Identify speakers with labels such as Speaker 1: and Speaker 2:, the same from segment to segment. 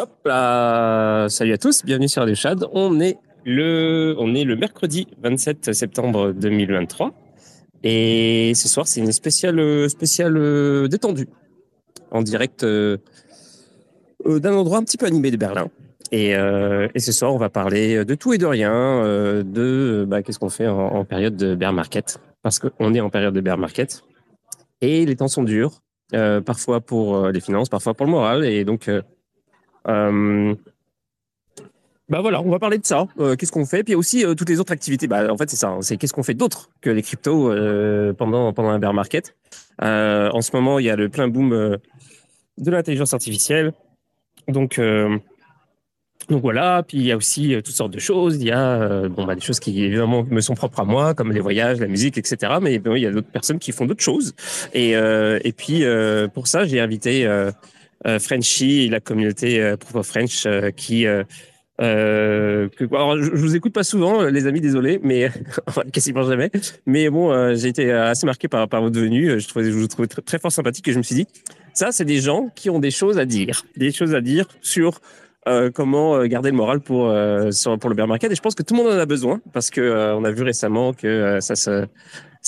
Speaker 1: Hop là, salut à tous, bienvenue sur Chad. On est le, on est le mercredi 27 septembre 2023 et ce soir c'est une spéciale, spéciale euh, détendue. En direct euh, euh, d'un endroit un petit peu animé de Berlin. Et, ce soir on va parler de tout et de rien, de bah, qu'est-ce qu'on fait en, en, période de bear market. Parce qu'on est en période de bear market. Et les temps sont durs, parfois pour les finances, parfois pour le moral. Et donc bah voilà, on va parler de ça. Euh, qu'est-ce qu'on fait Puis aussi euh, toutes les autres activités. Bah en fait c'est ça. Hein. c'est qu'est-ce qu'on fait d'autre que les cryptos pendant pendant un bear market. en ce moment il y a le plein boom de l'intelligence artificielle. Donc donc voilà. Puis il y a aussi toutes sortes de choses. Il y a bon bah des choses qui évidemment me sont propres à moi, comme les voyages, la musique, etc. Mais il y a d'autres personnes qui font d'autres choses. Et et puis pour ça j'ai invité euh, Frenchy et la communauté euh, Proof of French euh, qui euh, que, alors, je, vous écoute pas souvent, les amis, désolé, mais quasiment jamais. Mais bon, j'ai été assez marqué par, par votre venue. Je, trouvais, je vous trouvais très, fort sympathique et je me suis dit, ça, c'est des gens qui ont des choses à dire, des choses à dire sur euh, comment garder le moral pour pour le bear market. Et je pense que tout le monde en a besoin parce que on a vu récemment que ça se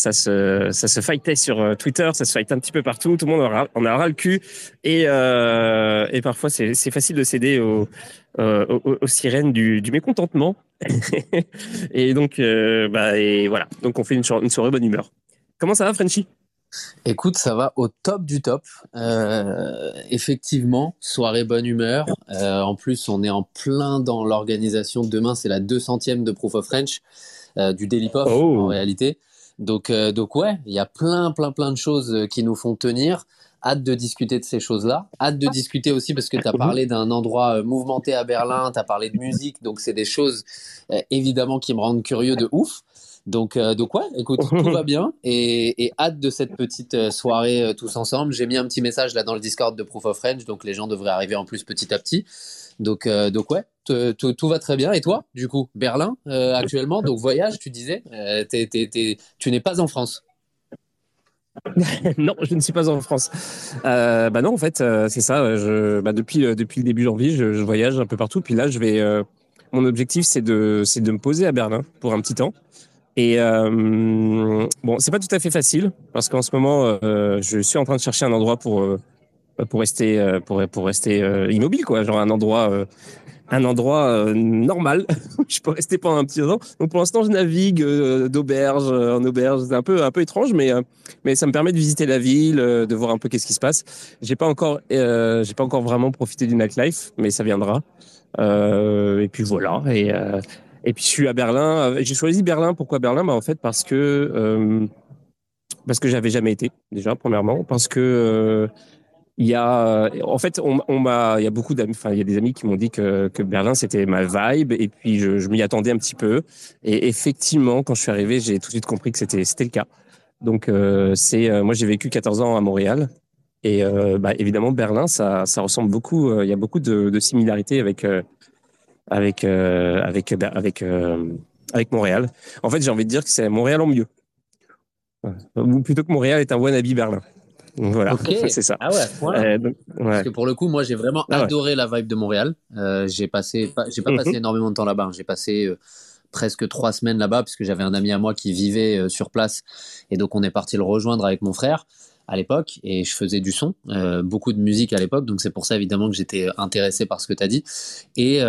Speaker 1: ça se, ça se fightait sur euh, Twitter, ça se fight un petit peu partout, tout le monde en a, ras le cul et, euh, et parfois c'est facile de céder aux, euh, aux, sirènes du, du mécontentement. et donc, euh, bah, et voilà, donc on fait une, une soirée bonne humeur. Comment ça va, Frenchy?
Speaker 2: Écoute, ça va au top du top. Euh, effectivement, soirée bonne humeur. Euh, en plus, on est en plein dans l'organisation. Demain, c'est la 200e de Proof of French euh, du Daily Pop oh. en réalité. Donc, euh, donc ouais, il y a plein, plein, plein de choses euh, qui nous font tenir. Hâte de discuter de ces choses-là. Hâte de discuter aussi parce que tu as parlé d'un endroit euh, mouvementé à Berlin, tu as parlé de musique, donc c'est des choses évidemment qui me rendent curieux de ouf. Donc, donc ouais, écoute, tout va bien et, et hâte de cette petite soirée tous ensemble. J'ai mis un petit message là dans le Discord de Proof of French, donc les gens devraient arriver en plus petit à petit. Donc, euh, donc ouais, tout va très bien. Et toi, du coup, Berlin euh, actuellement, donc voyage, tu disais, euh, tu n'es pas en France.
Speaker 1: non, je ne suis pas en France. bah non, en fait, c'est ça. Bah depuis, depuis le début janvier, je, je, voyage un peu partout. Puis là, je vais. mon objectif, c'est de, de me poser à Berlin pour un petit temps. Et bon, c'est pas tout à fait facile parce qu'en ce moment, je suis en train de chercher un endroit pour pour rester euh, pour pour rester euh, immobile quoi, genre un endroit euh, un endroit normal. je peux rester pendant un petit temps. Donc pour l'instant, je navigue d'auberge en auberge. C'est un peu un peu étrange, mais mais ça me permet de visiter la ville, de voir un peu qu'est-ce qui se passe. J'ai pas encore j'ai pas encore vraiment profité du nightlife, mais ça viendra. et puis voilà. Et et puis je suis à Berlin. J'ai choisi Berlin. Pourquoi Berlin? Bah en fait parce que parce que j'avais jamais été déjà premièrement, parce que il y a, en fait, on, m'a, il y a beaucoup d'amis, enfin, il y a des amis qui m'ont dit que, que Berlin c'était ma vibe, et puis je, m'y attendais un petit peu. Et effectivement, quand je suis arrivé, j'ai tout de suite compris que c'était, c'était le cas. Donc, euh, c'est, euh, moi, j'ai vécu 14 ans à Montréal, et euh, bah, évidemment, Berlin, ça, ça ressemble beaucoup. Euh, il y a beaucoup de, de similarités avec, euh, avec, avec, avec, avec Montréal. En fait, j'ai envie de dire que c'est Montréal en mieux, ou plutôt que Montréal est un wannabe Berlin. Voilà, c'est ça.
Speaker 2: Ah ouais, voilà. Euh, Parce que pour le coup, moi, j'ai vraiment ah adoré la vibe de Montréal. Euh, j'ai passé, j'ai pas passé mhm. énormément de temps là-bas. J'ai passé euh, presque trois semaines là-bas parce que j'avais un ami à moi qui vivait sur place et donc on est parti le rejoindre avec mon frère à l'époque et je faisais du son, beaucoup de musique à l'époque. Donc c'est pour ça évidemment que j'étais intéressé par ce que tu as dit et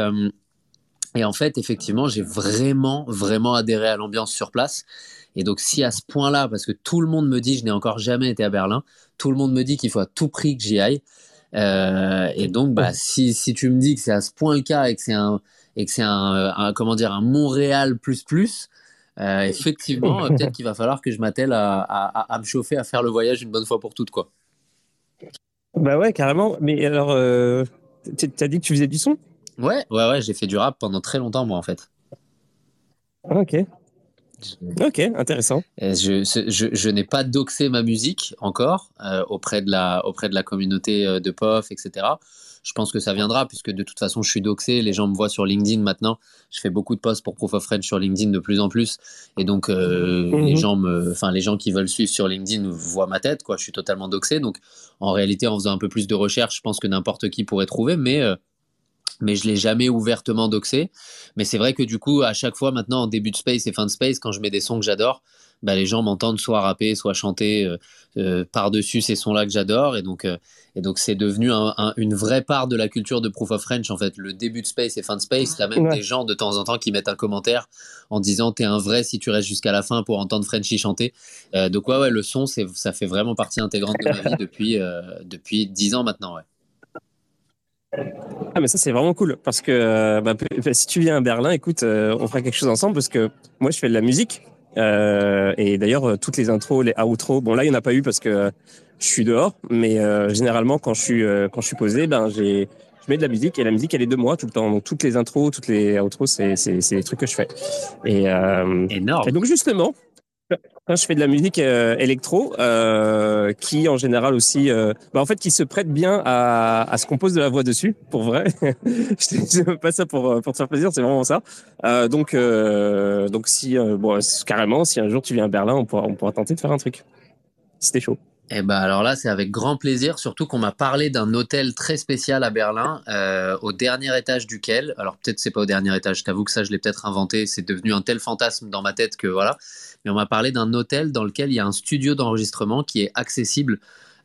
Speaker 2: et en fait, effectivement, j'ai vraiment, vraiment adhéré à l'ambiance sur place. Et donc, si à ce point-là, parce que tout le monde me dit, je n'ai encore jamais été à Berlin, tout le monde me dit qu'il faut à tout prix que j'y aille. Euh, et donc, bah, si, si tu me dis que c'est à ce point le cas et que c'est un, et que c'est un, comment dire, un Montréal plus plus, euh, effectivement, peut-être qu'il va falloir que je m'attelle à, à, à, me chauffer, à faire le voyage une bonne fois pour toutes, quoi.
Speaker 1: Bah ouais, carrément. Mais alors, euh, tu as dit que tu faisais du son?
Speaker 2: Ouais, ouais, ouais, j'ai fait du rap pendant très longtemps, moi, en fait.
Speaker 1: Ok. Ok, intéressant.
Speaker 2: Je, je, je n'ai pas doxé ma musique encore euh, auprès, de la, auprès de la communauté euh, de POF, etc. Je pense que ça viendra puisque de toute façon je suis doxé, les gens me voient sur LinkedIn maintenant. Je fais beaucoup de posts pour Proof of French sur LinkedIn de plus en plus et donc euh, mhm. les gens me, les gens qui veulent suivre sur LinkedIn voient ma tête quoi. Je suis totalement doxé donc en réalité en faisant un peu plus de recherche, je pense que n'importe qui pourrait trouver, mais mais je l'ai jamais ouvertement doxé. Mais c'est vrai que du coup, à chaque fois maintenant en début de space et fin de space, quand je mets des sons que j'adore, bah, les gens m'entendent soit rapper, soit chanter euh, euh, par-dessus ces sons-là que j'adore. Et donc, euh, et donc c'est devenu une vraie part de la culture de Proof of French. En fait, le début de Space et fin de Space, t'as même des gens de temps en temps qui mettent un commentaire en disant t'es un vrai si tu restes jusqu'à la fin pour entendre Frenchy chanter. donc ouais, ouais, le son, ça fait vraiment partie intégrante de ma vie depuis depuis dix ans maintenant. Ouais.
Speaker 1: Ah mais ça c'est vraiment cool parce que bah, si tu viens à Berlin, écoute, on fera quelque chose ensemble parce que moi je fais de la musique euh, et d'ailleurs, euh, toutes les intros, les outros, bon là, il n'y en a pas eu parce que je suis dehors, mais euh, généralement, quand je suis, euh, quand je suis posé, ben, j'ai, je mets de la musique et la musique, elle est de moi tout le temps. Donc, toutes les intros, toutes les outros, c'est, c'est, c'est les trucs que je fais. Et,
Speaker 2: Énorme.
Speaker 1: Et donc, justement, je fais de la musique euh, électro, euh, qui en général aussi, euh, bah en fait, qui se prête bien à, à ce qu'on pose de la voix dessus, pour vrai. je ne pas ça pour pour te faire plaisir, c'est vraiment ça. Donc donc si bon carrément, si un jour tu viens à Berlin, on pourra on pourra tenter de faire un truc. C'était chaud.
Speaker 2: Eh ben alors là, c'est avec grand plaisir, surtout qu'on m'a parlé d'un hôtel très spécial à Berlin, euh, au dernier étage duquel, alors peut-être c'est pas au dernier étage, je t'avoue que ça je l'ai peut-être inventé, c'est devenu un tel fantasme dans ma tête que voilà, mais on m'a parlé d'un hôtel dans lequel il y a un studio d'enregistrement qui est accessible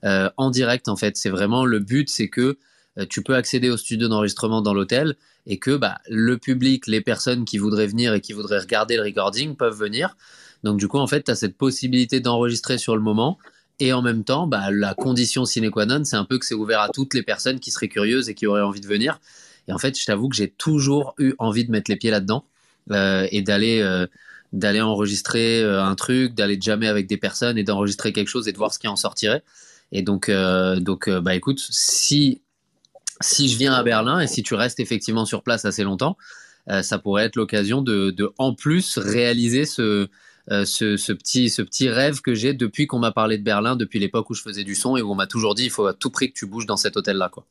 Speaker 2: euh, en direct en fait. C'est vraiment le but, c'est que euh, tu peux accéder au studio d'enregistrement dans l'hôtel et que bah, le public, les personnes qui voudraient venir et qui voudraient regarder le recording peuvent venir. Donc du coup, en fait, tu as cette possibilité d'enregistrer sur le moment et en même temps, bah, la condition sine qua non, c'est un peu que c'est ouvert à toutes les personnes qui seraient curieuses et qui auraient envie de venir. Et en fait, je t'avoue que j'ai toujours eu envie de mettre les pieds là-dedans euh, et d'aller euh, enregistrer euh, un truc, d'aller jammer avec des personnes et d'enregistrer quelque chose et de voir ce qui en sortirait. Et donc, donc bah écoute, si si je viens à Berlin et si tu restes effectivement sur place assez longtemps, ça pourrait être l'occasion de, de en plus réaliser ce euh, ce, ce, petit, ce petit rêve que j'ai depuis qu'on m'a parlé de Berlin, depuis l'époque où je faisais du son et où on m'a toujours dit il faut à tout prix que tu bouges dans cet hôtel-là. Quoi.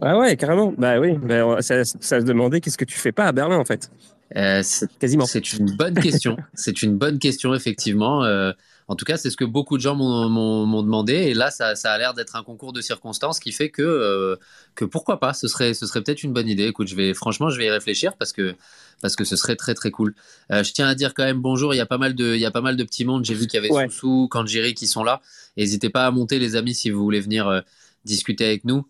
Speaker 1: Ah ouais, carrément. Bah oui, bah, ça, ça se demandait qu'est-ce que tu fais pas à Berlin en fait?
Speaker 2: Euh, Quasiment. C'est une bonne question. c'est une bonne question effectivement. Euh, en tout cas, c'est ce que beaucoup de gens m'ont demandé. Et là, ça, ça a l'air d'être un concours de circonstances qui fait que, euh, que pourquoi pas, ce serait, ce serait peut-être une bonne idée. Écoute, je vais, franchement, je vais y réfléchir parce que, parce que ce serait très très cool. Euh, je tiens à dire quand même bonjour. Il y a pas mal de, il y a pas mal de petits mondes. J'ai vu qu'il y avait ouais. Soussou, Kanjiri qui sont là. N'hésitez pas à monter, les amis, si vous voulez venir euh, discuter avec nous.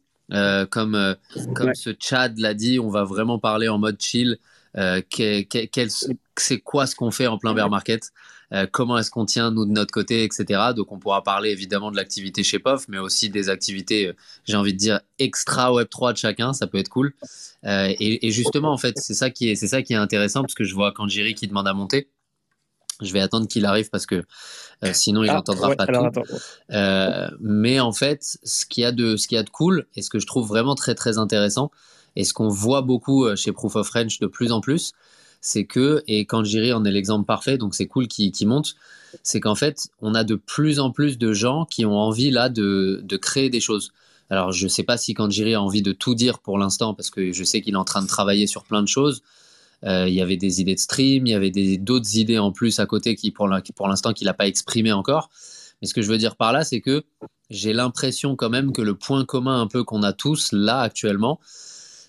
Speaker 2: Comme comme ouais. ce Chad l'a dit, on va vraiment parler en mode chill. C'est quoi ce qu'on fait en plein bear market? Euh, comment est-ce qu'on tient nous de notre côté, etc. Donc on pourra parler évidemment de l'activité chez POF, mais aussi des activités, euh, j'ai envie de dire extra Web 3 de chacun, ça peut être cool. Euh, et, et, justement en fait c'est ça qui est c'est ça qui est intéressant parce que je vois quand Jiri qui demande à monter. Je vais attendre qu'il arrive parce que euh, sinon il n'entendra
Speaker 1: ouais,
Speaker 2: pas tout. Euh, mais en fait, ce qu'il y a de ce qu'il y a de cool et ce que je trouve vraiment très très intéressant et ce qu'on voit beaucoup chez Proof of French de plus en plus, c'est que et quand Jiri en est l'exemple parfait, donc c'est cool qu'il qu monte, c'est qu'en fait on a de plus en plus de gens qui ont envie là de, de créer des choses. Alors je sais pas si Kanjiri a envie de tout dire pour l'instant parce que je sais qu'il est en train de travailler sur plein de choses. Euh, il y avait des idées de stream, il y avait d'autres idées en plus à côté qui pour l'instant qu'il n'a pas exprimé encore. Mais ce que je veux dire par là, c'est que j'ai l'impression quand même que le point commun un peu qu'on a tous là actuellement,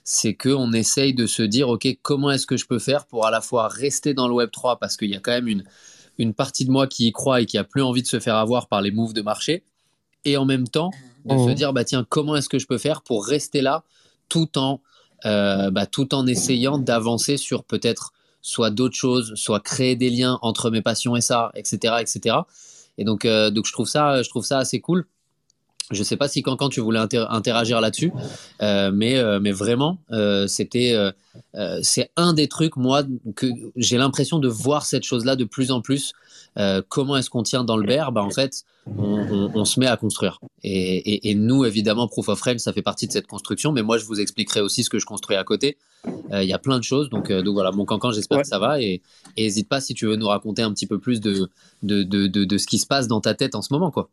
Speaker 2: c'est qu'on essaye de se dire, OK, comment est-ce que je peux faire pour à la fois rester dans le Web 3 parce qu'il y a quand même une, une partie de moi qui y croit et qui a plus envie de se faire avoir par les moves de marché, et en même temps de mmh. se dire, bah tiens, comment est-ce que je peux faire pour rester là tout en euh, bah, tout en essayant d'avancer sur peut-être soit d'autres choses, soit créer des liens entre mes passions et ça, etc., etc. Et donc, euh, donc je trouve ça, je trouve ça assez cool. Je sais pas si quand tu voulais inter interagir là-dessus, euh, mais euh, mais vraiment, euh, c'était c'est un des trucs moi que j'ai l'impression de voir cette chose-là de plus en plus. comment est-ce qu'on tient dans le bear Bah en fait, on, on, on, se met à construire. Et, et, et, nous, évidemment, Proof of Range, ça fait partie de cette construction. Mais moi, je vous expliquerai aussi ce que je construis à côté. Il y a plein de choses. Donc, donc voilà, mon cancan, j'espère ouais. que ça va. Et n'hésite pas si tu veux nous raconter un petit peu plus de de, de, de, de ce qui se passe dans ta tête en ce moment, quoi.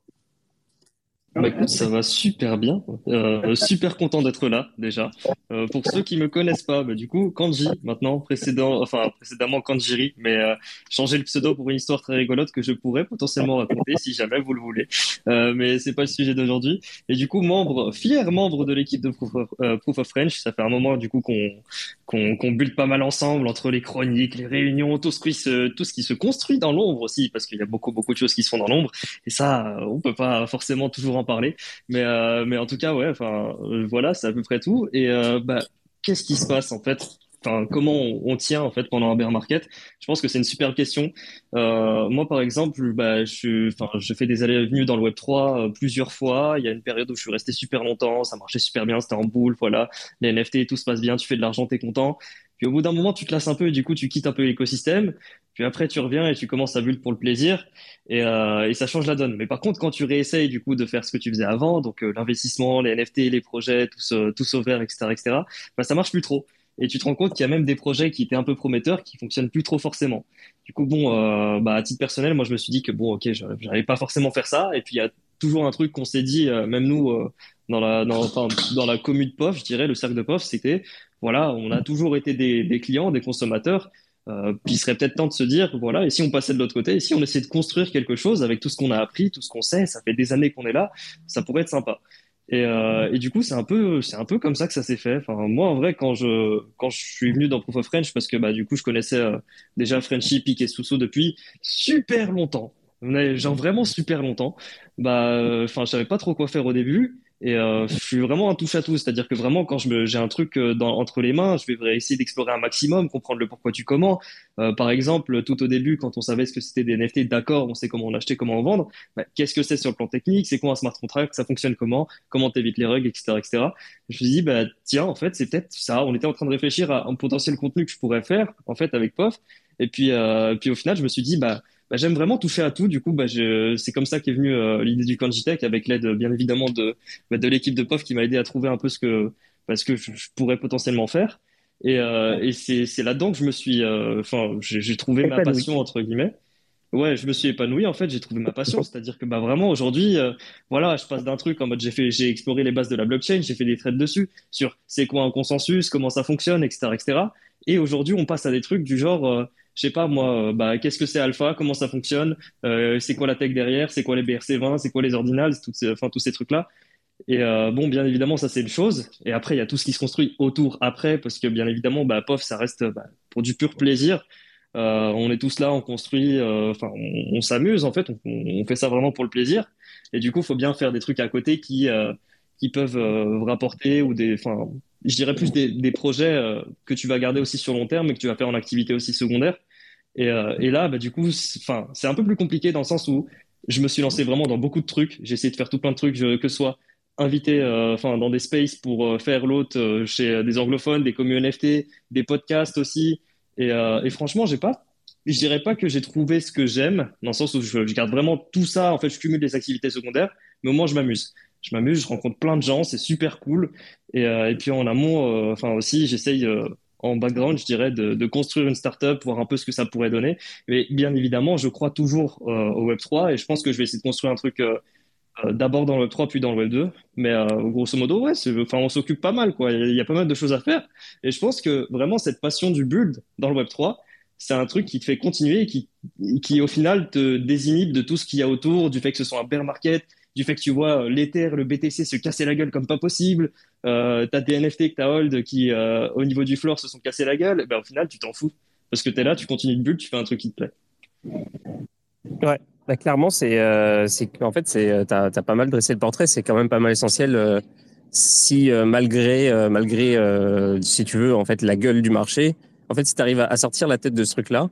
Speaker 3: Bah écoute, ça va super bien. Euh, super content d'être là déjà. Euh, pour ceux qui me connaissent pas, bah, du coup, Kanji, maintenant, précédent, enfin précédemment Kanjiri, mais euh, changer le pseudo pour une histoire très rigolote que je pourrais potentiellement raconter si jamais vous le voulez. Mais c'est pas le sujet d'aujourd'hui. Et du coup, membre, fier membre de l'équipe de Proof of, French. Ça fait un moment du coup qu'on qu'on bulle pas mal ensemble entre les chroniques, les réunions, tout ce qui se tout ce qui se construit dans l'ombre aussi, parce qu'il y a beaucoup beaucoup de choses qui se font dans l'ombre. Et ça, on peut pas forcément toujours parler. Mais, euh, mais en tout cas, ouais, enfin, euh, voilà, c'est à peu près tout. Et euh, bah, qu'est-ce qui se passe en fait? Enfin, comment on, tient en fait pendant un bear market? Je pense que c'est une super question. Moi, par exemple, bah, je, fais des allées et venues dans le Web 3 euh, plusieurs fois. Il y a une période où je suis resté super longtemps, ça marchait super bien, c'était en boule, voilà, les NFT, tout se passe bien, tu fais de l'argent, t'es content. Puis au bout d'un moment, tu te lasses un peu et du coup, tu quittes un peu l'écosystème. Puis après, tu reviens et tu commences à bulle pour le plaisir et, euh, et ça change la donne. Mais par contre, quand tu réessayes du coup de faire ce que tu faisais avant, donc euh, l'investissement, les NFT, les projets, tout ce, tout au vert, etc., etc., bah, ça marche plus trop. Et tu te rends compte qu'il y a même des projets qui étaient un peu prometteurs qui fonctionnent plus trop forcément. Du coup, bon, euh, bah, à titre personnel, moi, je me suis dit que bon, ok, j'allais pas forcément faire ça. Et puis, il y a toujours un truc qu'on s'est dit, euh, même nous, euh, dans la, dans, enfin, dans la commune de POF, je dirais, le cercle de POF, c'était, voilà, on a toujours été des, des clients, des consommateurs. Euh, puis il serait peut-être temps de se dire, voilà, et si on passait de l'autre côté, et si on essayait de construire quelque chose avec tout ce qu'on a appris, tout ce qu'on sait, ça fait des années qu'on est là, ça pourrait être sympa. Et, euh, et du coup, c'est un peu, un peu comme ça que ça s'est fait. Enfin, moi, en vrai, quand je, quand je suis venu dans Proof of French, parce que bah, du coup, je connaissais euh, déjà Frenchy, Pic et Sousso depuis super longtemps, genre vraiment super longtemps. Bah, enfin, je savais pas trop quoi faire au début. Et euh, je suis vraiment un touche-à-tout, c'est-à-dire que vraiment quand j'ai un truc euh, entre les mains, je vais essayer d'explorer un maximum, comprendre le pourquoi du comment. Euh, par exemple, tout au début, quand on savait ce que c'était des NFT, d'accord, on sait comment on acheter, comment on vendre. Bah, qu'est-ce que c'est sur le plan technique? C'est quoi un smart contract? Ça fonctionne comment? Comment t'évites les rugs, etc., etc. Je me suis dit, bah tiens, en fait, c'est peut-être ça. On était en train de réfléchir à un potentiel contenu que je pourrais faire, en fait, avec POF. Et puis, puis au final, je me suis dit, bah bah, j'aime vraiment toucher à tout. Du coup, bah, c'est comme ça qu'est venue euh, l'idée du Kanjitech, avec l'aide bien évidemment de, bah, de l'équipe de POF qui m'a aidé à trouver un peu ce que, bah, ce que je, je pourrais potentiellement faire. Et, euh, et c'est, là-dedans que je me suis, euh, enfin, j'ai j'ai trouvé ma passion entre guillemets. Ouais, je me suis épanoui en fait, j'ai trouvé ma passion, c'est-à-dire que bah vraiment aujourd'hui, euh, voilà, je passe d'un truc en mode j'ai fait, j'ai exploré les bases de la blockchain, j'ai fait des trades dessus sur c'est quoi un consensus, comment ça fonctionne, etc., etc. Et aujourd'hui, on passe à des trucs du genre, euh, je sais pas moi, euh, bah qu'est-ce que c'est Alpha, comment ça fonctionne, euh, c'est quoi la tech derrière, c'est quoi les BRC20, c'est quoi les ordinals, enfin tous ces trucs-là. Et euh, bon, bien évidemment, ça c'est une chose. Et après, il y a tout ce qui se construit autour après, parce que bien évidemment, bah, POF, ça reste bah, pour du pur plaisir. On est tous là, on construit, enfin, on, s'amuse en fait, on, fait ça vraiment pour le plaisir. Et du coup, il faut bien faire des trucs à côté qui qui peuvent rapporter ou des, je dirais plus des, des projets que tu vas garder aussi sur long terme et que tu vas faire en activité aussi secondaire. Et, euh, et là, bah, du coup, c'est- un peu plus compliqué dans le sens où je me suis lancé vraiment dans beaucoup de trucs. J'ai essayé de faire tout plein de trucs, que ce soit invité, euh, dans des spaces pour euh, faire l'hôte chez des anglophones, des communes NFT, des podcasts aussi. Et, franchement, j'ai pas, je dirais pas que j'ai trouvé ce que j'aime, dans le sens où je, je garde vraiment tout ça. En fait, je cumule des activités secondaires, mais au moins je m'amuse. Je m'amuse, je rencontre plein de gens, c'est super cool. Et, puis en amont, enfin aussi, j'essaye en background, je dirais, de, construire une startup, voir un peu ce que ça pourrait donner. Mais bien évidemment, je crois toujours euh, au Web3 et je pense que je vais essayer de construire un truc euh, euh, d'abord dans le Web3 puis dans le Web2. Mais grosso modo, ouais, enfin, on s'occupe pas mal, quoi. Il y, y a pas mal de choses à faire. Et je pense que vraiment cette passion du build dans le Web3, c'est un truc qui te fait continuer et qui, qui au final te désinhibe de tout ce qu'il y a autour, du fait que ce soit un bear market, du fait que tu vois l'Ether, le BTC se casser la gueule comme pas possible. Euh, t'as des NFT que t'as hold qui, euh, au niveau du floor, se sont cassés la gueule. Ben, au final, tu t'en fous. Parce que t'es là, tu continues de build, tu fais un truc qui te plaît.
Speaker 1: Ouais, bah, clairement, c'est, euh, en fait, c'est, euh, t'as, t'as pas mal dressé le portrait. C'est quand même pas mal essentiel. si malgré, malgré, si tu veux, en fait, la gueule du marché, en fait, si tu arrives à, à sortir la tête de ce truc-là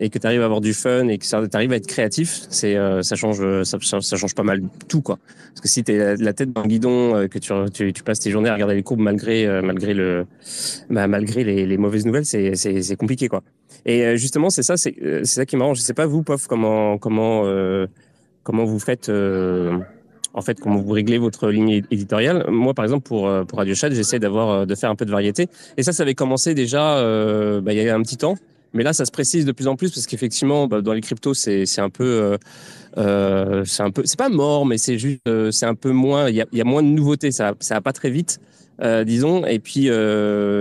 Speaker 1: et que tu arrives à avoir du fun et que tu arrives à être créatif, c'est, euh, ça change, euh, ça, ça, change pas mal tout, quoi. Parce que si t'es la, la tête dans le guidon, euh, que tu, tu, tu passes tes journées à regarder les courbes malgré, euh, malgré le, bah, malgré les, les mauvaises nouvelles, c'est, c'est, compliqué, quoi. Et justement, c'est ça, c'est, c'est ça qui est marrant. Je sais pas vous, Pof, comment, comment, euh, comment vous faites, euh, en fait, comment vous réglez votre ligne éditoriale. Moi, par exemple, pour pour Radio Chat, j'essaie d'avoir, de faire un peu de variété. Et ça, ça avait commencé déjà, euh, bah, il y a un petit temps. Mais là, ça se précise de plus en plus parce qu'effectivement, bah, dans les cryptos, c'est un peu, euh, c'est un peu, c'est pas mort, mais c'est juste, c'est un peu moins. Il y a, moins de nouveautés. Ça, ça va pas très vite. disons, et puis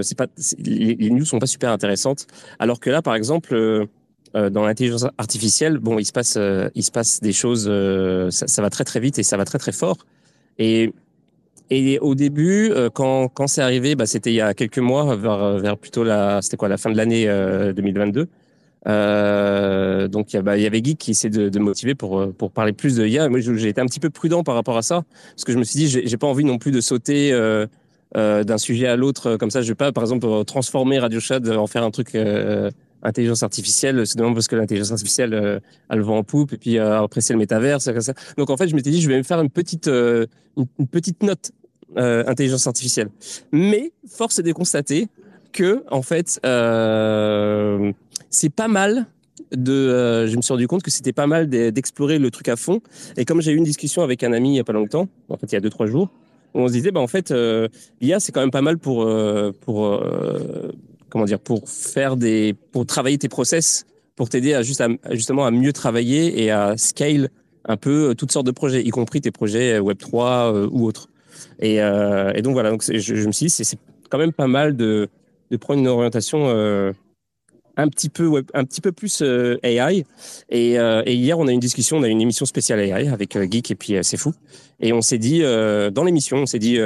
Speaker 1: c'est pas, les, les, news sont pas super intéressantes. Alors que là, par exemple, euh, dans l'intelligence artificielle, bon, il se passe, euh, il se passe des choses, euh, ça, ça, va très très vite et ça va très très fort. Et, et au début, quand, quand c'est arrivé, bah, c'était il y a quelques mois, vers, vers plutôt la, quoi, la fin de l'année 2022. donc il y, bah, y, avait Geek qui essaie de, de motiver pour, pour parler plus de IA. Moi, j'ai été un petit peu prudent par rapport à ça, parce que je me suis dit, j'ai pas envie non plus de sauter. Euh, d'un sujet à l'autre comme ça je vais pas par exemple transformer Radio Shad en faire un truc euh, intelligence artificielle, c'est parce que l'intelligence artificielle, euh, elle va en poupe, et puis euh, après c'est le métavers, ça. Donc en fait, je m'étais dit, je vais me faire une petite, euh, une, petite note euh, intelligence artificielle. Mais force est de constater que en fait, euh, c'est pas mal de. je me suis rendu compte que c'était pas mal d'explorer le truc à fond. Et comme j'ai eu une discussion avec un ami il y a pas longtemps, en fait il y a deux trois jours, où on se disait, bah en fait, l'IA c'est quand même pas mal pour pour comment dire, pour faire des, pour travailler tes process, pour t'aider à, juste à, justement à mieux travailler et à scale un peu euh, toutes sortes de projets, y compris tes projets euh, Web 3 euh, ou autres. Et, euh, et, donc voilà, donc je, me suis dit, c'est quand même pas mal de, de prendre une orientation euh, un petit peu un petit peu plus euh, AI. Et, hier, on a une discussion, on a une émission spéciale AI avec Geek et puis c'est fou. Et on s'est dit dans l'émission, on s'est dit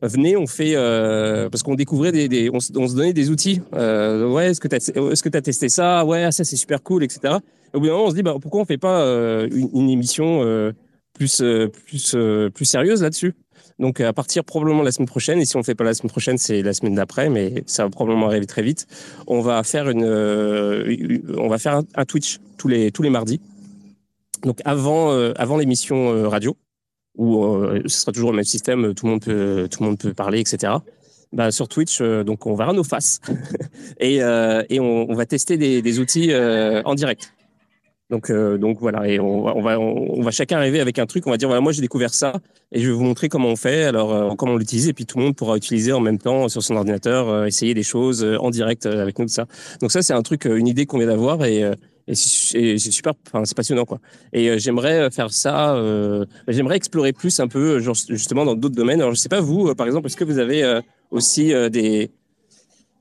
Speaker 1: venez, on fait parce qu'on découvrait des, on, se donnait des outils. ouais, est-ce que tu tu as testé ça? Ouais, ça c'est super cool, etc. Et au bout d'un moment, on se dit bah pourquoi on fait pas une, une, émission plus plus plus sérieuse là-dessus? Donc à partir probablement la semaine prochaine, et si on ne fait pas la semaine prochaine, c'est la semaine d'après, mais ça va probablement arriver très vite. On va faire une, euh, on va faire un, Twitch tous les mardis. Donc avant euh, l'émission euh, radio, où euh, ce sera toujours le même système, tout le monde peut parler, etc. Bah, sur Twitch, euh, donc on verra nos faces et, on, va tester des outils en direct. Donc, euh, donc voilà, et on, on, va, on, va chacun arriver avec un truc. On va dire voilà, moi j'ai découvert ça et je vais vous montrer comment on fait, alors euh, comment on l'utilise, et puis tout le monde pourra utiliser en même temps sur son ordinateur, euh, essayer des choses euh, en direct euh, avec nous ça. Donc ça c'est un truc, une idée qu'on vient d'avoir et, et c'est super, c'est passionnant quoi. Et j'aimerais faire ça, j'aimerais explorer plus un peu, genre, justement dans d'autres domaines. Alors je sais pas vous, par exemple, est-ce que vous avez aussi des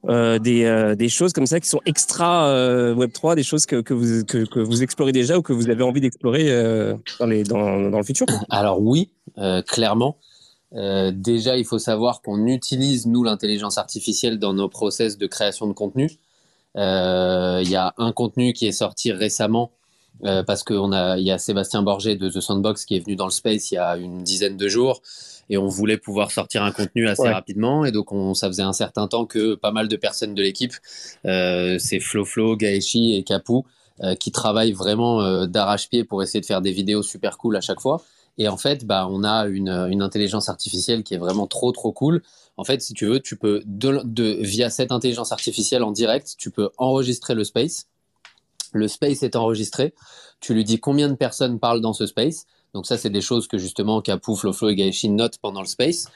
Speaker 1: euh, des, euh, des, choses comme ça qui sont extra euh, Web 3, des choses que, que, vous, que, que, vous explorez déjà ou que vous avez envie d'explorer euh, dans, les, dans, dans le futur?
Speaker 2: Alors oui, euh, clairement. déjà, il faut savoir qu'on utilise, nous, l'intelligence artificielle dans nos process de création de contenu. Il y a un contenu qui est sorti récemment parce qu'il y a Sébastien Borget de The Sandbox qui est venu dans le space il y a une dizaine de jours et on voulait pouvoir sortir un contenu assez ouais. rapidement. Et donc, on, ça faisait un certain temps que pas mal de personnes de l'équipe, euh, c'est Flo Flo, Gaeshi et Capou, euh, qui travaillent vraiment euh, d'arrache-pied pour essayer de faire des vidéos super cool à chaque fois. Et en fait, bah, on a une, une intelligence artificielle qui est vraiment trop, trop cool. En fait, si tu veux, tu peux, de, de, via cette intelligence artificielle en direct, tu peux enregistrer le space. Le space est enregistré. Tu lui dis combien de personnes parlent dans ce space donc ça, c'est des choses que justement Capou, Floflo et Gaeshi notent pendant le space.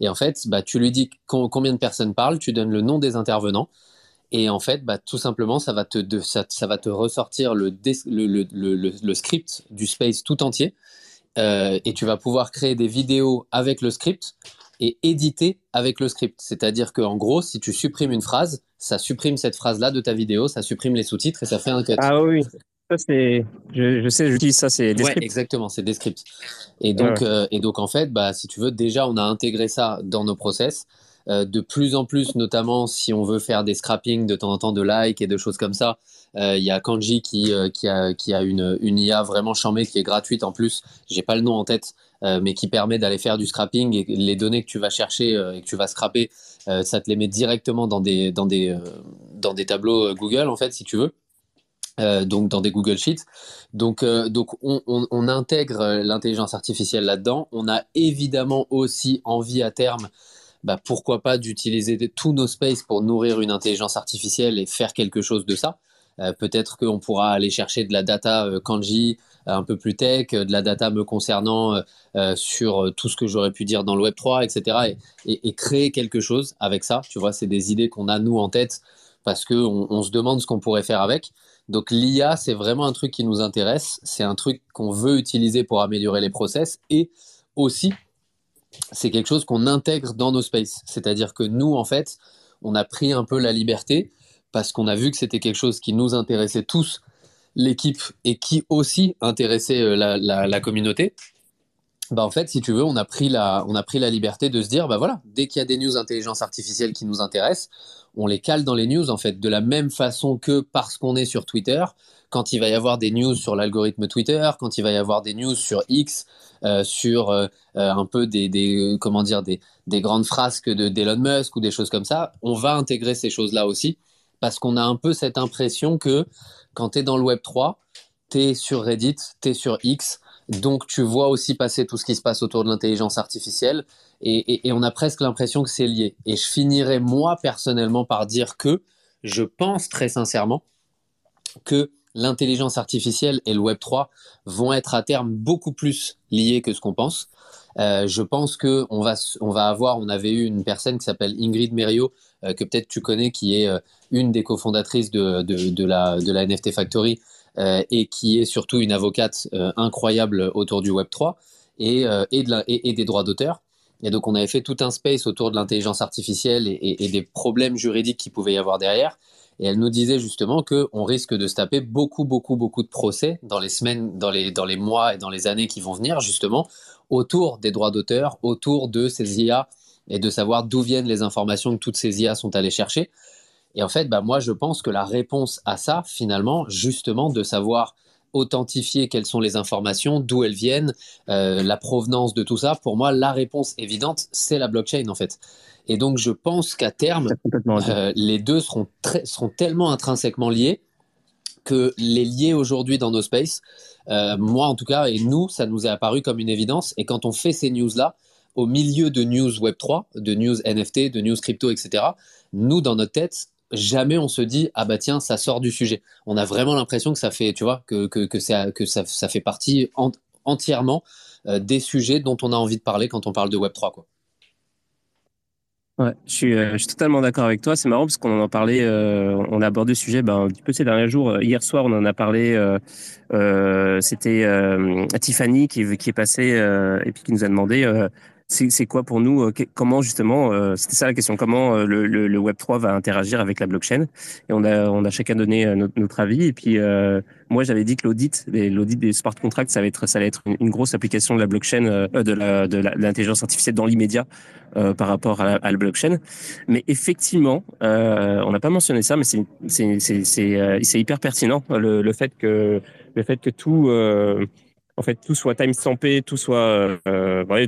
Speaker 2: Et en fait, bah, tu lui dis combien de personnes parlent, tu donnes le nom des intervenants. Et en fait, bah, tout simplement, ça va te, ça, va te ressortir le script du space tout entier. Euh, et tu vas pouvoir créer des vidéos avec le script et éditer avec le script. C'est-à-dire qu'en gros, si tu supprimes une phrase, ça supprime cette phrase-là de ta vidéo, ça supprime les sous-titres et ça fait un cut.
Speaker 1: Ah oui, ça, c'est, je, je sais, j'utilise ça, c'est
Speaker 2: Descript. Ouais, exactement, c'est Descript. Et donc, ouais. euh, et donc, en fait, bah, si tu veux, déjà, on a intégré ça dans nos process. Euh, de plus en plus, notamment si on veut faire des scrappings de temps en temps de likes et de choses comme ça. Il euh, y a Kanji qui, qui a, qui a une, une IA vraiment charmée qui est gratuite en plus. J'ai pas le nom en tête, mais qui permet d'aller faire du scrapping et les données que tu vas chercher et que tu vas scraper, ça te les met directement dans des, dans des, dans des tableaux Google en fait, si tu veux. Euh, donc dans des Google Sheets. Donc, euh, donc on, intègre l'intelligence artificielle là-dedans. On a évidemment aussi envie à terme, bah, pourquoi pas, d'utiliser tous nos spaces pour nourrir une intelligence artificielle et faire quelque chose de ça. Euh, Peut-être qu'on pourra aller chercher de la data euh, Kanji un peu plus tech, de la data me concernant euh, sur tout ce que j'aurais pu dire dans le Web 3, etc. Et, créer quelque chose avec ça. Tu vois, c'est des idées qu'on a nous en tête parce que on, se demande ce qu'on pourrait faire avec. Donc l'IA, c'est vraiment un truc qui nous intéresse. C'est un truc qu'on veut utiliser pour améliorer les process et aussi c'est quelque chose qu'on intègre dans nos spaces. C'est-à-dire que nous, en fait, on a pris un peu la liberté parce qu'on a vu que c'était quelque chose qui nous intéressait tous, l'équipe, et qui aussi intéressait euh, la, communauté. Bah en fait, si tu veux, on a pris la, on a pris la liberté de se dire, bah voilà, dès qu'il y a des news intelligence artificielle qui nous intéressent, on les cale dans les news en fait, de la même façon que parce qu'on est sur Twitter, quand il va y avoir des news sur l'algorithme Twitter, quand il va y avoir des news sur X, euh, sur euh, un peu des, des, comment dire, des, des grandes frasques de d'Elon Musk ou des choses comme ça, on va intégrer ces choses-là aussi parce qu'on a un peu cette impression que quand tu es dans le Web 3, tu es sur Reddit, tu es sur X, donc tu vois aussi passer tout ce qui se passe autour de l'intelligence artificielle et, on a presque l'impression que c'est lié. Et je finirai moi personnellement par dire que je pense très sincèrement que l'intelligence artificielle et le Web 3 vont être à terme beaucoup plus liés que ce qu'on pense. Euh, je pense que on va, on va avoir, on avait eu une personne qui s'appelle Ingrid Merio, euh, que peut-être tu connais, qui est euh, une des cofondatrices de, de, la, de la NFT Factory et qui est surtout une avocate incroyable autour du Web 3 et, et, des droits d'auteur. Et donc, on avait fait tout un space autour de l'intelligence artificielle et, des problèmes juridiques qu'il pouvait y avoir derrière. Et elle nous disait justement qu'on risque de se taper beaucoup, beaucoup, beaucoup de procès dans les semaines, dans les, dans les mois et dans les années qui vont venir, justement, autour des droits d'auteur, autour de ces IA et de savoir d'où viennent les informations que toutes ces IA sont allées chercher. Et en fait, bah, moi, je pense que la réponse à ça, finalement, justement, de savoir authentifier quelles sont les informations, d'où elles viennent, euh, la provenance de tout ça, pour moi, la réponse évidente, c'est la blockchain, en fait. Et donc, je pense qu'à terme, euh, les deux seront, seront tellement intrinsèquement liés que les lier aujourd'hui dans nos spaces, euh, moi en tout cas, et nous, ça nous est apparu comme une évidence. Et quand on fait ces news-là, au milieu de news Web3, de news NFT, de news crypto, etc., nous, dans notre tête, jamais on se dit ah bah tiens ça sort du sujet. On a vraiment l'impression que ça fait tu vois que que, ça, que ça, fait partie entièrement euh, des sujets dont on a envie de parler quand on parle de Web 3 quoi.
Speaker 1: Ouais, je suis, euh, je suis totalement d'accord avec toi. C'est marrant parce qu'on en parlait, euh, on a abordé le sujet ben, un petit peu ces derniers jours. Hier soir, on en a parlé. C'était Tiffany qui, qui est passée et puis qui nous a demandé c'est quoi pour nous Comment justement C'était ça la question. Comment le, le, le, Web 3 va interagir avec la blockchain? Et on a, on a chacun donné notre, notre avis. Et puis moi, j'avais dit que l'audit, l'audit des smart contracts, ça allait être, ça allait être une, grosse application de la blockchain, euh, de la, l'intelligence artificielle dans l'immédiat euh, par rapport à la, blockchain. Mais effectivement, euh, on n'a pas mentionné ça, mais c'est, hyper pertinent le, le fait que le fait que tout en fait tout soit timestampé, tout soit euh,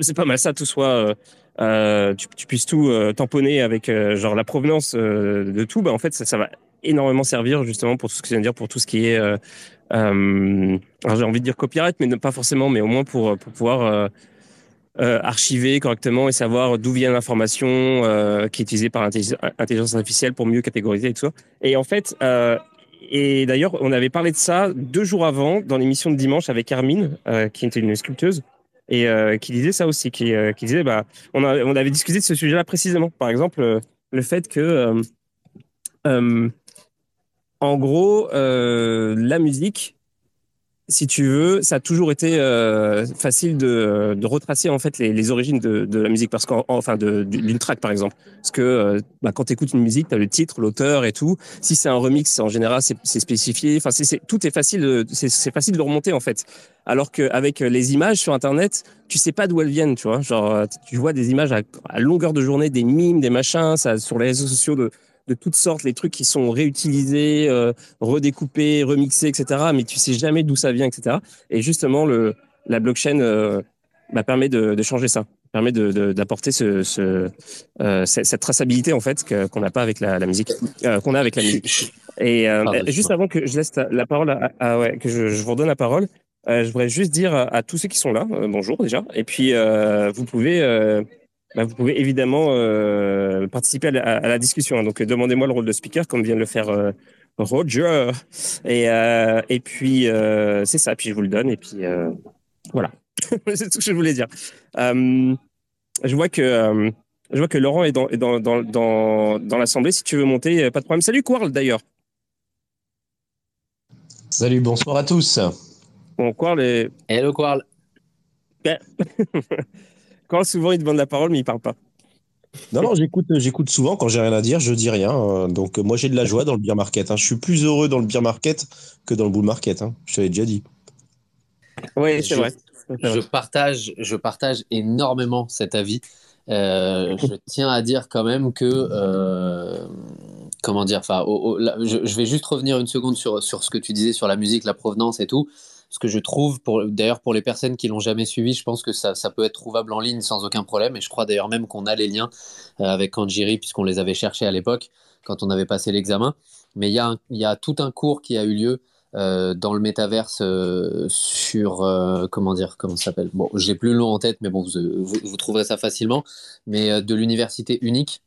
Speaker 1: c'est pas mal ça, tout soit euh, tu, puisses tout tamponner avec genre la provenance de tout. Bah en fait ça, va énormément servir justement pour tout ce que je viens de dire, pour tout ce qui est, euh, euh, j'ai envie de dire copyright, mais pas forcément, mais au moins pour, pour pouvoir euh, euh, archiver correctement et savoir d'où vient l'information euh, qui est utilisée par l'intelligence artificielle pour mieux catégoriser et tout ça. Et en fait, et d'ailleurs, on avait parlé de ça deux jours avant dans l'émission de dimanche avec Armine, qui était une sculpteuse et qui disait ça aussi, qui, qui disait, bah, on, avait discuté de ce sujet-là précisément. Par exemple, le fait que euh, en gros, euh, la musique, si tu veux, ça a toujours été euh, facile de, de, retracer en fait les, les origines de, de, la musique, parce qu'enfin d'une track par exemple, parce que euh, bah, quand tu écoutes une musique, tu as le titre, l'auteur et tout. Si c'est un remix, en général, c'est spécifié. Enfin, c'est tout est facile, c'est facile de remonter en fait. Alors qu'avec les images sur Internet, tu sais pas d'où elles viennent, tu vois. Genre, tu vois des images à, à, longueur de journée, des mimes, des machins, ça sur les réseaux sociaux de de toutes sortes, les trucs qui sont réutilisés, euh, redécoupés, remixés, etc. Mais tu sais jamais d'où ça vient, etc. Et justement, le, la blockchain euh, bah, permet de, de, changer ça, permet d'apporter de, ce, ce euh, cette, traçabilité en fait qu'on n'a pas avec la, la musique, euh, qu'on a avec la musique. Et euh, juste avant que je laisse la parole, à, à ouais, que je, je, vous redonne la parole, je voudrais juste dire à, à, tous ceux qui sont là, bonjour déjà. Et puis vous pouvez bah, vous pouvez évidemment euh, participer à la, discussion. Donc, demandez-moi le rôle de speaker, comme vient de le faire euh, Roger. Et, euh, et puis, c'est ça. Puis, je vous le donne. Et puis, voilà. c'est tout ce que je voulais dire. je vois que Je vois que Laurent est dans, dans, dans, dans, dans l'assemblée. Si tu veux monter, pas de problème. Salut Quarl d'ailleurs.
Speaker 4: Salut, bonsoir à tous.
Speaker 1: Bon, Quarl est.
Speaker 2: Hello Quarl.
Speaker 1: Quarl, souvent, il demande la parole, mais il parle pas.
Speaker 4: Non, non, j'écoute, j'écoute souvent. Quand j'ai rien à dire, je dis rien. Euh, Donc, moi, j'ai de la joie dans le beer market. hein. Je suis plus heureux dans le beer market que dans le bull market. hein. Je t'avais déjà dit.
Speaker 1: Oui, c'est
Speaker 2: Je-
Speaker 1: vrai.
Speaker 2: Je partage, je partage énormément cet avis. Euh, je tiens à dire quand même que, euh, comment dire, enfin, là, je, je vais juste revenir une seconde sur, sur ce que tu disais sur la musique, la provenance et tout. Parce que je trouve, d'ailleurs, pour les personnes qui l'ont jamais suivi, je pense que ça, peut être trouvable en ligne sans aucun problème. Et je crois d'ailleurs même qu'on a les liens euh, avec Kanjiri, puisqu'on les avait cherchés à l'époque, quand on avait passé l'examen. Mais il y, a tout un cours qui a eu lieu euh, dans le métaverse euh, sur comment dire comment ça s'appelle? Bon j'ai plus le nom en tête mais bon vous, trouverez ça facilement mais de l'université unique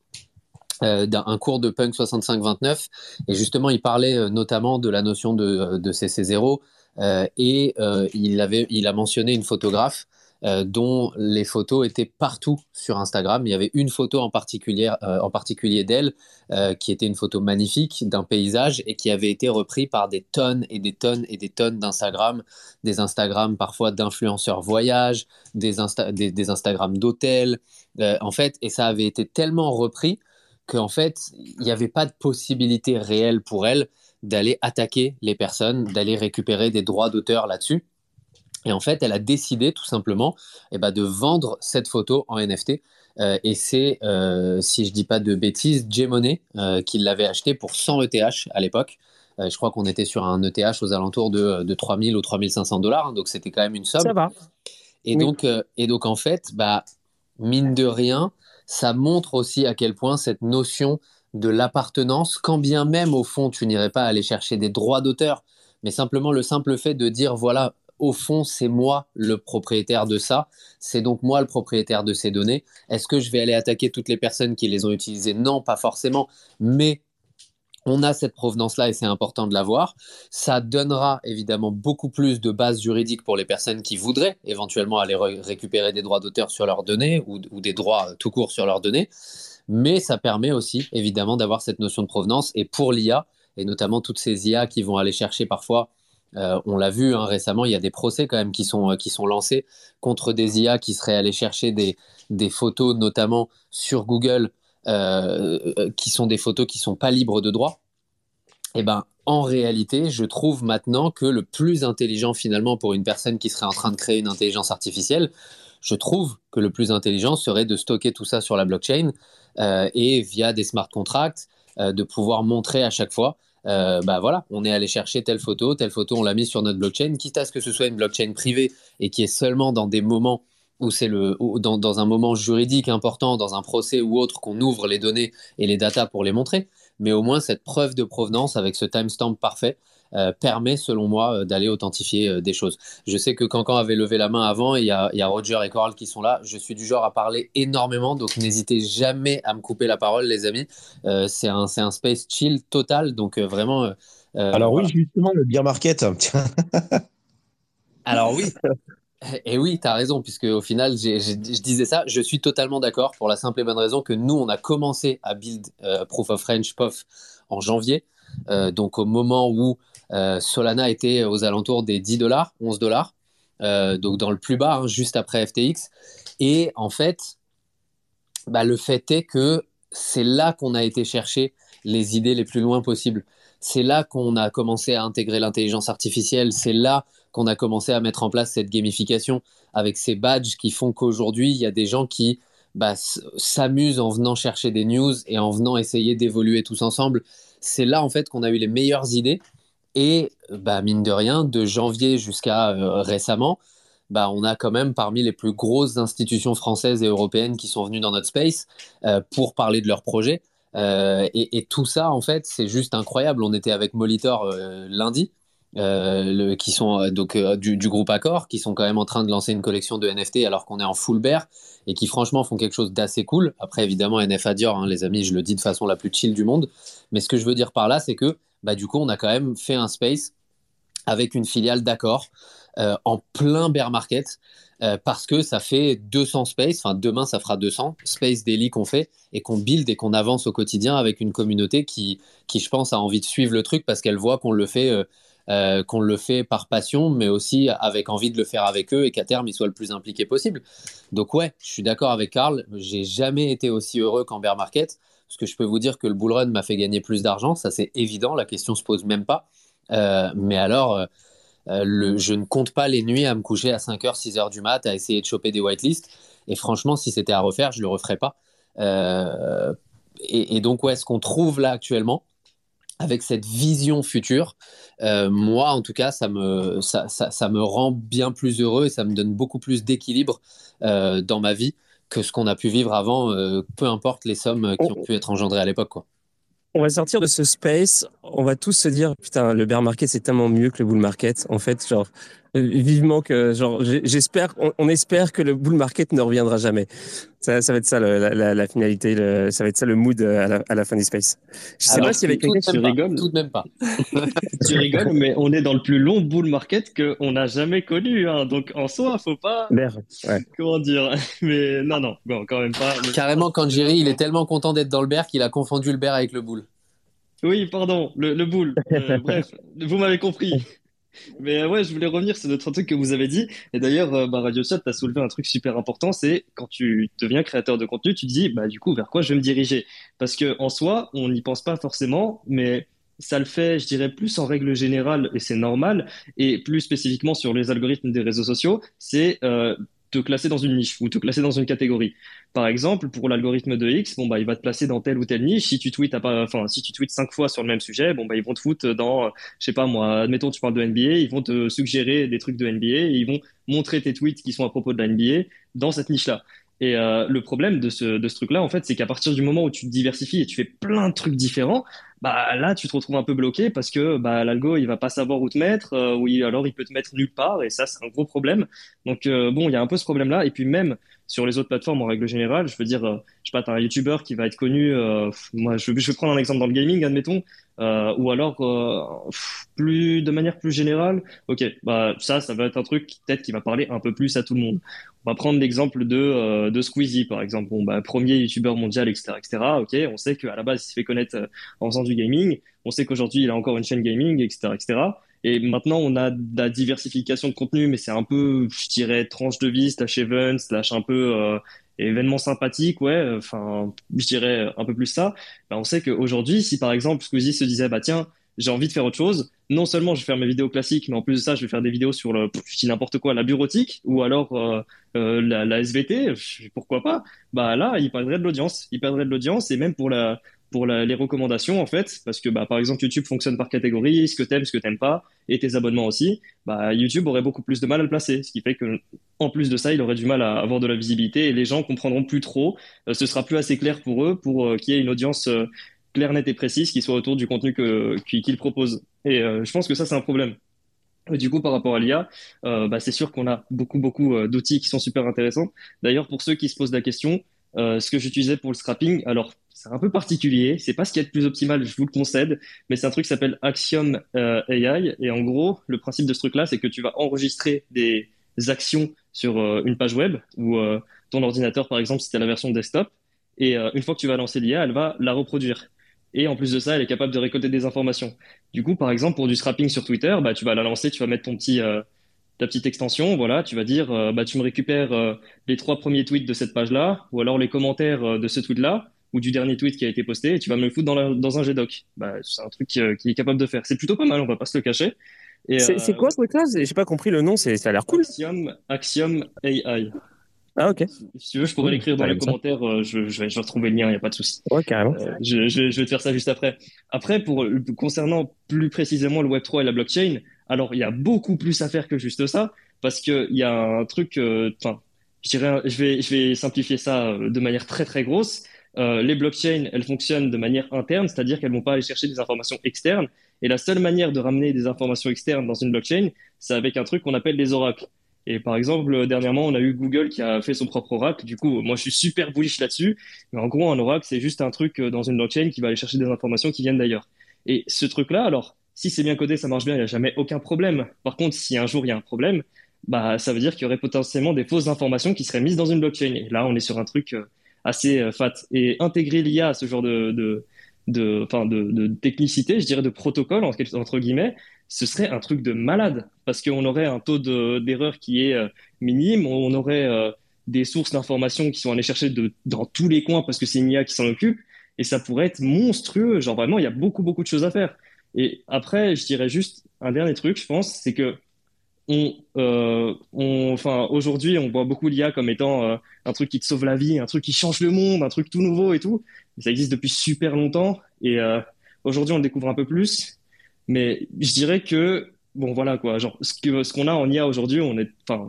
Speaker 2: d'un un cours de punk 65-29 et justement il parlait notamment de la notion de, de CC0 euh, et euh, il avait il a mentionné une photographe euh, dont les photos étaient partout sur Instagram. Il y avait une photo en particulier, euh, en particulier d'elle, euh, qui était une photo magnifique d'un paysage et qui avait été repris par des tonnes et des tonnes et des tonnes d'Instagram, des Instagram parfois d'influenceurs voyage, des, Insta des, des Instagram d'hôtels, euh, en fait, et ça avait été tellement repris qu'en fait, il n'y avait pas de possibilité réelle pour elle d'aller attaquer les personnes, d'aller récupérer des droits d'auteur là-dessus. Et en fait, elle a décidé tout simplement eh ben, de vendre cette photo en NFT. Euh, et c'est, euh, si je dis pas de bêtises, J-Money euh, qui l'avait acheté pour 100 ETH à l'époque. Je crois qu'on était sur un ETH aux alentours de, de 3000 ou 3500 dollars, hein, donc c'était quand même une somme.
Speaker 1: Ça va.
Speaker 2: Et,
Speaker 1: Oui.
Speaker 2: donc, et donc, en fait, bah, mine de rien, ça montre aussi à quel point cette notion de l'appartenance, quand bien même au fond, tu n'irais pas aller chercher des droits d'auteur, mais simplement le simple fait de dire, voilà, au fond, c'est moi le propriétaire de ça, c'est donc moi le propriétaire de ces données. Est-ce que je vais aller attaquer toutes les personnes qui les ont utilisées? Non, pas forcément, mais on a cette provenance-là et c'est important de l'avoir. Ça donnera évidemment beaucoup plus de bases juridiques pour les personnes qui voudraient éventuellement aller ré- récupérer des droits d'auteur sur leurs données ou, ou des droits tout court sur leurs données. Mais ça permet aussi évidemment d'avoir cette notion de provenance. Et pour l'IA, et notamment toutes ces IA qui vont aller chercher parfois, euh, on l'a vu hein, récemment, il y a des procès quand même qui sont, euh, qui sont lancés contre des IA qui seraient allés chercher des, des photos, notamment sur Google, euh, qui sont des photos qui sont pas libres de droit. Eh ben, en réalité, je trouve maintenant que le plus intelligent finalement pour une personne qui serait en train de créer une intelligence artificielle, je trouve que le plus intelligent serait de stocker tout ça sur la blockchain et via des smart contracts, euh, de pouvoir montrer à chaque fois, euh, bah voilà, on est allé chercher telle photo, telle photo, on l'a mise sur notre blockchain, quitte à ce que ce soit une blockchain privée et qui est seulement dans des moments où c'est le dans, dans un moment juridique important, dans un procès ou autre, qu'on ouvre les données et les datas pour les montrer. Mais au moins cette preuve de provenance avec ce timestamp parfait euh, permet, selon moi, euh, d'aller authentifier euh, des choses. Je sais que Cancan avait levé la main avant, il y a, il y a Roger et Coral qui sont là. Je suis du genre à parler énormément, donc n'hésitez jamais à me couper la parole, les amis. C'est un, un space chill total, donc vraiment.
Speaker 4: Alors oui, justement, le beer market.
Speaker 2: Alors oui. Et oui, tu as raison, puisque au final, je disais ça, je suis totalement d'accord pour la simple et bonne raison que nous, on a commencé à build euh, Proof of French POF en janvier, euh, donc au moment où Solana était aux alentours des 10 dollars, 11 dollars, euh, donc dans le plus bas, hein, juste après FTX. Et en fait, bah, le fait est que c'est là qu'on a été chercher les idées les plus loin possibles. C'est là qu'on a commencé à intégrer l'intelligence artificielle. C'est là qu'on a commencé à mettre en place cette gamification avec ces badges qui font qu'aujourd'hui, il y a des gens qui bah, s'amusent en venant chercher des news et en venant essayer d'évoluer tous ensemble. C'est là, en fait, qu'on a eu les meilleures idées. Et, bah, mine de rien, de janvier jusqu'à euh, récemment, bah, on a quand même parmi les plus grosses institutions françaises et européennes qui sont venues dans notre space euh, pour parler de leurs projets. Euh, et, tout ça, en fait, c'est juste incroyable. On était avec Molitor lundi, qui sont donc du, du groupe Accor, qui sont quand même en train de lancer une collection de NFT alors qu'on est en full bear et qui franchement font quelque chose d'assez cool. Après, évidemment, NFA Dior, hein, les amis, je le dis de façon la plus chill du monde. Mais ce que je veux dire par là, c'est que bah, du coup, on a quand même fait un space avec une filiale d'Accor euh, en plein bear market. euh, parce que ça fait 200 space, enfin demain ça fera 200 space daily qu'on fait et qu'on build et qu'on avance au quotidien avec une communauté qui, qui je pense a envie de suivre le truc parce qu'elle voit qu'on le fait euh, qu'on le fait par passion mais aussi avec envie de le faire avec eux et qu'à terme ils soient le plus impliqués possible. Donc ouais, je suis d'accord avec Karl, j'ai jamais été aussi heureux qu'en bear market parce que je peux vous dire que le bull run m'a fait gagner plus d'argent, ça c'est évident, la question se pose même pas. mais alors euh, je ne compte pas les nuits à me coucher à 5h, 6h du mat à essayer de choper des whitelists. Et franchement, si c'était à refaire, je ne le referais pas. Euh, et, donc, où est-ce qu'on trouve là actuellement avec cette vision future, euh, moi en tout cas, ça me, ça, ça, me rend bien plus heureux et ça me donne beaucoup plus d'équilibre dans ma vie que ce qu'on a pu vivre avant, peu importe les sommes qui ont pu être engendrées à l'époque. Quoi
Speaker 1: on va sortir de ce space, on va tous se dire putain le bear market c'est tellement mieux que le bull market en fait genre euh, vivement que genre j'espère on, espère que le bull market ne reviendra jamais. Ça, ça va être ça la, la, finalité ça va être ça le mood à la, à la fin du space.
Speaker 2: Je sais pas si avec quelqu'un tu rigoles tout de même pas.
Speaker 3: Tu rigoles mais on est dans le plus long bull market qu'on n'a jamais connu hein. donc en soi faut pas
Speaker 1: ouais.
Speaker 3: comment dire? Mais non non. Bon quand même pas
Speaker 2: carrément quand Jerry il est tellement content d'être dans le bear qu'il a confondu le bear avec le bull.
Speaker 3: Oui pardon le, le bull. Euh, bref vous m'avez compris mais euh, ouais, je voulais revenir sur notre truc que vous avez dit. Et d'ailleurs, euh, bah, Radio Chat, tu as soulevé un truc super important, c'est quand tu deviens créateur de contenu, tu te dis, bah, du coup, vers quoi je vais me diriger? Parce que en soi, on n'y pense pas forcément, mais ça le fait, je dirais, plus en règle générale, et c'est normal, et plus spécifiquement sur les algorithmes des réseaux sociaux, c'est euh, te classer dans une niche ou te classer dans une catégorie. Par exemple, pour l'algorithme de X, bon bah il va te placer dans telle ou telle niche. Si tu tweets, enfin si tu tweets cinq fois sur le même sujet, bon bah ils vont te foutre dans, je sais pas moi, admettons tu parles de NBA, ils vont te suggérer des trucs de NBA et ils vont montrer tes tweets qui sont à propos de la NBA dans cette niche-là. Et euh, le problème de ce, de ce truc-là, en fait, c'est qu'à partir du moment où tu te diversifies et tu fais plein de trucs différents, bah là, tu te retrouves un peu bloqué parce que bah, l'algo, il va pas savoir où te mettre, euh, ou alors il peut te mettre nulle part, et ça, c'est un gros problème. Donc euh, bon, il y a un peu ce problème-là. Et puis même sur les autres plateformes, en règle générale, je veux dire, euh, je sais pas, t'as un YouTuber qui va être connu. Euh, moi, je, je vais prendre un exemple dans le gaming, admettons, ou alors plus de manière plus générale. Ok, bah ça, ça va être un truc peut-être qui va parler un peu plus à tout le monde. On va prendre l'exemple de, euh, de Squeezie, par exemple. Bon, bah, premier youtubeur mondial, etc., etc. Ok, on sait qu'à la base, il s'est fait connaître euh, en faisant du gaming. On sait qu'aujourd'hui, il a encore une chaîne gaming, etc., etc. Et maintenant, on a de la diversification de contenu, mais c'est un peu, je dirais, tranche de vie, slash event, slash un peu euh, événement sympathique, ouais, enfin, je dirais un peu plus ça. Bah, on sait qu'aujourd'hui, si par exemple Squeezie se disait, bah tiens, j'ai envie de faire autre chose. Non seulement je vais faire mes vidéos classiques, mais en plus de ça, je vais faire des vidéos sur le, n'importe quoi, la bureautique ou alors euh, euh, la, SVT. Pourquoi pas Bah là, il perdrait de l'audience. Il perdrait de l'audience et même pour les recommandations en fait, parce que bah, par exemple YouTube fonctionne par catégorie, ce que t'aimes, ce que t'aimes pas, et tes abonnements aussi. Bah, YouTube aurait beaucoup plus de mal à le placer, ce qui fait que en plus de ça, il aurait du mal à avoir de la visibilité et les gens comprendront plus trop. Euh, ce sera plus assez clair pour eux pour qu'il y ait une audience claire, nette et précise qui soit autour du contenu qu'il propose. Et euh, je pense que ça, c'est un problème. du coup, par rapport à l'IA, euh, bah, c'est sûr qu'on a beaucoup, beaucoup euh, d'outils qui sont super intéressants. D'ailleurs, pour ceux qui se posent la question, ce que j'utilisais pour le scrapping, alors c'est un peu particulier, c'est pas ce qui est le plus optimal, je vous le concède, mais c'est un truc qui s'appelle Axiom AI. Et en gros, le principe de ce truc-là, c'est que tu vas enregistrer des actions sur une page web ou ton ordinateur, par exemple, si tu as la version desktop. Et une fois que tu vas lancer l'IA, elle va la reproduire. Et en plus de ça, elle est capable de récolter des informations. Du coup, par exemple, pour du scrapping sur Twitter, bah, tu vas la lancer, tu vas mettre ton petit, euh, ta petite extension, voilà, tu vas dire, euh, bah, tu me récupères euh, les trois premiers tweets de cette page-là, ou alors les commentaires de ce tweet-là, ou du dernier tweet qui a été posté, et tu vas me le foutre dans, dans un GDoc. Bah, c'est un truc qui, est capable de faire. C'est plutôt pas mal, on va pas se le cacher.
Speaker 1: C'est quoi ce truc-là J'ai pas compris le nom, ça a l'air cool.
Speaker 3: Axiom, Axiom AI.
Speaker 1: Ah, ok.
Speaker 3: Si tu veux, je pourrais l'écrire dans les commentaires. Euh, je, je, vais, je, vais, retrouver le lien, il n'y a pas de souci.
Speaker 1: Ouais, carrément.
Speaker 3: Euh, je, je, je, vais te faire ça juste après. Après, pour concernant plus précisément le Web3 et la blockchain, alors il y a beaucoup plus à faire que juste ça, parce qu'il y a un truc, euh, enfin, je, dirais, je, vais, je vais simplifier ça de manière très très grosse. Euh, les blockchains, elles fonctionnent de manière interne, c'est-à-dire qu'elles vont pas aller chercher des informations externes. Et la seule manière de ramener des informations externes dans une blockchain, c'est avec un truc qu'on appelle des oracles. Et par exemple, dernièrement, on a eu Google qui a fait son propre oracle. Du coup, moi, je suis super bullish là-dessus. Mais en gros, un oracle, c'est juste un truc euh, dans une blockchain qui va aller chercher des informations qui viennent d'ailleurs. Et ce truc-là, alors, si c'est bien codé, ça marche bien, il n'y a jamais aucun problème. Par contre, si un jour il y a un problème, bah, ça veut dire qu'il y aurait potentiellement des fausses informations qui seraient mises dans une blockchain. Et là, on est sur un truc euh, assez euh, fat. Et intégrer l'IA à ce genre de, de, enfin, de, de technicité, je dirais de protocole, entre guillemets, ce serait un truc de malade. Parce qu'on aurait un taux d'erreur qui est euh, minime, on aurait des sources d'informations qui sont allées chercher de, dans tous les coins parce que c'est une IA qui s'en occupe. Et ça pourrait être monstrueux. Genre vraiment, il y a beaucoup, beaucoup de choses à faire. Et après, je dirais juste un dernier truc, je pense, c'est que on, euh, on, enfin, aujourd'hui, on voit beaucoup l'IA comme étant euh, un truc qui te sauve la vie, un truc qui change le monde, un truc tout nouveau et tout. Ça existe depuis super longtemps et euh, aujourd'hui, on le découvre un peu plus. Mais je dirais que, bon, voilà quoi, genre, ce qu'on a en IA aujourd'hui, on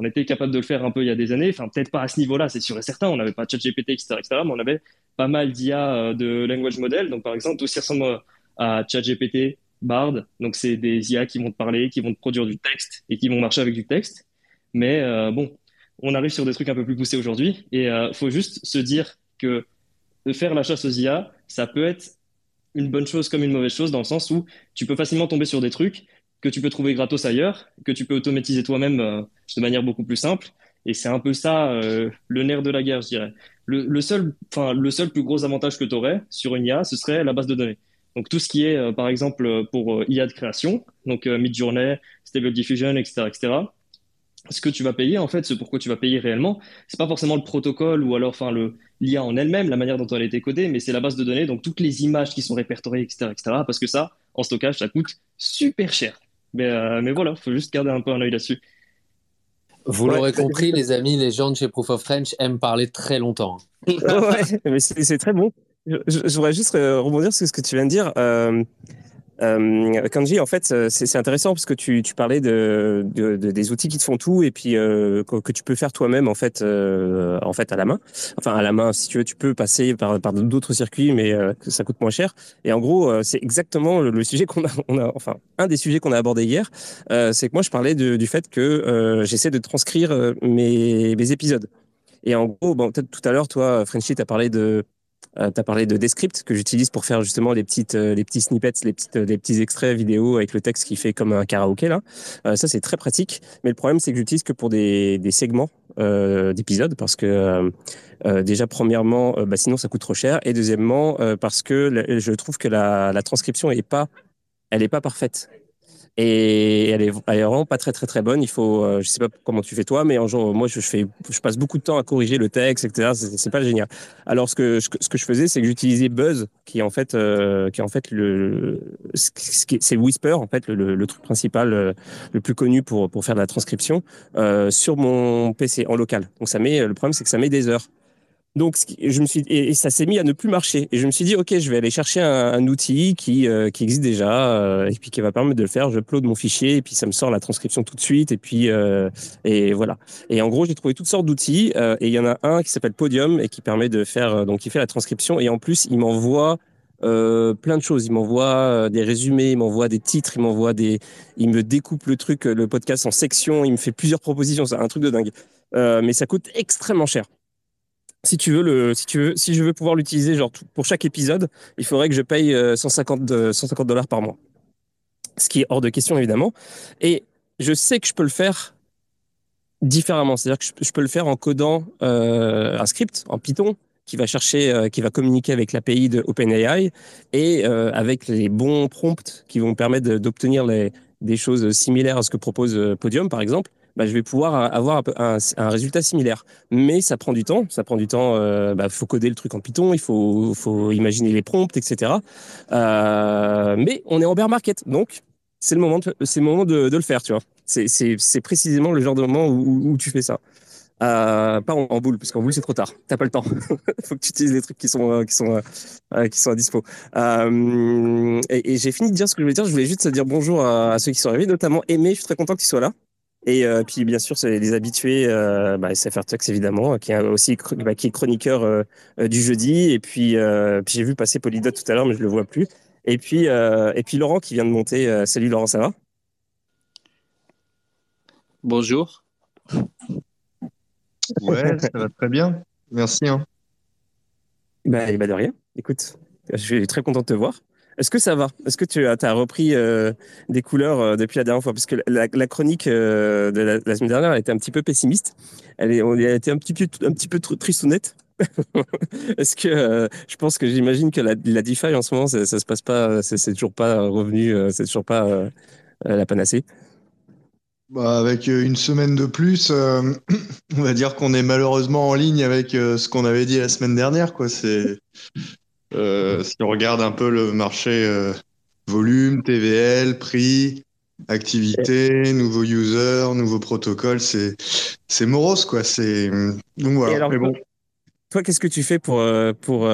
Speaker 3: était capable de le faire un peu il y a des années. Enfin, peut-être pas à ce niveau-là, c'est sûr et certain. On n'avait pas ChatGPT, etc., etc., mais on avait pas mal d'IA de language model. Donc, par exemple, tout ce qui ressemble à ChatGPT, Bard. Donc, c'est des IA qui vont te parler, qui vont te produire du texte et qui vont marcher avec du texte. Mais euh, bon, on arrive sur des trucs un peu plus poussés aujourd'hui. Et il euh, faut juste se dire que faire la chasse aux IA, ça peut être une bonne chose comme une mauvaise chose dans le sens où tu peux facilement tomber sur des trucs que tu peux trouver gratos ailleurs, que tu peux automatiser toi-même euh, de manière beaucoup plus simple. Et c'est un peu ça le nerf de la guerre, je dirais. Le, seul, le seul plus gros avantage que tu aurais sur une IA, ce serait la base de données. Donc tout ce qui est, euh, par exemple, euh, pour euh, IA de création, donc Midjourney, Stable Diffusion, etc., etc. Ce que tu vas payer, en fait, ce pourquoi tu vas payer réellement, c'est pas forcément le protocole ou alors, enfin, le l'IA en elle-même, la manière dont elle a été codée, mais c'est la base de données, donc toutes les images qui sont répertoriées, etc., etc. Parce que ça, en stockage, ça coûte super cher. Mais, mais voilà, faut juste garder un peu un œil là-dessus.
Speaker 2: Vous l'aurez compris, les amis, les gens de chez Proof of French aiment parler très longtemps.
Speaker 1: ouais, mais c'est très bon. Je, voudrais juste euh, rebondir sur ce que tu viens de dire. Euh, euh, Kanji, en fait, euh, c'est intéressant parce que tu, parlais de, de, de, des outils qui te font tout et puis euh, que, tu peux faire toi-même en fait, euh, en fait à la main. Enfin à la main, si tu veux, tu peux passer par, d'autres circuits, mais ça coûte moins cher. Et en gros, c'est exactement le, sujet qu'on a, enfin un des sujets qu'on a abordé hier, c'est que moi je parlais du fait que j'essaie de transcrire mes, épisodes. Et en gros, peut-être tout à l'heure, toi, Frenchy, tu as parlé de euh, tu as parlé de Descript que j'utilise pour faire justement les petites euh, les petits snippets, les petites les petits extraits vidéo avec le texte qui fait comme un karaoké là. Euh, ça c'est très pratique, mais le problème c'est que j'utilise que pour des, des segments euh, d'épisodes parce que euh, déjà premièrement bah, sinon ça coûte trop cher. Et deuxièmement parce que je trouve que la, la transcription est pas elle est pas parfaite et elle est, elle est, vraiment pas très très très bonne. Il faut, euh, je sais pas comment tu fais toi, mais en genre, moi je fais, je passe beaucoup de temps à corriger le texte, etc. C'est pas génial. Alors ce que ce que je faisais, c'est que j'utilisais Buzz, qui est en fait, euh, qui est en fait le, c'est Whisper en fait le, truc principal, euh, le plus connu pour pour faire de la transcription sur mon PC en local. Donc ça met, le problème c'est que ça met des heures. Donc, je me suis et ça s'est mis à ne plus marcher. Et je me suis dit, ok, je vais aller chercher un, outil qui euh, qui existe déjà euh, et puis qui va permettre de le faire. Je upload mon fichier et puis ça me sort la transcription tout de suite. Et puis euh, et voilà. Et en gros, j'ai trouvé toutes sortes d'outils et il y en a un qui s'appelle Podium et qui permet de faire donc qui fait la transcription et en plus il m'envoie plein de choses. Il m'envoie des résumés, il m'envoie des titres, il m'envoie des, il me découpe le truc, le podcast en sections, il me fait plusieurs propositions. C'est un truc de dingue. mais ça coûte extrêmement cher si tu veux le, si tu veux, si je veux pouvoir l'utiliser genre pour chaque épisode, il faudrait que je paye 150 euh, 150 dollars par mois, ce qui est hors de question évidemment. Et je sais que je peux le faire différemment, c'est-à-dire que je, peux le faire en codant euh, un script en Python qui va chercher, euh, qui va communiquer avec l'API de OpenAI et avec les bons prompts qui vont permettre d'obtenir des choses similaires à ce que propose Podium par exemple bah, je vais pouvoir avoir un, résultat similaire. Mais ça prend du temps. Ça prend du temps. Il euh, bah, faut coder le truc en Python. Il faut, imaginer les prompts, etc. Euh, mais on est en bear market, donc c'est le moment, c'est le moment de, de, le faire. Tu vois. C'est précisément le genre de moment où, tu fais ça. Euh, pas en, boule, parce qu'en boule c'est trop tard. T'as pas le temps. faut que tu utilises les trucs qui sont euh, qui sont qui sont à dispo. Et, et j'ai fini de dire ce que je voulais dire. Je voulais juste dire bonjour à, à ceux qui sont arrivés, notamment Aimé. Je suis très content que tu sois là. Et euh, puis bien sûr, c'est les habitués, euh, bah, SFR Tux évidemment, qui est aussi bah, qui est chroniqueur euh, euh, du jeudi. Et puis, euh, puis j'ai vu passer Polydot tout à l'heure, mais je le vois plus. Et puis et puis Laurent qui vient de monter. salut Laurent, ça va?
Speaker 5: Bonjour.
Speaker 6: Ouais, ça va très bien. Merci. Hein.
Speaker 1: Bah, bah de rien. Écoute, je suis très content de te voir. Est-ce que ça va? Est-ce que tu as, repris euh, des couleurs euh, depuis la dernière fois? Parce que la, chronique de la, semaine dernière, elle était un petit peu pessimiste. Elle, est, on, a été un petit peu, un petit peu tristounette. Est-ce que je pense que j'imagine que la, la, DeFi en ce moment, ça, ça se passe pas, c'est toujours pas revenu, c'est toujours pas la panacée?
Speaker 5: Bah, avec une semaine de plus, on va dire qu'on est malheureusement en ligne avec ce qu'on avait dit la semaine dernière. Quoi. C'est, euh, si on regarde un peu le marché euh, volume, TVL, prix, activité, nouveaux users, nouveaux protocoles, c'est c'est morose quoi. C'est donc voilà.
Speaker 1: bon. Toi, qu'est-ce que tu fais pour euh, pour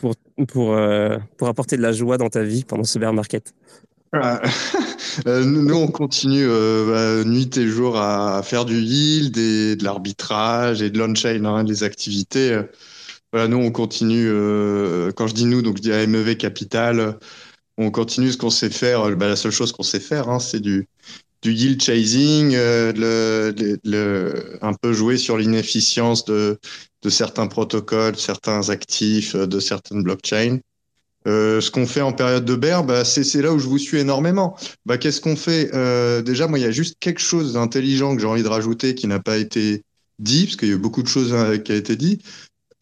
Speaker 1: pour pour pour apporter de la joie dans ta vie pendant ce bear market?
Speaker 5: Ah, nous, on continue bah, nuit et jour à faire du yield et de l'arbitrage et de l'on-chain, hein, des activités nous, on continue. Euh, quand je dis nous, donc je dis MEV Capital, on continue ce qu'on sait faire. Bah, la seule chose qu'on sait faire, hein, c'est du, du yield chasing, euh, un peu jouer sur l'inefficience de, certains protocoles, certains actifs, euh, de certaines blockchains. ce qu'on fait en période de bear, bah, c'est là où je vous suis énormément. Bah, Qu'est-ce qu'on fait? Déjà, moi, il y a juste quelque chose d'intelligent que j'ai envie de rajouter qui n'a pas été dit, parce qu'il y a eu beaucoup de choses qui ont été dit.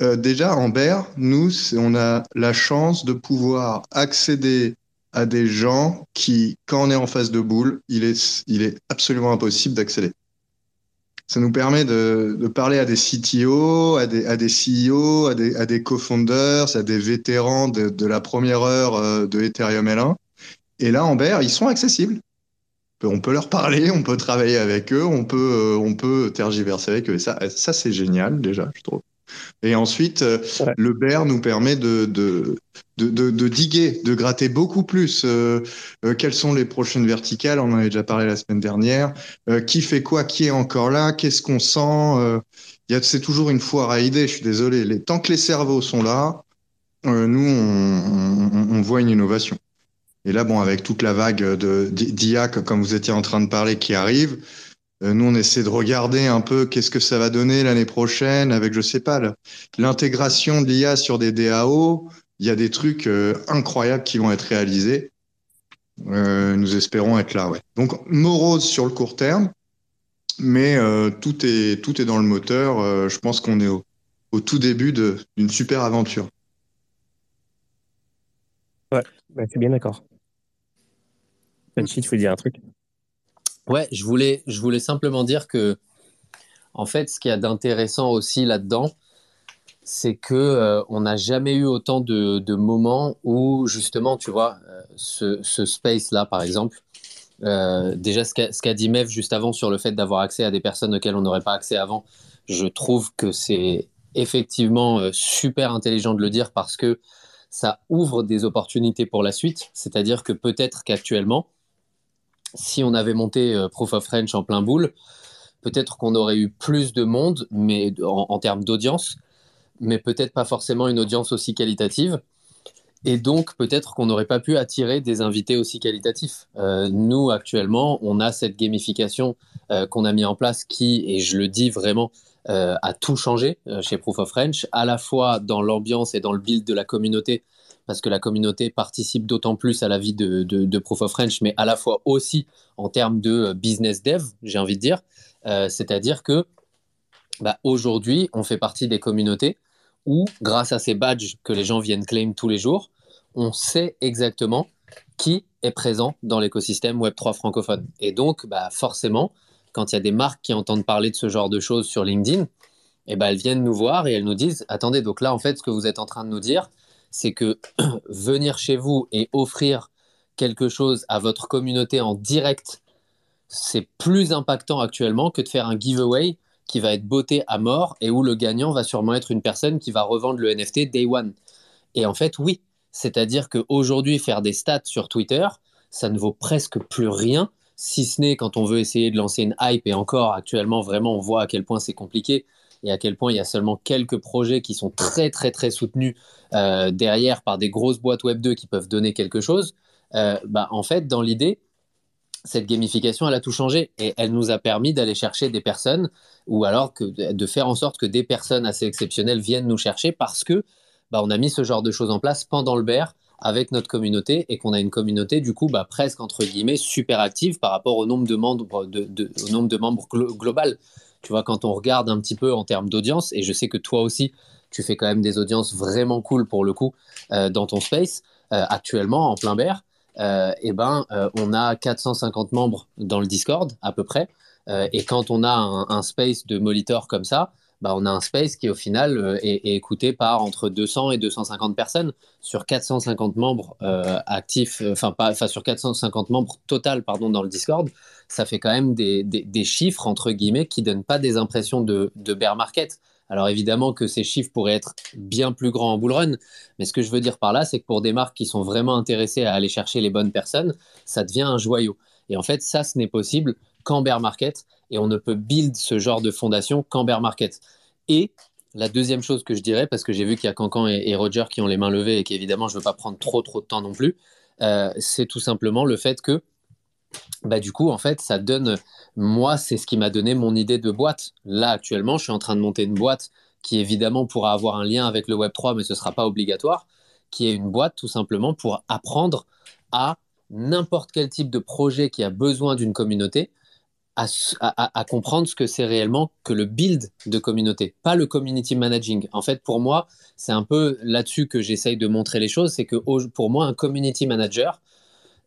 Speaker 5: Euh, déjà, en nous, on a la chance de pouvoir accéder à des gens qui, quand on est en phase de boule, il est, absolument impossible d'accéder. Ça nous permet de, parler à des CTO, à des, à CEO, à des, co-founders, à des vétérans de, la première heure euh, de Ethereum L1. Et là, en BER, ils sont accessibles. On peut leur parler, on peut travailler avec eux, on peut, euh, tergiverser avec eux. Et ça c'est génial déjà, je trouve. Et ensuite, euh, le BER nous permet de, de, de, de, diguer, de gratter beaucoup plus. Euh, euh, quelles sont les prochaines verticales On en avait déjà parlé la semaine dernière. qui fait quoi Qui est encore là Qu'est-ce qu'on sent C'est toujours une foire à idées, je suis désolé. Les, tant que les cerveaux sont là, nous, on, on, voit une innovation. Et là, bon, avec toute la vague d'IA, comme vous étiez en train de parler, qui arrive, nous, on essaie de regarder un peu qu'est-ce que ça va donner l'année prochaine avec, je sais pas, l'intégration de l'IA sur des DAO. Il y a des trucs euh, incroyables qui vont être réalisés. Euh, nous espérons être là. Donc, morose sur le court terme, mais tout, est, dans le moteur. je pense qu'on est au, tout début d'une super aventure.
Speaker 1: Ouais, bah, c'est bien d'accord. il faut dire un truc.
Speaker 2: Ouais, je voulais, je voulais simplement dire que, en fait, ce qu'il y a d'intéressant aussi là-dedans, c'est que euh, on n'a jamais eu autant de, moments où justement, tu vois, euh, ce, ce space-là, par exemple, euh, déjà ce qu'a dit Mev juste avant sur le fait d'avoir accès à des personnes auxquelles on n'aurait pas accès avant, je trouve que c'est effectivement super intelligent de le dire parce que ça ouvre des opportunités pour la suite. C'est-à-dire que peut-être qu'actuellement, si on avait monté euh, Proof of French en plein boule, peut-être qu'on aurait eu plus de monde, mais en, termes d'audience, mais peut-être pas forcément une audience aussi qualitative. Et donc, peut-être qu'on n'aurait pas pu attirer des invités aussi qualitatifs. Euh, nous, actuellement, on a cette gamification euh, qu'on a mis en place qui, et je le dis vraiment, a tout changé chez Proof of French, à la fois dans l'ambiance et dans le build de la communauté, parce que la communauté participe d'autant plus à la vie de, Proof of French, mais à la fois aussi en termes de euh, business dev, j'ai envie de dire. Euh, c'est-à-dire que bah, aujourd'hui, on fait partie des communautés où, grâce à ces badges que les gens viennent claim tous les jours, on sait exactement qui est présent dans l'écosystème Web3 francophone. Et donc, bah, forcément, quand il y a des marques qui entendent parler de ce genre de choses sur LinkedIn, eh ben, elles viennent nous voir et elles nous disent, attendez, donc là, en fait, ce que vous êtes en train de nous dire, c'est que venir chez vous et offrir quelque chose à votre communauté en direct, c'est plus impactant actuellement que de faire un giveaway qui va être botté à mort et où le gagnant va sûrement être une personne qui va revendre le NFT day one. Et en fait, oui, c'est-à-dire qu'aujourd'hui, faire des stats sur Twitter, ça ne vaut presque plus rien, si ce n'est quand on veut essayer de lancer une hype. Et encore, actuellement, vraiment, on voit à quel point c'est compliqué et à quel point il y a seulement quelques projets qui sont très très très soutenus euh, derrière par des grosses boîtes Web 2 qui peuvent donner quelque chose, euh, bah, en fait, dans l'idée, cette gamification, elle a tout changé et elle nous a permis d'aller chercher des personnes ou alors que, de faire en sorte que des personnes assez exceptionnelles viennent nous chercher parce que bah, on a mis ce genre de choses en place pendant le bear avec notre communauté et qu'on a une communauté du coup bah, presque entre guillemets super active par rapport au nombre de membres global. Tu vois, quand on regarde un petit peu en termes d'audience, et je sais que toi aussi, tu fais quand même des audiences vraiment cool pour le coup euh, dans ton space euh, actuellement en plein bear. Euh, eh ben, on a 450 membres dans le Discord à peu près. et quand on a un, space de molitor comme ça, bah, on a un space qui au final euh, est, écouté par entre 200 et 250 personnes sur 450 membres euh, actifs, euh, enfin pas, sur 450 membres total pardon dans le Discord, ça fait quand même des, chiffres entre guillemets qui donnent pas des impressions de, bear market. Alors évidemment que ces chiffres pourraient être bien plus grands en bull run, mais ce que je veux dire par là, c'est que pour des marques qui sont vraiment intéressées à aller chercher les bonnes personnes, ça devient un joyau. Et en fait, ça, ce n'est possible qu'en bear market et on ne peut build ce genre de fondation qu'en bear market. Et la deuxième chose que je dirais, parce que j'ai vu qu'il y a Cancan et, Roger qui ont les mains levées et qu'évidemment je ne veux pas prendre trop trop de temps non plus, euh, c'est tout simplement le fait que bah, du coup, en fait, ça donne. Moi, c'est ce qui m'a donné mon idée de boîte. Là, actuellement, je suis en train de monter une boîte qui, évidemment, pourra avoir un lien avec le Web3, mais ce ne sera pas obligatoire, qui est une boîte tout simplement pour apprendre à n'importe quel type de projet qui a besoin d'une communauté à, comprendre ce que c'est réellement que le build de communauté, pas le community managing. En fait, pour moi, c'est un peu là-dessus que j'essaye de montrer les choses, c'est que pour moi, un community manager,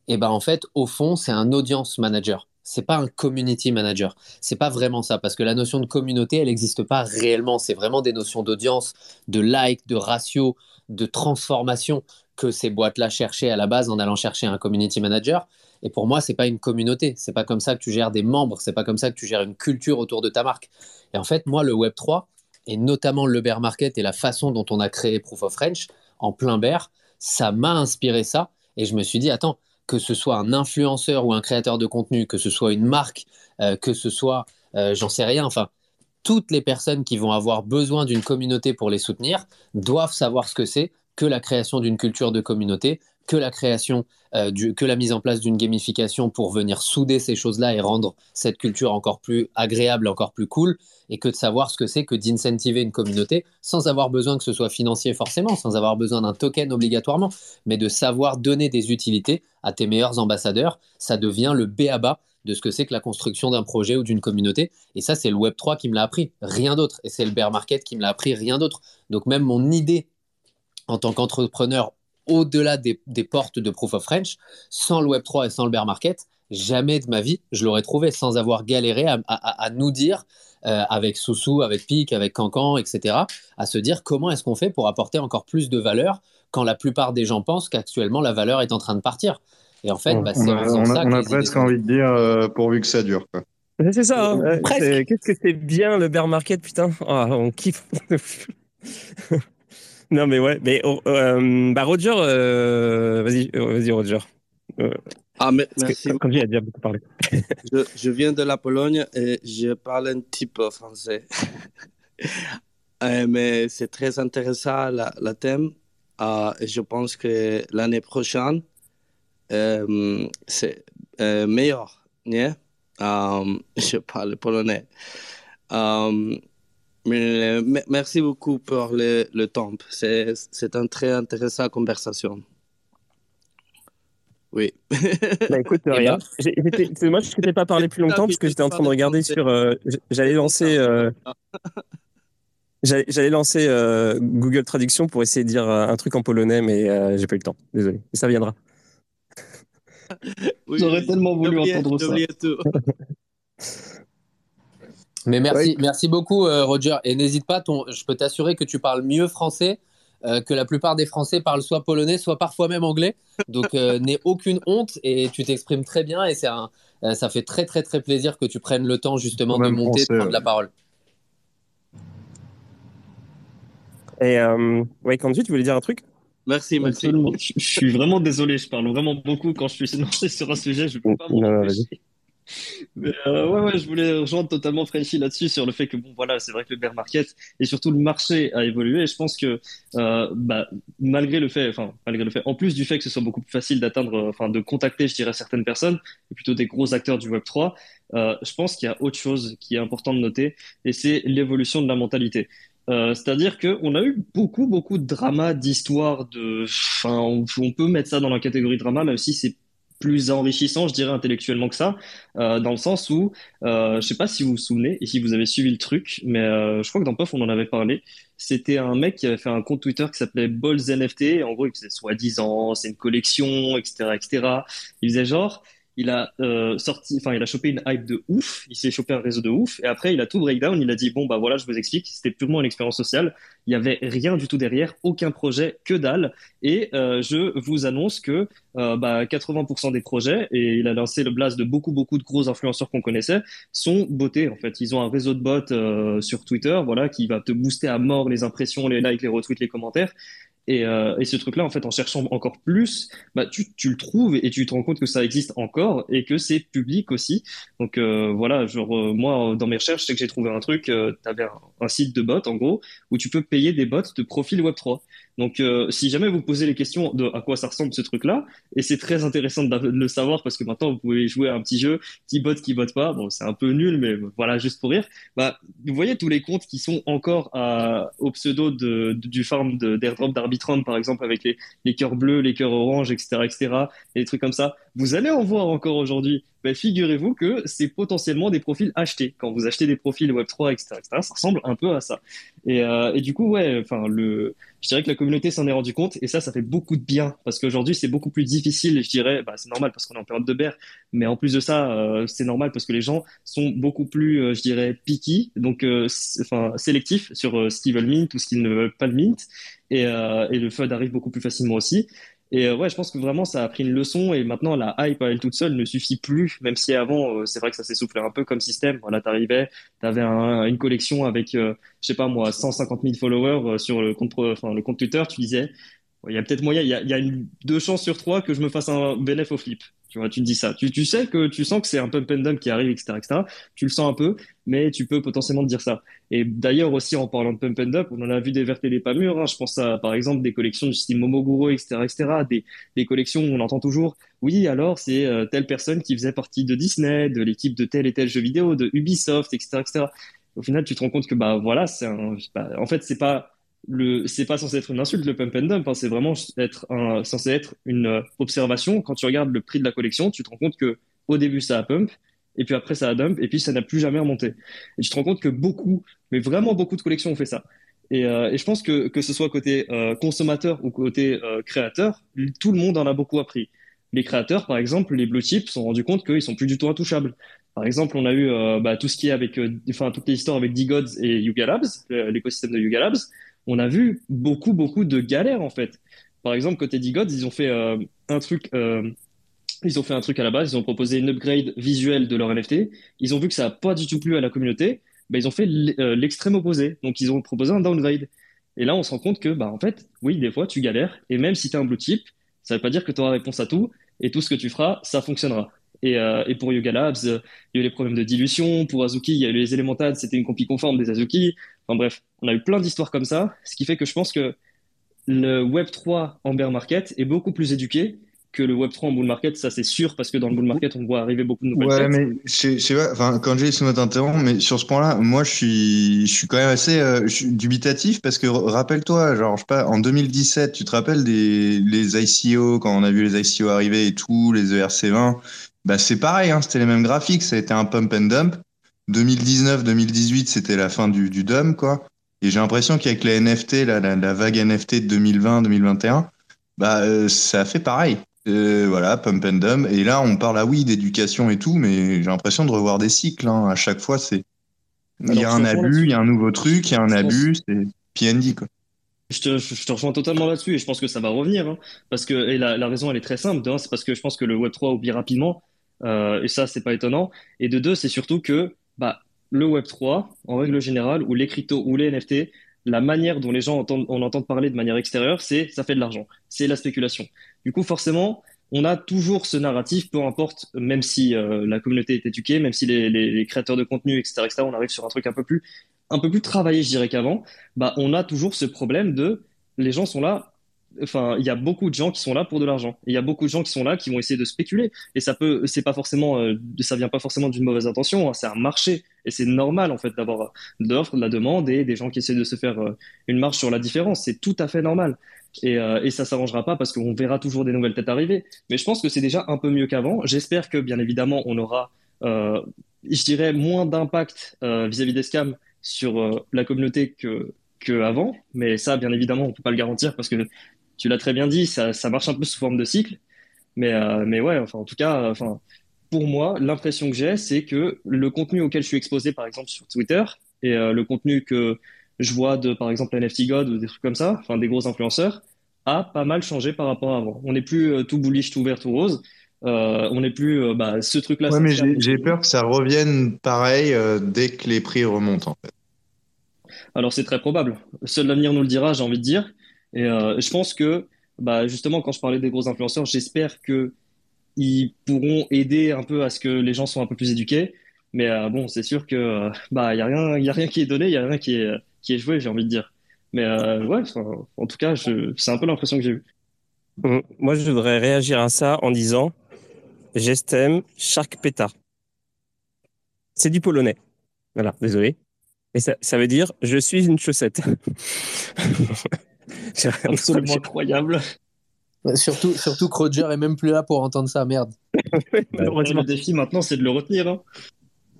Speaker 2: et ben en fait, au fond, c'est un audience manager. C'est pas un community manager. C'est pas vraiment ça, parce que la notion de communauté, elle n'existe pas réellement. C'est vraiment des notions d'audience, de like, de ratio, de transformation que ces boîtes-là cherchaient à la base en allant chercher un community manager. Et pour moi, c'est pas une communauté. C'est pas comme ça que tu gères des membres. C'est pas comme ça que tu gères une culture autour de ta marque. Et en fait, moi, le Web 3 et notamment le bear market et la façon dont on a créé Proof of French en plein bear, ça m'a inspiré ça. Et je me suis dit, attends, que ce soit un influenceur ou un créateur de contenu, que ce soit une marque, euh, que ce soit, euh, j'en sais rien, enfin, toutes les personnes qui vont avoir besoin d'une communauté pour les soutenir doivent savoir ce que c'est que la création d'une culture de communauté, que la création, euh, que la mise en place d'une gamification pour venir souder ces choses-là et rendre cette culture encore plus agréable, encore plus cool, et que de savoir ce que c'est que d'incentiver une communauté sans avoir besoin que ce soit financier forcément, sans avoir besoin d'un token obligatoirement, mais de savoir donner des utilités à tes meilleurs ambassadeurs, ça devient le B à bas de ce que c'est que la construction d'un projet ou d'une communauté. Et ça, c'est le Web3 qui me l'a appris, rien d'autre. Et c'est le bear market qui me l'a appris, rien d'autre. Donc même mon idée en tant qu'entrepreneur au-delà des, portes de Proof of French, sans le Web3 et sans le bear market, jamais de ma vie, je l'aurais trouvé sans avoir galéré à, nous dire, euh, avec Soussou, avec Pic, avec Cancan, etc., à se dire comment est-ce qu'on fait pour apporter encore plus de valeur quand la plupart des gens pensent qu'actuellement la valeur est en train de partir. Et en fait, bah, c'est
Speaker 5: on, ça on a presque envie de dire euh, pourvu que ça dure.
Speaker 1: C'est ça. Hein. Qu'est-ce que c'est bien le bear market, putain. Ah, on kiffe. Non, mais ouais. Mais oh, euh, bah Roger, euh, vas-y, euh, vas-y Roger.
Speaker 6: ah, mais, merci.
Speaker 1: comme j'ai déjà beaucoup parlé.
Speaker 6: je, je, viens de la Pologne et je parle un petit peu français. mais c'est très intéressant la, la thème. je pense que l'année prochaine, c'est meilleur. Yeah? je parle polonais. Merci beaucoup pour le, le temps. C'est, c'est une très intéressante conversation. Oui.
Speaker 1: Bah écoute, rien. C'est moi, je ne t'ai pas parlé plus longtemps parce que j'étais en train de regarder sur. Euh, j'allais lancer. Euh, j'allais lancer euh, Google Traduction pour essayer de dire un truc en polonais, mais j'ai pas eu le temps. Désolé. Mais ça viendra.
Speaker 3: J'aurais tellement voulu entendre
Speaker 2: ça. Mais merci, merci beaucoup, euh, Roger. Et n'hésite pas, ton, je peux t'assurer que tu parles mieux français euh, que la plupart des Français parlent soit polonais, soit parfois même anglais. Donc, euh, n'aie aucune honte et tu t'exprimes très bien. Et c'est un, ça fait très, très, très plaisir que tu prennes le temps justement de monter, de prendre la parole.
Speaker 1: Et ouais, Kanji, tu voulais dire un truc?
Speaker 6: Merci, merci.
Speaker 3: Je, suis vraiment désolé, je parle vraiment beaucoup quand je suis lancé sur un sujet, je ne peux pas Euh, ouais, ouais, je voulais rejoindre totalement Frenchy là-dessus sur le fait que bon, voilà, c'est vrai que le bear market et surtout le marché a évolué. Et je pense que euh, bah, malgré le fait, enfin malgré le fait, en plus du fait que ce soit beaucoup plus facile d'atteindre, euh, enfin de contacter, je dirais certaines personnes, plutôt des gros acteurs du Web 3, euh, je pense qu'il y a autre chose qui est important de noter, et c'est l'évolution de la mentalité. C'est-à-dire qu'on a eu beaucoup, beaucoup de dramas, d'histoires, de, enfin, on, on peut mettre ça dans la catégorie drama, même si c'est plus enrichissant, je dirais, intellectuellement que ça, euh, dans le sens où, euh, je sais pas si vous vous souvenez et si vous avez suivi le truc, mais euh, je crois que dans Puff, on en avait parlé. C'était un mec qui avait fait un compte Twitter qui s'appelait Balls NFT. En gros, il faisait soi-disant, c'est une collection, etc., etc. Il faisait genre, il a euh, sorti, enfin, il a chopé une hype de ouf, il s'est chopé un réseau de ouf, et après, il a tout breakdown, il a dit, bon, bah voilà, je vous explique, c'était purement une expérience sociale, il y avait rien du tout derrière, aucun projet, que dalle, et euh, je vous annonce que euh, bah, 80% des projets, et il a lancé le blast de beaucoup, beaucoup de gros influenceurs qu'on connaissait, sont bottés, en fait. Ils ont un réseau de bots sur Twitter, voilà, qui va te booster à mort les impressions, les likes, les retweets, les commentaires, et, euh, et, ce truc-là, en fait, en cherchant encore plus, bah, tu, tu, le trouves et tu te rends compte que ça existe encore et que c'est public aussi. Donc euh, voilà, genre euh, moi, dans mes recherches, je sais que j'ai trouvé un truc, euh, tu avais un, un, site de bots, en gros, où tu peux payer des bots de profil Web3. Donc euh, si jamais vous posez les questions de à quoi ça ressemble ce truc-là, et c'est très intéressant de, le savoir parce que maintenant, vous pouvez jouer à un petit jeu qui bot, qui bot pas. Bon, c'est un peu nul, mais voilà, juste pour rire. Bah, vous voyez tous les comptes qui sont encore à, au pseudo de, du farm d'airdrop d'arbitre par exemple, avec les, les cœurs bleus, les cœurs oranges, etc., etc., et des trucs comme ça, vous allez en voir encore aujourd'hui. Ben, figurez-vous que c'est potentiellement des profils achetés. Quand vous achetez des profils Web3, etc., etc., ça ressemble un peu à ça. Et, euh, et du coup, ouais, enfin, le, je dirais que la communauté s'en est rendu compte, et ça, ça fait beaucoup de bien, parce qu'aujourd'hui, c'est beaucoup plus difficile, je dirais, bah, c'est normal parce qu'on est en période de bear, mais en plus de ça, euh, c'est normal parce que les gens sont beaucoup plus, euh, je dirais, picky, donc, enfin, sélectifs sur ce qu'ils veulent mint ou ce qu'ils ne veulent pas mint, et, et le FUD arrive beaucoup plus facilement aussi. Et euh, ouais, je pense que vraiment ça a pris une leçon et maintenant la hype à elle toute seule ne suffit plus, même si avant euh, c'est vrai que ça s'essoufflait un peu comme système. Voilà, t'arrivais, t'avais un, une collection avec, euh, je sais pas moi, 150 000 followers euh, sur le compte, enfin le compte Twitter, tu disais, il y a peut-être moyen, il y a, une, deux chances sur trois que je me fasse un bénéf au flip. Tu vois, tu dis ça. Tu, tu sais que tu sens que c'est un pump and dump qui arrive, etc., etc. Tu le sens un peu, mais tu peux potentiellement te dire ça. Et d'ailleurs aussi en parlant de pump and dump, on en a vu des vertes et des pas mûres. Hein. Je pense à par exemple des collections du style Momoguro, etc., etc. Des, des collections où on entend toujours, oui, alors c'est euh, telle personne qui faisait partie de Disney, de l'équipe de tel et tel jeu vidéo, de Ubisoft, etc., etc. Au final, tu te rends compte que bah voilà, c'est un, bah, en fait c'est pas le c'est pas censé être une insulte le pump and dump hein, c'est vraiment être un, censé être une observation. Quand tu regardes le prix de la collection tu te rends compte que au début ça a pump et puis après ça a dump et puis ça n'a plus jamais remonté. Et tu te rends compte que beaucoup mais vraiment beaucoup de collections ont fait ça. Et, euh, je pense que que ce soit côté euh, consommateur ou côté euh, créateur tout le monde en a beaucoup appris. Les créateurs par exemple les blue chips sont rendus compte qu'ils sont plus du tout intouchables. Par exemple, on a eu euh, bah, tout ce qui est avec, euh, enfin toutes les histoires avec D-Gods et Yuga Labs, l'écosystème de Yuga Labs on a vu beaucoup, beaucoup de galères en fait. Par exemple, côté D-Gods, ils ont fait euh, un truc. Euh, ils ont fait un truc à la base, ils ont proposé une upgrade visuelle de leur NFT. Ils ont vu que ça n'a pas du tout plu à la communauté. Bah, ils ont fait l'extrême opposé. Donc, ils ont proposé un downgrade. Et là, on se rend compte que, bah, en fait, oui, des fois, tu galères. Et même si tu es un blue chip, ça ne veut pas dire que tu auras réponse à tout. Et tout ce que tu feras, ça fonctionnera. Et, euh, et, pour Yuga Labs, il y a eu les problèmes de dilution. Pour Azuki, il y a eu les Elementals, c'était une compie conforme des Azuki. Enfin bref, on a eu plein d'histoires comme ça, ce qui fait que je pense que le Web3 en bear market est beaucoup plus éduqué que le Web3 en bull market, ça c'est sûr, parce que dans le bull market, on voit arriver beaucoup de nouvelles
Speaker 5: Ouais, mais je sais pas, enfin, quand j'ai laissé t'interrompre, mais sur ce point-là, moi je suis, je suis quand même assez euh, dubitatif parce que rappelle-toi, genre, je sais pas, en 2017, tu te rappelles des les ICO, quand on a vu les ICO arriver et tout, les ERC20, bah c'est pareil, hein, c'était les mêmes graphiques, ça a été un pump and dump. 2019-2018, c'était la fin du, du dump, quoi. Et j'ai l'impression qu'avec les NFT, la, la, la, vague NFT de 2020-2021, bah euh, ça fait pareil. Euh, voilà, pump and dump. Et là, on parle, ah oui, d'éducation et tout, mais j'ai l'impression de revoir des cycles. Hein. À chaque fois, c'est il y a un abus, il y a un nouveau truc, il y a un abus, c'est PND, quoi.
Speaker 3: Je te, je te rejoins totalement là-dessus et je pense que ça va revenir. Hein, parce que et la, la raison, elle est très simple. c'est parce que je pense que le Web3 oublie rapidement. Euh, et ça, c'est pas étonnant. Et de deux, c'est surtout que bah, le Web3, en règle générale, ou les cryptos ou les NFT, la manière dont les gens entendent, on entend parler de manière extérieure, c'est ça fait de l'argent, c'est la spéculation. Du coup, forcément, on a toujours ce narratif, peu importe, même si euh, la communauté est éduquée, même si les, les, créateurs de contenu, etc., etc., on arrive sur un truc un peu plus, un peu plus travaillé, je dirais qu'avant, bah, on a toujours ce problème de les gens sont là. Enfin, il y a beaucoup de gens qui sont là pour de l'argent. Il y a beaucoup de gens qui sont là qui vont essayer de spéculer. Et ça peut, c'est pas forcément, euh, ça vient pas forcément d'une mauvaise intention. Hein, c'est un marché et c'est normal en fait d'avoir de l'offre, de la demande et des gens qui essaient de se faire euh, une marche sur la différence. C'est tout à fait normal. Et, euh, et ça s'arrangera pas parce qu'on verra toujours des nouvelles têtes arriver. Mais je pense que c'est déjà un peu mieux qu'avant. J'espère que bien évidemment on aura, je dirais, moins d'impact vis-à-vis des scams sur la communauté que que avant. Mais ça, bien évidemment, on peut pas le garantir parce que tu l'as très bien dit, ça, ça marche un peu sous forme de cycle. Mais euh, mais ouais, enfin en tout cas, enfin pour moi, l'impression que j'ai, c'est que le contenu auquel je suis exposé, par exemple sur Twitter, et euh, le contenu que je vois de, par exemple, NFT God ou des trucs comme ça, enfin des gros influenceurs, a pas mal changé par rapport à avant. On n'est plus euh, tout bullish, tout vert, tout rose. Euh, on n'est plus euh, bah, ce truc-là.
Speaker 5: Ouais, mais j'ai peur que ça revienne pareil euh, dès que les prix remontent en fait.
Speaker 3: Alors c'est très probable. Seul l'avenir nous le dira, j'ai envie de dire. Et euh, je pense que, bah, justement, quand je parlais des gros influenceurs, j'espère que ils pourront aider un peu à ce que les gens soient un peu plus éduqués. Mais euh, bon, c'est sûr que bah il y a rien, il y a rien qui est donné, il y a rien qui est qui est joué, j'ai envie de dire. Mais euh, ouais, en tout cas, c'est un peu l'impression que j'ai eue.
Speaker 1: Mmh. Moi, je voudrais réagir à ça en disant J'estime Shark Peta. C'est du polonais. Voilà, désolé. Et ça, ça veut dire je suis une chaussette.
Speaker 3: Absolument incroyable.
Speaker 2: Surtout, surtout que Roger est même plus là pour entendre ça, merde.
Speaker 3: le défi maintenant, c'est de le retenir. Hein.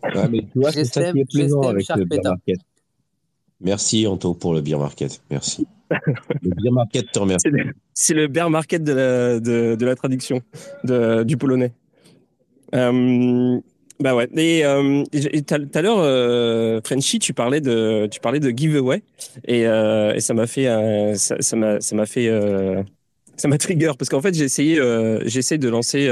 Speaker 4: Ouais, mais tu vois, c'est ça qui est plaisant avec le beer market. Merci Anto pour le beer market. Merci. le beer market te remercie.
Speaker 1: C'est le, le bear market de la, de, de la traduction de, du polonais. Euh, bah ouais. Et euh, tout à l'heure, euh, Frenchy, tu parlais de, tu parlais de giveaway et, euh, et ça m'a fait, ça, m'a, ça m'a fait, ça m'a trigger parce qu'en fait j'ai essayé, j'essaie de lancer.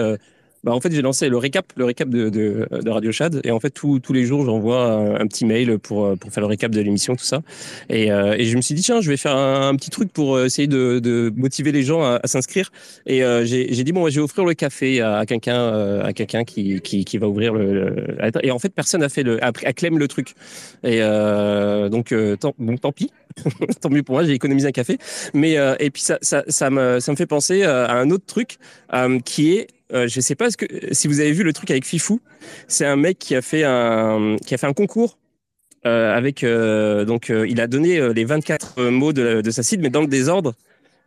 Speaker 1: Euh, bah en fait j'ai lancé le récap, le récap de, de, de Radio Chad et en fait tous tous les jours j'envoie un, petit mail pour pour faire le récap de l'émission tout ça. Et, euh, et je me suis dit tiens je vais faire un, petit truc pour essayer de, de motiver les gens à, s'inscrire. Et euh, j'ai dit bon je vais offrir le café à, quelqu'un euh, à quelqu'un qui, qui qui va ouvrir le, le, et en fait personne a fait le acclème le truc. Et euh, donc euh, tant, bon tant pis tant mieux pour moi, j'ai économisé un café. Mais euh, et puis ça, ça, ça, me, ça me fait penser euh, à un autre truc euh, qui est, euh, je sais pas ce que, si vous avez vu le truc avec Fifou, c'est un mec qui a fait un, qui a fait un concours. Euh, avec donc il a donné les 24 mots de, de sa cible mais dans le désordre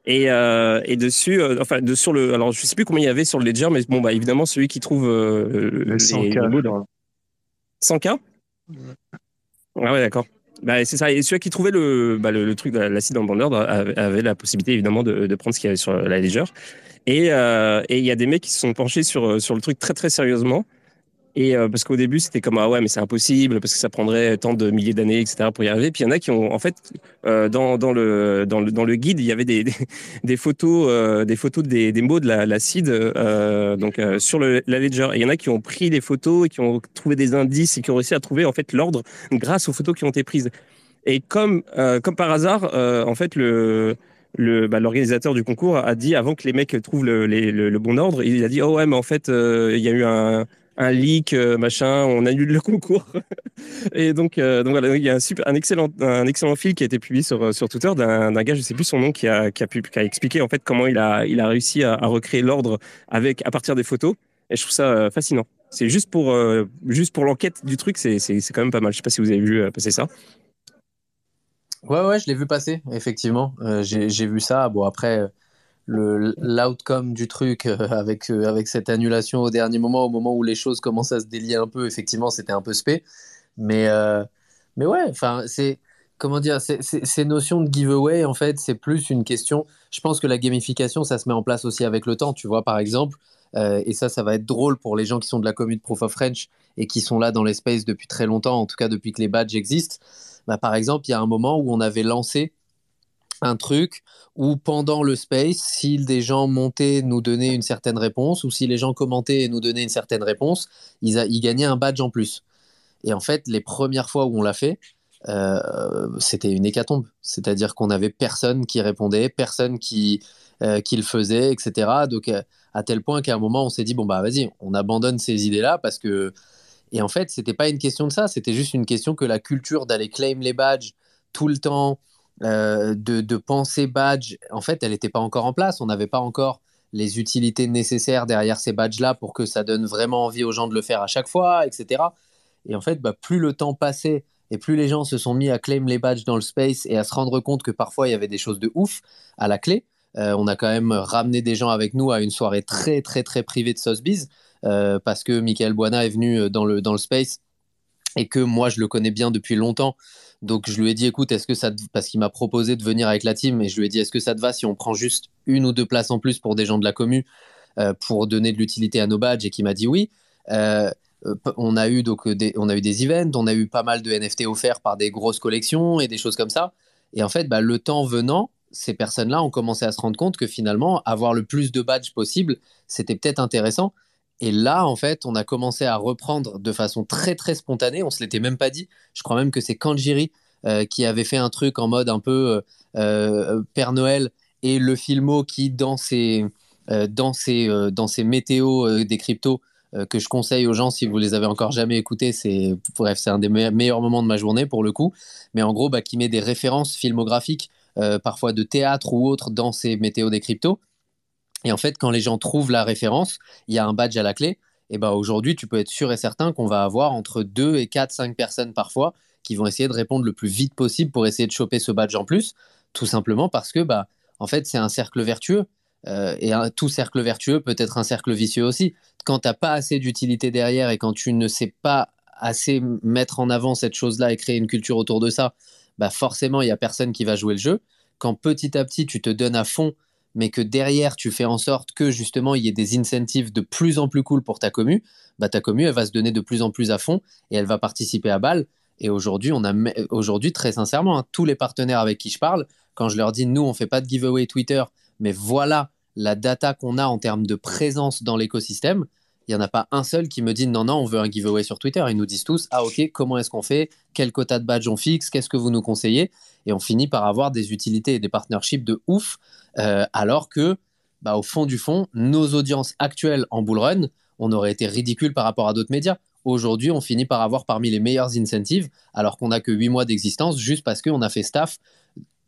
Speaker 1: et, et dessus enfin de sur le alors je sais plus combien il y avait sur le ledger mais bon bah évidemment celui qui trouve
Speaker 5: le 100K.
Speaker 1: les mots dans 100K ah ouais d'accord bah, c'est ça. Et celui qui trouvait le, bah, le, le truc de l'acide dans le ordre avait la possibilité évidemment de, de prendre ce qu'il y avait sur la Ledger. Et euh, il y a des mecs qui se sont penchés sur, sur le truc très très sérieusement. Et euh, parce qu'au début, c'était comme ah ouais, mais c'est impossible parce que ça prendrait tant de milliers d'années, etc. pour y arriver. Puis il y en a qui ont, en fait, euh, dans, dans, le, dans, le, dans le guide, il y avait des, des, des photos, euh, des photos des, mots de l'acide euh, donc euh, sur la ledger. Et il y en a qui ont pris des photos et qui ont trouvé des indices et qui ont réussi à trouver en fait l'ordre grâce aux photos qui ont été prises. Et comme, euh, comme par hasard, euh, en fait, le, bah, l'organisateur du concours a dit avant que les mecs trouvent le, le, bon ordre, il a dit oh ouais mais en fait euh, il y a eu un, un leak euh, machin, on annule le concours et donc euh, donc voilà il y a un super un excellent un excellent fil qui a été publié sur sur Twitter d'un, gars je sais plus son nom qui a qui a pu qui a expliqué en fait comment il a il a réussi à, recréer l'ordre avec à partir des photos et je trouve ça euh, fascinant. C'est juste pour euh, juste pour l'enquête du truc c'est quand même pas mal. Je sais pas si vous avez vu euh, passer ça.
Speaker 2: Ouais, ouais, je l'ai vu passer, effectivement. Euh, j'ai vu ça. Bon, après, l'outcome du truc euh, avec, euh, avec cette annulation au dernier moment, au moment où les choses commencent à se délier un peu, effectivement, c'était un peu spé. Mais, euh, mais ouais, enfin, c'est. Comment dire, ces notions de giveaway, en fait, c'est plus une question. Je pense que la gamification, ça se met en place aussi avec le temps. Tu vois, par exemple, et ça, ça va être drôle pour les gens qui sont de la commune Proof of French et qui sont là dans l'espace depuis très longtemps, en tout cas depuis que les badges existent. Bah, par exemple, il y a un moment où on avait lancé un truc où pendant le space, si des gens montaient, nous donnaient une certaine réponse, ou si les gens commentaient et nous donnaient une certaine réponse, ils, a, ils gagnaient un badge en plus. Et en fait, les premières fois où on l'a fait, euh, c'était une hécatombe. C'est-à-dire qu'on avait personne qui répondait, personne qui, euh, qui le faisait, etc. Donc, euh, à tel point qu'à un moment, on s'est dit, bon, bah vas-y, on abandonne ces idées-là parce que. Et en fait, c'était pas une question de ça, c'était juste une question que la culture d'aller claim les badges tout le temps, euh, de, penser badge, en fait, elle n'était pas encore en place. On n'avait pas encore les utilités nécessaires derrière ces badges-là pour que ça donne vraiment envie aux gens de le faire à chaque fois, etc. Et en fait, bah, plus le temps passait et plus les gens se sont mis à claim les badges dans le space et à se rendre compte que parfois il y avait des choses de ouf à la clé, euh, on a quand même ramené des gens avec nous à une soirée très très très privée de Sotheby's euh, parce que Michael Buana est venu euh, dans le, dans le space et que moi je le connais bien depuis longtemps. Donc je lui ai dit écoute, est-ce que ça parce qu'il m'a proposé de venir avec la team et je lui ai dit est-ce que ça te va si on prend juste une ou deux places en plus pour des gens de la commu pour donner de l'utilité à nos badges? Et qui m'a dit oui. on a eu donc des, on a eu des events, on a eu pas mal de NFT offerts par des grosses collections et des choses comme ça. Et en fait, bah, le temps venant, ces personnes-là ont commencé à se rendre compte que finalement, avoir le plus de badges possible, c'était peut-être intéressant. Et là, en fait, on a commencé à reprendre de façon très très spontanée. On se l'était même pas dit. Je crois même que c'est Kanjiri euh, qui avait fait un truc en mode un peu euh, euh Père Noël et le filmo qui dans ses dans ses dans ses météos des cryptos que je conseille aux gens si vous les avez encore jamais écoutés. C'est bref, c'est un des meilleurs moments de ma journée pour le coup. Mais en gros, bah, qui met des références filmographiques parfois de théâtre ou autre dans ces météos des cryptos. Et en fait, quand les gens trouvent la référence, il y a un badge à la clé. Et ben aujourd'hui, tu peux être sûr et certain qu'on va avoir entre 2 et 4, 5 personnes parfois qui vont essayer de répondre le plus vite possible pour essayer de choper ce badge en plus, tout simplement parce que bah, en fait, c'est un cercle vertueux. Euh, et tout cercle vertueux peut être un cercle vicieux aussi. Quand tu n'as pas assez d'utilité derrière et quand tu ne sais pas assez mettre en avant cette chose-là et créer une culture autour de ça, bah forcément, il n'y a personne qui va jouer le jeu. Quand petit à petit, tu te donnes à fond, mais que derrière, tu fais en sorte que justement, il y ait des incentives de plus en plus cool pour ta commu, bah, ta commu, elle va se donner de plus en plus à fond et elle va participer à balle. Et aujourd'hui, on a, aujourd'hui, très sincèrement, hein, tous les partenaires avec qui je parle, quand je leur dis, nous, on fait pas de giveaway Twitter, mais voilà la data qu'on a en termes de présence dans l'écosystème, il n'y en a pas un seul qui me dit non, non, on veut un giveaway sur Twitter. Ils nous disent tous, ah ok, comment est-ce qu'on fait? Quel quota de badge on fixe? Qu'est-ce que vous nous conseillez? Et on finit par avoir des utilités et des partnerships de ouf, euh, alors que, bah, au fond du fond, nos audiences actuelles en bull run, on aurait été ridicule par rapport à d'autres médias. Aujourd'hui, on finit par avoir parmi les meilleurs incentives, alors qu'on n'a que 8 mois d'existence, juste parce qu'on a fait staff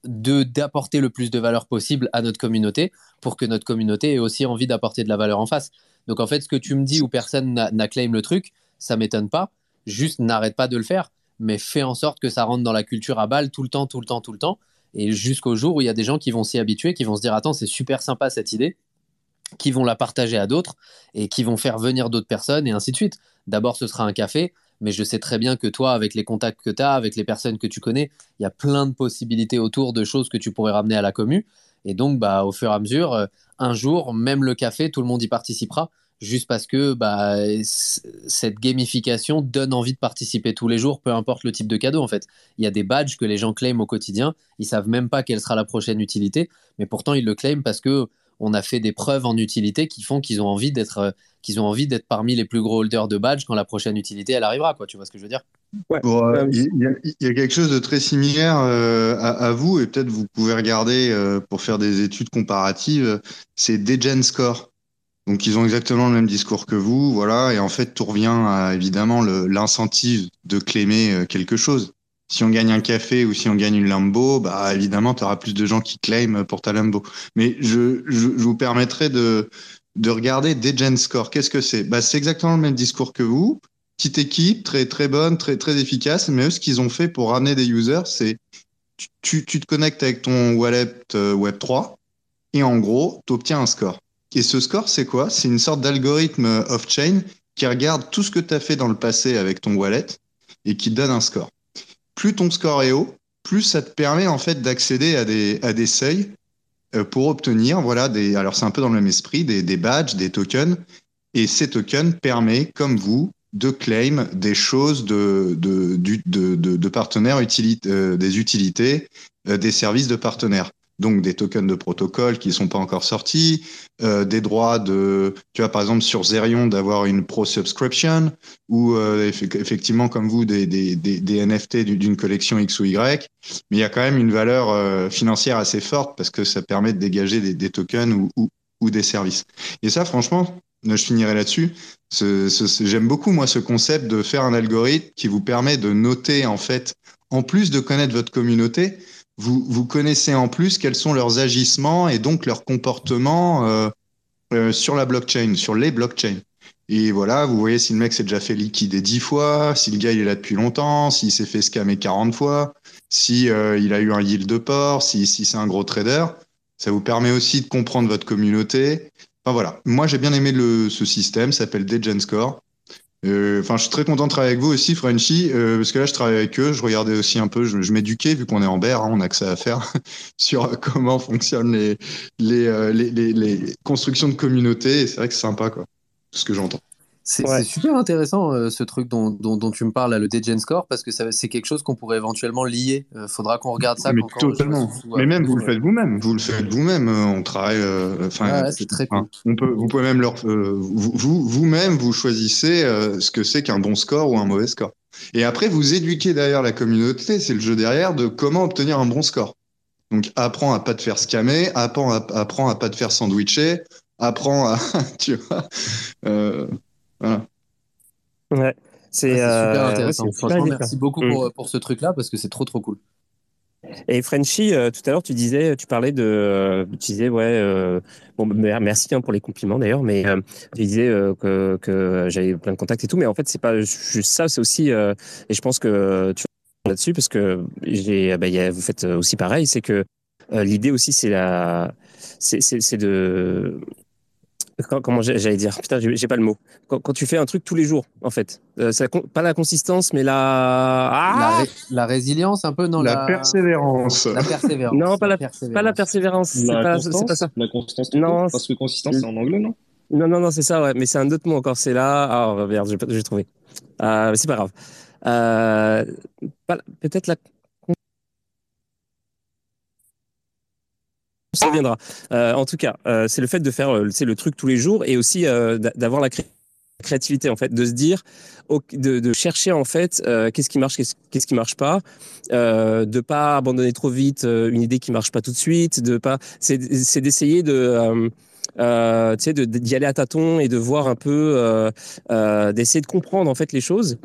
Speaker 2: d'apporter le plus de valeur possible à notre communauté pour que notre communauté ait aussi envie d'apporter de la valeur en face. Donc en fait, ce que tu me dis où personne n'a claim le truc, ça m'étonne pas. Juste n'arrête pas de le faire, mais fais en sorte que ça rentre dans la culture à balle tout le temps, tout le temps, tout le temps. Et jusqu'au jour où il y a des gens qui vont s'y habituer, qui vont se dire Attends, c'est super sympa cette idée, qui vont la partager à d'autres et qui vont faire venir d'autres personnes et ainsi de suite. D'abord, ce sera un café, mais je sais très bien que toi, avec les contacts que tu as, avec les personnes que tu connais, il y a plein de possibilités autour de choses que tu pourrais ramener à la commune. Et donc, bah, au fur et à mesure, euh, un jour, même le café, tout le monde y participera, juste parce que bah, cette gamification donne envie de participer tous les jours, peu importe le type de cadeau en fait. Il y a des badges que les gens claiment au quotidien, ils savent même pas quelle sera la prochaine utilité, mais pourtant ils le claiment parce que on a fait des preuves en utilité qui font qu'ils ont envie d'être euh, qu'ils ont envie d'être parmi les plus gros holders de badges quand la prochaine utilité elle arrivera quoi. Tu vois ce que je veux dire?
Speaker 5: Ouais. Euh, il, y a, quelque chose de très similaire euh, à, vous et peut-être vous pouvez regarder pour faire des études comparatives c'est Degen Score donc ils ont exactement le même discours que vous voilà et en fait tout revient à évidemment l'incentive de claimer quelque chose si on gagne un café ou si on gagne une Lambo, bah évidemment, tu auras plus de gens qui claiment pour ta Lambo. Mais je, vous permettrai de, de regarder Degen Score. Qu'est-ce que c'est? Bah, C'est exactement le même discours que vous. Petite équipe, très très bonne, très efficace. Mais eux, ce qu'ils ont fait pour ramener des users, c'est tu, tu te connectes avec ton wallet euh, Web3 et en gros, tu obtiens un score. Et ce score, c'est quoi? C'est une sorte d'algorithme off-chain qui regarde tout ce que tu as fait dans le passé avec ton wallet et qui te donne un score. Plus ton score est haut, plus ça te permet en fait d'accéder à des, à des seuils euh, pour obtenir, voilà, des, alors c'est un peu dans le même esprit, des, des badges, des tokens. Et ces tokens permettent, comme vous, de claim des choses de, de, de, de, partenaires, euh, des utilités, euh, des services de partenaires donc des tokens de protocole qui ne sont pas encore sortis, euh, des droits de, tu vois, par exemple sur Zerion d'avoir une pro subscription, ou euh, effectivement comme vous des, des, des, NFT d'une collection X ou Y, mais il y a quand même une valeur euh, financière assez forte parce que ça permet de dégager des, tokens ou, ou des services. Et ça, franchement, je finirai là-dessus. J'aime beaucoup, moi, ce concept de faire un algorithme qui vous permet de noter, en fait, en plus de connaître votre communauté, vous, connaissez en plus quels sont leurs agissements et donc leurs comportements euh, euh, sur la blockchain, sur les blockchains. Et voilà, vous voyez si le mec s'est déjà fait liquider 10 fois, si le gars il est là depuis longtemps, s'il s'est fait scammer 40 fois, si euh, il a eu un yield de port, si, si c'est un gros trader. Ça vous permet aussi de comprendre votre communauté. Enfin voilà, moi j'ai bien aimé ce système, s'appelle Degenscore. Euh, enfin, je suis très content de travailler avec vous aussi, Frenchy, euh, parce que là, je travaille avec eux. Je regardais aussi un peu, je, m'éduquais, vu qu'on est en BER, hein, on a que ça à faire, sur comment fonctionnent les, les, les, les, les constructions de communauté. Et c'est vrai que c'est sympa, quoi, tout ce que j'entends.
Speaker 2: C'est ouais. super intéressant euh, ce truc dont, dont, dont, tu me parles, là, le Degen Score, parce que c'est quelque chose qu'on pourrait éventuellement lier. Il euh, faudra qu'on regarde ça.
Speaker 5: Mais totalement. Mais même, vous le faites vous-même. Vous le faites vous-même. Euh, on travaille. Enfin,
Speaker 2: ouais, c'est très cool.
Speaker 5: On peut, vous pouvez même leur. vous, vous-même, vous choisissez ce que c'est qu'un bon score ou un mauvais score. Et après, vous éduquez derrière la communauté. C'est le jeu derrière de comment obtenir un bon score. Donc, apprends à pas te faire scammer, apprends à, apprends à pas te faire sandwicher, apprends à. tu vois. Euh, voilà.
Speaker 1: Ouais. C'est
Speaker 2: ah, super intéressant. Ouais, Franchement, merci beaucoup mmh. pour, pour ce truc-là parce que c'est trop trop cool.
Speaker 1: Et Frenchy, euh, tout à l'heure, tu disais, tu parlais de, euh, tu disais, ouais, euh, bon, merci hein, pour les compliments d'ailleurs, mais euh, tu disais que, que j'avais plein de contacts et tout, mais en fait, c'est pas juste ça, c'est aussi, et je pense que tu vas là-dessus parce que j'ai, bah, y a, vous faites aussi pareil, c'est que l'idée aussi, c'est la, c'est de comment j'allais dire Putain, j'ai pas le mot. Quand, quand, tu fais un truc tous les jours, en fait. Euh, pas la consistance, mais la...
Speaker 2: Ah la, ré la, résilience, un peu, non
Speaker 5: La, la... persévérance.
Speaker 2: La persévérance.
Speaker 1: non, pas la, persévérance. Pas la persévérance.
Speaker 3: La
Speaker 1: pas, ça.
Speaker 3: La constance, non. Parce que consistance, c'est en anglais, non?
Speaker 1: Non, non, non, c'est ça, ouais. Mais c'est un autre mot encore. C'est là... Ah, oh, merde, j'ai trouvé. Euh, c'est pas grave. Euh, Peut-être la ça viendra. Euh, en tout cas, euh, c'est le fait de faire c'est le truc tous les jours et aussi euh, d'avoir la cré créativité en fait, de se dire, de, de chercher en fait euh, qu'est-ce qui marche, qu'est-ce qu qui marche pas, euh, de pas abandonner trop vite euh, une idée qui marche pas tout de suite, de pas, c'est d'essayer de euh, tu sais, d'y aller à tâtons et de voir un peu, euh, euh, d'essayer de comprendre en fait les choses.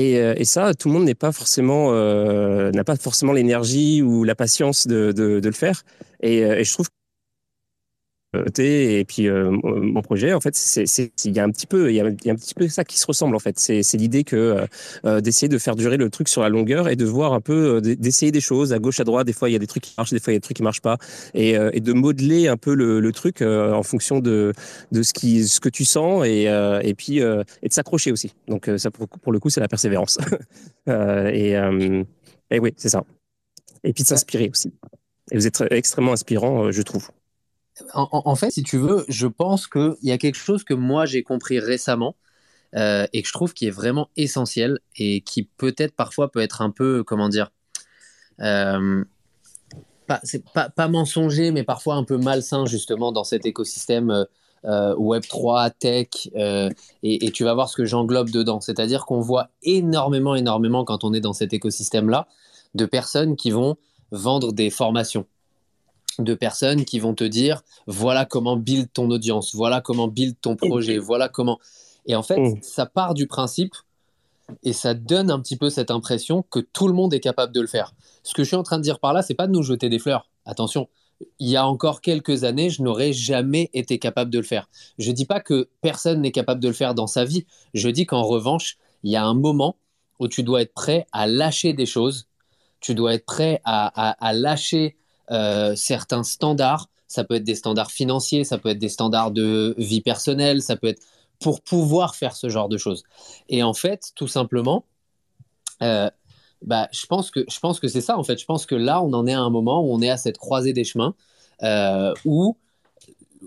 Speaker 1: Et, et ça, tout le monde n'est pas forcément, euh, n'a pas forcément l'énergie ou la patience de, de, de le faire. Et, et, je trouve et puis euh, mon projet en fait c'est il y a un petit peu il y, y a un petit peu ça qui se ressemble en fait. C'est l'idée que euh, d'essayer de faire durer le truc sur la longueur et de voir un peu d'essayer des choses à gauche à droite. Des fois il y a des trucs qui marchent des fois il y a des trucs qui marchent pas. Et, euh, et de modeler un peu le, le truc euh, en fonction de de ce qui ce que tu sens et euh, et puis euh, et de s'accrocher aussi. Donc ça pour, pour le coup c'est la persévérance. Et et oui c'est ça. Et puis de s'inspirer aussi. Et vous êtes extrêmement inspirant je trouve
Speaker 2: en, fait, si tu veux, je pense qu'il y a quelque chose que moi j'ai compris récemment euh, et que je trouve qui est vraiment essentiel et qui peut-être parfois peut être un peu, comment dire, euh, pas, pas, pas, mensonger, mais parfois un peu malsain justement dans cet écosystème euh, Web3, tech, et, et, tu vas voir ce que j'englobe dedans. C'est-à-dire qu'on voit énormément, énormément quand on est dans cet écosystème-là de personnes qui vont vendre des formations de personnes qui vont te dire voilà comment build ton audience, voilà comment build ton projet, voilà comment. Et en fait, mmh. ça part du principe et ça donne un petit peu cette impression que tout le monde est capable de le faire. Ce que je suis en train de dire par là, c'est pas de nous jeter des fleurs. Attention, il y a encore quelques années, je n'aurais jamais été capable de le faire. Je dis pas que personne n'est capable de le faire dans sa vie. Je dis qu'en revanche, il y a un moment où tu dois être prêt à lâcher des choses. Tu dois être prêt à, à, à lâcher certains standards. Ça peut être des standards financiers, ça peut être des standards de vie personnelle, ça peut être pour pouvoir faire ce genre de choses. Et en fait, tout simplement, euh, bah, je pense que je pense que c'est ça. En fait, je pense que là, on en est à un moment où on est à cette croisée des chemins euh, où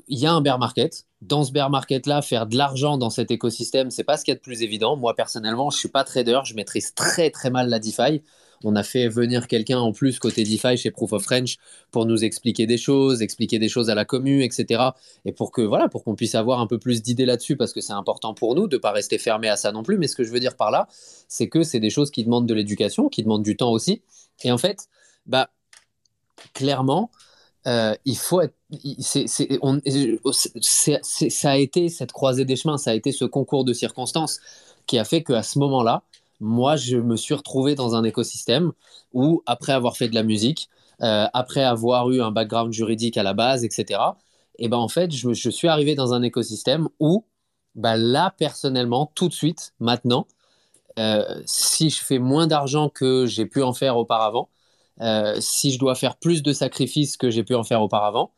Speaker 2: il y a un bear market. Dans ce bear market-là, faire de l'argent dans cet écosystème, c'est pas ce qu'il y a de plus évident. Moi, personnellement, je suis pas trader, je maîtrise très très mal la DeFi. On a fait venir quelqu'un en plus côté DeFi chez Proof of French pour nous expliquer des choses, expliquer des choses à la commu, etc. Et pour que voilà, pour qu'on puisse avoir un peu plus d'idées là-dessus, parce que c'est important pour nous de pas rester fermé à ça non plus. Mais ce que je veux dire par là, c'est que c'est des choses qui demandent de l'éducation, qui demandent du temps aussi. Et en fait, bah clairement, euh, il faut être, c'est, ça a été cette croisée des chemins, ça a été ce concours de circonstances qui a fait qu'à ce moment-là, moi, je me suis retrouvé dans un écosystème où, après avoir fait de la musique, euh, après avoir eu un background juridique à la base, etc., et ben en fait, je, suis arrivé dans un écosystème où, bah, là, personnellement, tout de suite, maintenant, euh, si je fais moins d'argent que j'ai pu en faire auparavant, euh, si je dois faire plus de sacrifices que j'ai pu en faire auparavant,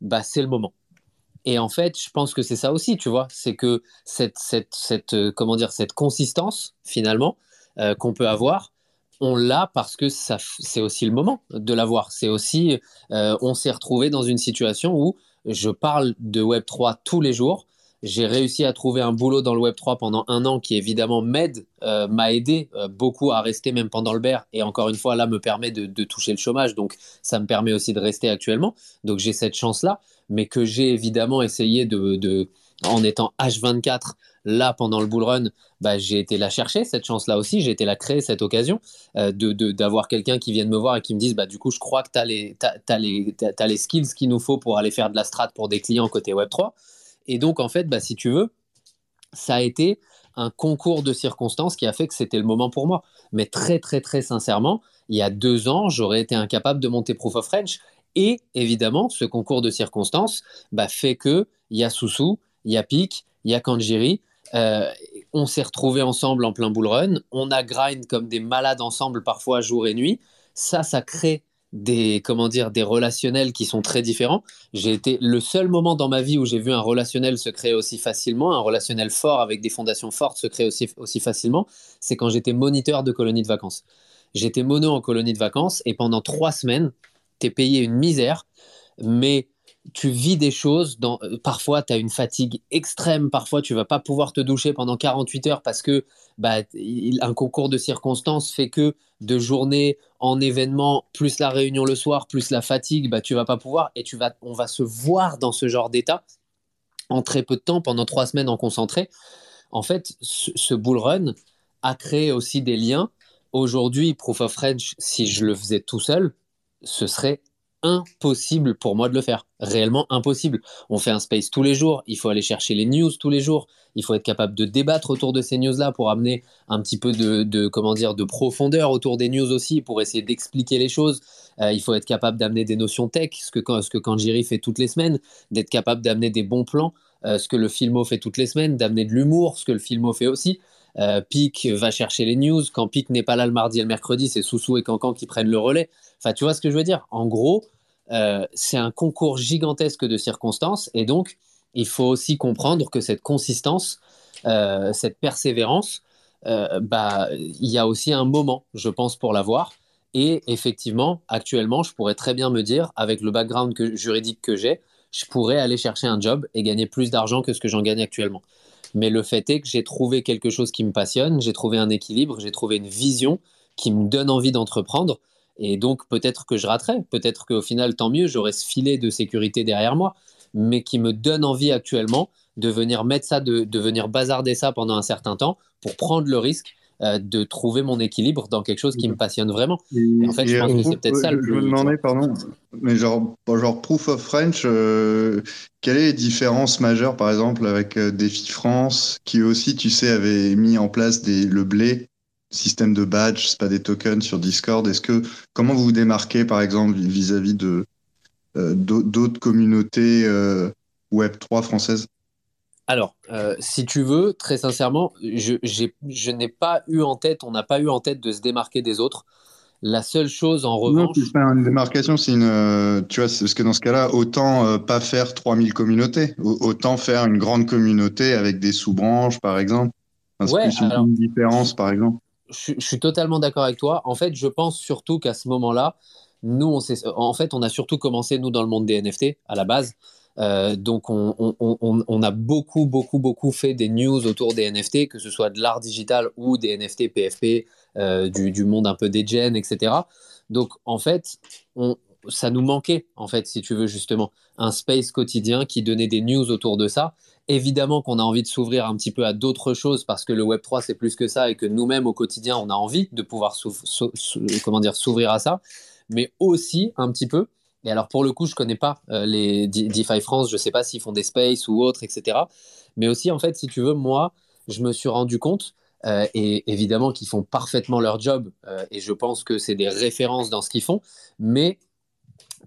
Speaker 2: bah, c'est le moment. Et en fait, je pense que c'est ça aussi, tu vois, c'est que cette, cette, cette, comment dire, cette consistance, finalement, euh, qu'on peut avoir, on l'a parce que c'est aussi le moment de l'avoir. C'est aussi, euh, on s'est retrouvé dans une situation où je parle de Web3 tous les jours, j'ai réussi à trouver un boulot dans le Web3 pendant un an qui évidemment m'aide, euh, m'a aidé beaucoup à rester même pendant le bear. Et encore une fois, là, me permet de, toucher le chômage. Donc, ça me permet aussi de rester actuellement. Donc, j'ai cette chance-là, mais que j'ai évidemment essayé de, de, en étant H24 là pendant le bull run, bah, j'ai été la chercher, cette chance-là aussi. J'ai été la créer, cette occasion euh, de, d'avoir quelqu'un qui vienne me voir et qui me dise bah, du coup, je crois que tu as t'as les skills qu'il nous faut pour aller faire de la strat pour des clients côté Web3. Et donc, en fait, bah, si tu veux, ça a été un concours de circonstances qui a fait que c'était le moment pour moi. Mais très, très, très sincèrement, il y a deux ans, j'aurais été incapable de monter Proof of French. Et évidemment, ce concours de circonstances bah, fait que il y a Soussou, il y a Pic, il y a Kanjiri. Euh, on s'est retrouvés ensemble en plein bull run. On a grind comme des malades ensemble, parfois jour et nuit. Ça, ça crée des comment dire des relationnels qui sont très différents. J'ai été le seul moment dans ma vie où j'ai vu un relationnel se créer aussi facilement, un relationnel fort avec des fondations fortes se créer aussi aussi facilement, c'est quand j'étais moniteur de colonie de vacances. J'étais mono en colonie de vacances et pendant trois semaines, t'es payé une misère, mais tu vis des choses. Dans, parfois, tu as une fatigue extrême. Parfois, tu vas pas pouvoir te doucher pendant 48 heures parce que bah, un concours de circonstances fait que de journée en événement, plus la réunion le soir, plus la fatigue, bah, tu vas pas pouvoir. Et tu vas, on va se voir dans ce genre d'état en très peu de temps, pendant trois semaines en concentré. En fait, ce, ce bull run a créé aussi des liens. Aujourd'hui, Proof of French, si je le faisais tout seul, ce serait impossible pour moi de le faire. Réellement impossible. On fait un space tous les jours, il faut aller chercher les news tous les jours, il faut être capable de débattre autour de ces news-là pour amener un petit peu de, comment dire, de profondeur autour des news aussi, pour essayer d'expliquer les choses. Euh, il faut être capable d'amener des notions tech, ce que, ce que Kanjiri fait toutes les semaines, d'être capable d'amener des bons plans, euh, ce que le Filmo fait toutes les semaines, d'amener de l'humour, ce que le Filmo fait aussi. Euh, Pic va chercher les news. Quand Pic n'est pas là le mardi et le mercredi, c'est Soussou et Cancan qui prennent le relais. Enfin, tu vois ce que je veux dire? En gros, euh, c'est un concours gigantesque de circonstances et donc il faut aussi comprendre que cette consistance, euh, cette persévérance, euh, bah, il y a aussi un moment, je pense, pour l'avoir. Et effectivement, actuellement, je pourrais très bien me dire, avec le background que, juridique que j'ai, je pourrais aller chercher un job et gagner plus d'argent que ce que j'en gagne actuellement. Mais le fait est que j'ai trouvé quelque chose qui me passionne, j'ai trouvé un équilibre, j'ai trouvé une vision qui me donne envie d'entreprendre. Et donc, peut-être que je raterai, peut-être qu'au final, tant mieux, j'aurai ce filet de sécurité derrière moi, mais qui me donne envie actuellement de venir mettre ça, de, de venir bazarder ça pendant un certain temps pour prendre le risque euh, de trouver mon équilibre dans quelque chose qui me passionne vraiment. Et, en fait, je pense que c'est peut-être ça le
Speaker 5: plus. Je me demandais, pardon, mais genre, genre Proof of French, euh, quelles sont les différences majeures, par exemple, avec euh, Défi France, qui aussi, tu sais, avait mis en place des, le blé système de badge, c'est pas des tokens sur Discord. Est-ce que comment vous vous démarquez par exemple vis-à-vis de euh, d'autres communautés euh, Web 3 françaises?
Speaker 2: Alors, euh, si tu veux, très sincèrement, je, je n'ai pas eu en tête, on n'a pas eu en tête de se démarquer des autres. La seule chose en revanche.
Speaker 5: Non, pas une démarcation, c'est une. Euh, tu vois, parce que dans ce cas-là, autant euh, pas faire 3000 communautés, autant faire une grande communauté avec des sous-branches, par exemple. Enfin,
Speaker 2: ouais,
Speaker 5: plus une,
Speaker 2: alors...
Speaker 5: une différence, par exemple
Speaker 2: je, je, suis totalement d'accord avec toi. En fait, je pense surtout qu'à ce moment-là, nous, on en fait, on a surtout commencé, nous, dans le monde des NFT à la base. Euh, donc, on, a beaucoup, beaucoup, beaucoup fait des news autour des NFT, que ce soit de l'art digital ou des NFT PFP, euh, du, monde un peu des gens, etc. Donc, en fait, ça nous manquait, en fait, si tu veux, justement, un space quotidien qui donnait des news autour de ça. Évidemment qu'on a envie de s'ouvrir un petit peu à d'autres choses parce que le Web 3 c'est plus que ça et que nous-mêmes au quotidien on a envie de pouvoir s'ouvrir à ça, mais aussi un petit peu Et alors, pour le coup, je connais pas euh, les DeFi France, je sais pas s'ils font des spaces ou autres, etc. Mais aussi, en fait, si tu veux, moi, je me suis rendu compte, euh, et évidemment qu'ils font parfaitement leur job, euh, et je pense que c'est des références dans ce qu'ils font, mais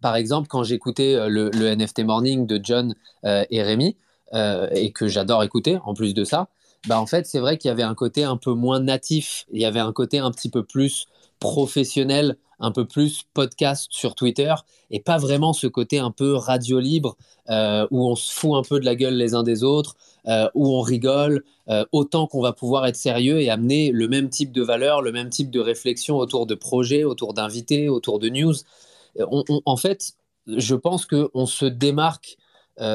Speaker 2: par exemple, quand j'écoutais le, NFT Morning de John et Rémi, et que j'adore écouter, en plus de ça, bah en fait, c'est vrai qu'il y avait un côté un peu moins natif, il y avait un côté un petit peu plus professionnel, un peu plus podcast sur Twitter et pas vraiment ce côté un peu radio libre euh, où on se fout un peu de la gueule les uns des autres, euh, où on rigole, euh, autant qu'on va pouvoir être sérieux et amener le même type de valeur, le même type de réflexion autour de projets, autour d'invités, autour de news. en fait, je pense qu'on se démarque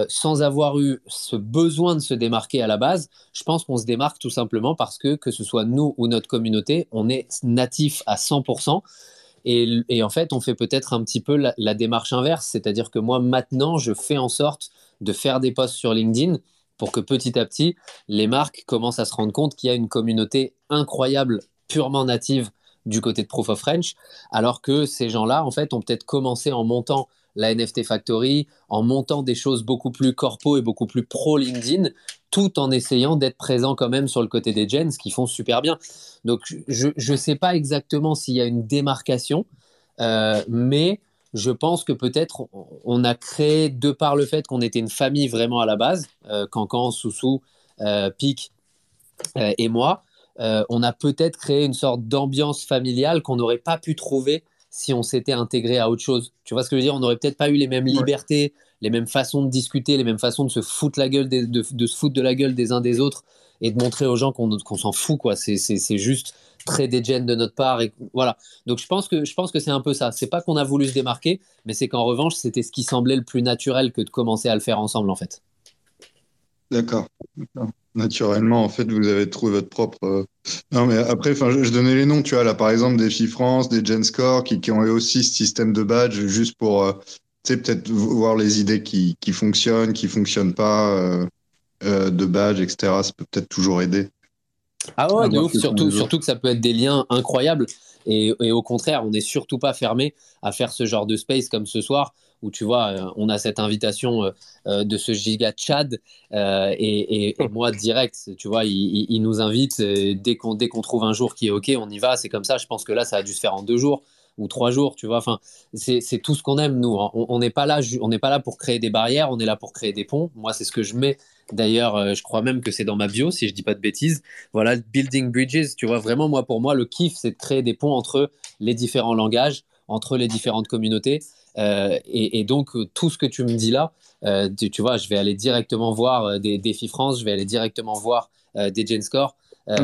Speaker 2: sans avoir eu ce besoin de se démarquer à la base, je pense qu'on se démarque tout simplement parce que, que ce soit nous ou notre communauté, on est natif à 100%. Et, en fait, on fait peut-être un petit peu la, démarche inverse, c'est-à-dire que moi, maintenant, je fais en sorte de faire des posts sur LinkedIn pour que petit à petit, les marques commencent à se rendre compte qu'il y a une communauté incroyable, purement native du côté de Proof of French, alors que ces gens-là, en fait, ont peut-être commencé en montant la NFT Factory, en montant des choses beaucoup plus corpo et beaucoup plus pro LinkedIn, tout en essayant d'être présent quand même sur le côté des gens, ce qui font super bien. Donc je ne sais pas exactement s'il y a une démarcation, euh, mais je pense que peut-être on a créé, de par le fait qu'on était une famille vraiment à la base, euh, Cancan, Soussou, euh, Pic euh, et moi, on a peut-être créé une sorte d'ambiance familiale qu'on n'aurait pas pu trouver si on s'était intégré à autre chose. Tu vois ce que je veux dire? On n'aurait peut-être pas eu les mêmes libertés, les mêmes façons de discuter, les mêmes façons de se foutre la gueule, de, se foutre de la gueule des uns des autres et de montrer aux gens qu'on s'en fout. quoi. C'est juste très dégène de notre part. Et, voilà. Donc je pense que, je pense que c'est un peu ça. C'est pas qu'on a voulu se démarquer, mais c'est qu'en revanche, c'était ce qui semblait le plus naturel que de commencer à le faire ensemble en fait.
Speaker 5: D'accord. Naturellement, en fait, vous avez trouvé votre propre. Euh, non, mais après, je, donnais les noms, tu vois, là, par exemple, des FI France, des GenScore, qui, qui ont aussi ce système de badge, juste pour, euh, tu sais, peut-être voir les idées qui, qui fonctionnent, qui fonctionnent pas, euh, de badge, etc. Ça peut peut-être toujours aider.
Speaker 2: Ah ouais, de ouf, surtout, surtout que ça peut être des liens incroyables. Et, et, au contraire, on n'est surtout pas fermé à faire ce genre de space comme ce soir où tu vois, euh, on a cette invitation euh, euh, de ce giga Chad et, moi direct, tu vois, il, nous invite dès qu'on dès qu'on trouve un jour qui est ok, on y va. C'est comme ça. Je pense que là, ça a dû se faire en deux jours ou trois jours, tu vois. Enfin, c'est tout ce qu'on aime nous. Hein. On n'est pas là, on pas là pour créer des barrières, on est là pour créer des ponts. Moi, c'est ce que je mets. D'ailleurs, je crois même que c'est dans ma bio, si je dis pas de bêtises. Voilà, building bridges. Tu vois, vraiment, moi, pour moi, le kiff, c'est de créer des ponts entre les différents langages, entre les différentes communautés. Euh, et, donc, euh, tout ce que tu me dis là, euh, tu, vois, je vais aller directement voir des défis France, je vais aller directement voir des Gen Score.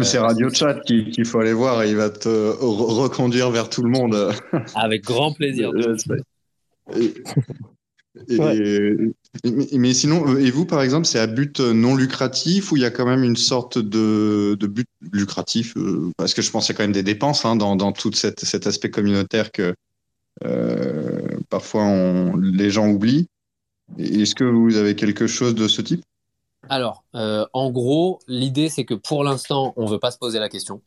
Speaker 5: C'est Radio Chat qu'il faut aller voir et il va te reconduire vers tout le monde.
Speaker 2: Avec grand plaisir.
Speaker 5: mais, sinon, et vous, par exemple, c'est à but non lucratif ou il y a quand même une sorte de, de but lucratif? Parce que je pense qu'il y a quand même des dépenses hein, dans, dans, tout cet aspect communautaire que, euh, parfois, on, les gens oublient. Est-ce que vous avez quelque chose de ce type?
Speaker 2: Alors, euh, en gros, l'idée, c'est que pour l'instant, on ne veut pas se poser la question,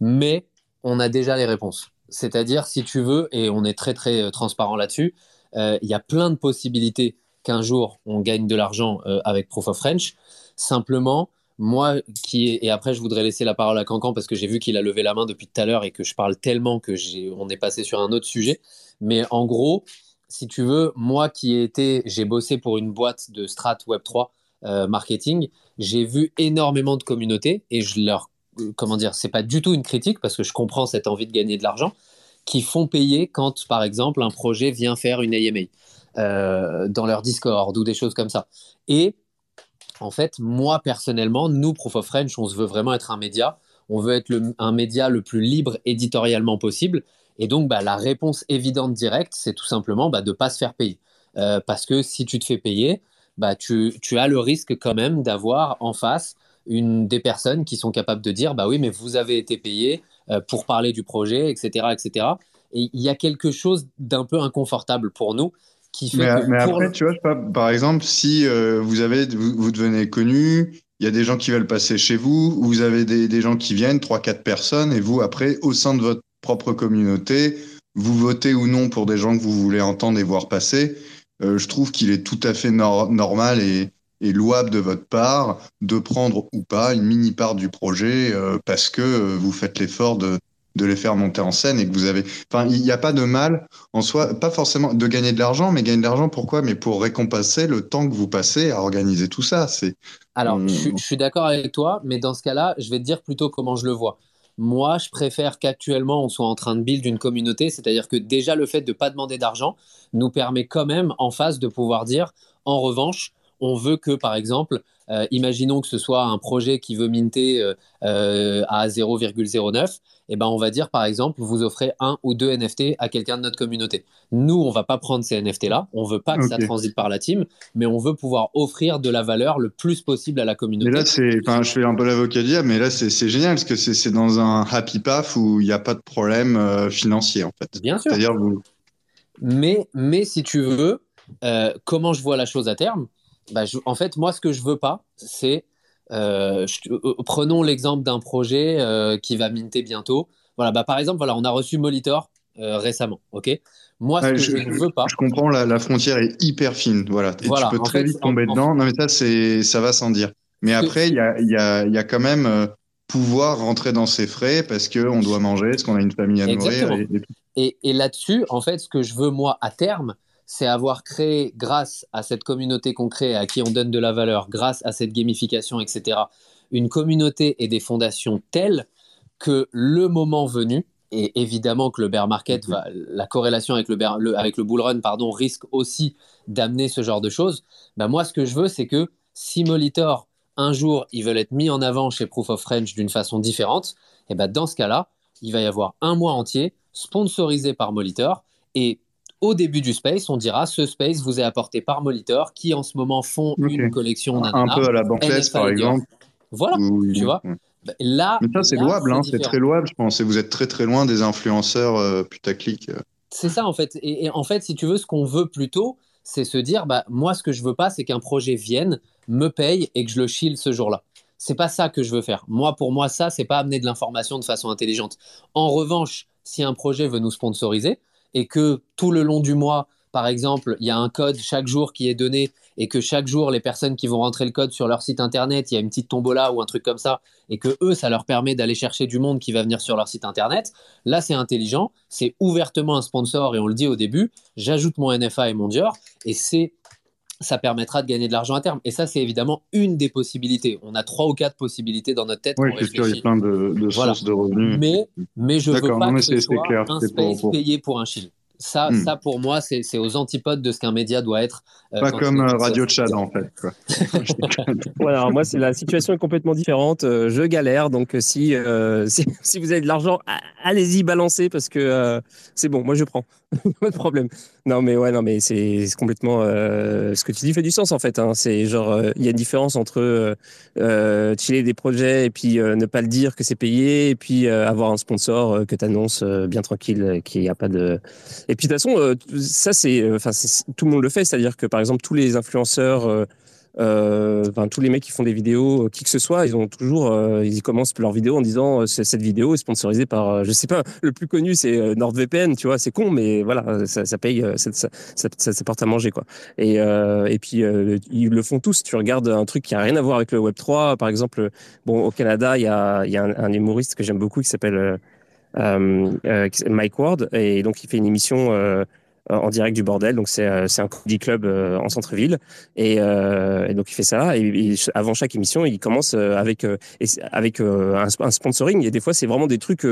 Speaker 2: mais on a déjà les réponses. C'est-à-dire, si tu veux, et on est très très euh, transparent là-dessus, il y a plein de possibilités qu'un jour on gagne de l'argent avec Proof of French. Simplement, moi qui et après je voudrais laisser la parole à Cancan parce que j'ai vu qu'il a levé la main depuis tout à l'heure et que je parle tellement que j'ai, on est passé sur un autre sujet. Mais en gros, si tu veux, moi qui ai été, j'ai bossé pour une boîte de strat Web3 euh, marketing, j'ai vu énormément de communautés et je leur, euh, comment dire, c'est pas du tout une critique parce que je comprends cette envie de gagner de l'argent, qui font payer quand, par exemple, un projet vient faire une AMA euh, dans leur Discord ou des choses comme ça. Et en fait, moi personnellement, nous, Proof of French, on se veut vraiment être un média. On veut être un média le plus libre éditorialement possible. Et donc, bah, la réponse évidente directe, c'est tout simplement bah, de ne pas se faire payer. Parce que si tu te fais payer, bah, tu, as le risque quand même d'avoir en face une des personnes qui sont capables de dire bah oui, mais vous avez été payé euh, pour parler du projet, etc. etc. Et il y a quelque chose d'un peu inconfortable pour nous qui fait
Speaker 5: mais,
Speaker 2: que.
Speaker 5: Mais après, tu vois, par exemple, si euh, vous, avez, vous, devenez connu, il y a des gens qui veulent passer chez vous, vous avez des, des gens qui viennent, 3-4 personnes, et vous, après, au sein de votre propre communauté, vous votez ou non pour des gens que vous voulez entendre et voir passer, euh, je trouve qu'il est tout à fait nor- normal et, et louable de votre part de prendre ou pas une mini part du projet euh, parce que euh, vous faites l'effort de, de les faire monter en scène et que vous avez. Enfin, il n'y a pas de mal en soi, pas forcément de gagner de l'argent, mais gagner de l'argent pourquoi? Mais pour récompenser le temps que vous passez à organiser tout ça. C'est
Speaker 2: Alors, je suis d'accord avec toi, mais dans ce cas-là, je vais te dire plutôt comment je le vois. Moi, je préfère qu'actuellement, on soit en train de build une communauté, c'est-à-dire que déjà le fait de ne pas demander d'argent nous permet quand même en face de pouvoir dire, en revanche, on veut que, par exemple, euh, imaginons que ce soit un projet qui veut minter euh, euh, à 0,09, et ben on va dire, par exemple, vous offrez un ou deux NFT à quelqu'un de notre communauté. Nous, on va pas prendre ces NFT-là, on veut pas que ça transite par la team, mais on veut pouvoir offrir de la valeur le plus possible à la
Speaker 5: Mais
Speaker 2: communauté.
Speaker 5: là, c'est, enfin, je fais un peu l'avocat mais là, c'est, génial parce que c'est, c'est dans un happy path où il n'y a pas de problème euh, financier, en fait.
Speaker 2: Bien sûr.
Speaker 5: C'est-à-dire, vous,
Speaker 2: Mais, mais si tu veux, euh, comment je vois la chose à terme? Bah, je- En fait, moi, ce que je veux pas, c'est. euh, je- euh, prenons l'exemple d'un projet euh, qui va minter bientôt. Voilà, bah, par exemple, voilà, on a reçu Molitor récemment. ok? Moi, ce
Speaker 5: Ouais,
Speaker 2: que
Speaker 5: je-
Speaker 2: ne veux pas.
Speaker 5: je comprends, la, la frontière est hyper fine, voilà. Et
Speaker 2: Voilà,
Speaker 5: tu peux très
Speaker 2: fait,
Speaker 5: vite tomber
Speaker 2: en- en-
Speaker 5: dedans. Non, mais ça, c'est, ça va sans dire. Mais après, il y a, il y a, il y a quand même pouvoir rentrer dans ses frais parce que on doit manger, parce qu'on a une famille à nourrir.
Speaker 2: Exactement.
Speaker 5: Et, et tout.
Speaker 2: Et, et là-dessus, en fait, ce que je veux, moi, à terme, c'est avoir créé, grâce à cette communauté qu'on crée, à qui on donne de la valeur, grâce à cette gamification, etc., une communauté et des fondations telles que le moment venu, et évidemment que le bear market, va, la corrélation avec le, bear- le- avec le bull run pardon, risque aussi d'amener ce genre de choses, bah moi, ce que je veux, c'est que si Molitor, un jour, ils veulent être mis en avant chez Proof of French d'une façon différente, et ben dans ce cas-là, il va y avoir un mois entier sponsorisé par Molitor. Et au début du space, on dira ce space vous est apporté par Molitor qui en ce moment font une collection
Speaker 5: Un peu à la banquette, par exemple.
Speaker 2: Voilà, tu vois. Bah, là,
Speaker 5: Mais ça, c'est louable, hein, c'est
Speaker 2: différent.
Speaker 5: très louable, je pense. Et vous êtes très très loin des influenceurs euh, putaclic. euh.
Speaker 2: C'est ça en fait. Et, et en fait, si tu veux, ce qu'on veut plutôt, c'est se dire, bah moi, ce que je veux pas, c'est qu'un projet vienne, me paye et que je le chill ce jour-là. C'est pas ça que je veux faire. Moi, pour moi, ça, c'est pas amener de l'information de façon intelligente. En revanche, si un projet veut nous sponsoriser et que tout le long du mois, par exemple, il y a un code chaque jour qui est donné et que chaque jour, les personnes qui vont rentrer le code sur leur site internet, il y a une petite tombola ou un truc comme ça, et que eux, ça leur permet d'aller chercher du monde qui va venir sur leur site internet, là, c'est intelligent, c'est ouvertement un sponsor et on le dit au début, j'ajoute mon NFA et mon Dior et c'est ça permettra de gagner de l'argent à terme. Et ça, c'est évidemment une des possibilités. On a trois ou quatre possibilités dans notre tête.
Speaker 5: Oui, c'est sûr, il y a plein de, de
Speaker 2: Voilà.
Speaker 5: sources de revenus.
Speaker 2: Mais, mais je veux pas
Speaker 5: non, mais
Speaker 2: que ce soit
Speaker 5: clair,
Speaker 2: un
Speaker 5: c'est pour-
Speaker 2: space
Speaker 5: pour-
Speaker 2: payé pour un chill. Ça,
Speaker 5: Hmm.
Speaker 2: ça pour moi, c'est c'est aux antipodes de ce qu'un média doit être. euh,
Speaker 5: Pas comme euh, Radio Tchad, en fait. quoi.
Speaker 1: Voilà, alors moi, c'est la situation est complètement différente. Euh, je galère, donc si, euh, si, si vous avez de l'argent, a- allez-y, balancez parce que euh, c'est bon, moi je prends. Pas de problème. Non, mais ouais, non, mais c'est complètement. euh, ce que tu dis fait du sens en fait. hein. C'est genre, euh, il y a une différence entre euh, euh, chiller des projets et puis euh, ne pas le dire que c'est payé et puis euh, avoir un sponsor euh, que tu annonces bien tranquille, qu'il n'y a pas de. Et puis de toute façon, euh, ça c'est, euh, enfin, tout le monde le fait, c'est-à-dire que par exemple tous les influenceurs. euh, enfin, tous les mecs qui font des vidéos, qui que ce soit, ils ont toujours, ils commencent leur vidéo en disant euh, cette vidéo est sponsorisée par, je sais pas, le plus connu c'est NordVPN, tu vois, c'est con, mais voilà, ça, ça paye, ça, ça, ça, porte à manger quoi. Et, et puis ils le font tous. Tu regardes un truc qui a rien à voir avec le Web 3, par exemple, bon au Canada il y a, y a un, un humoriste que j'aime beaucoup qui s'appelle euh, euh, Mike Ward et donc il fait une émission euh, en direct du bordel. Donc c'est un comedy club en centre-ville et, donc il fait ça. Et, avant chaque émission, il commence avec avec un, sponsoring. Et des fois, c'est vraiment des trucs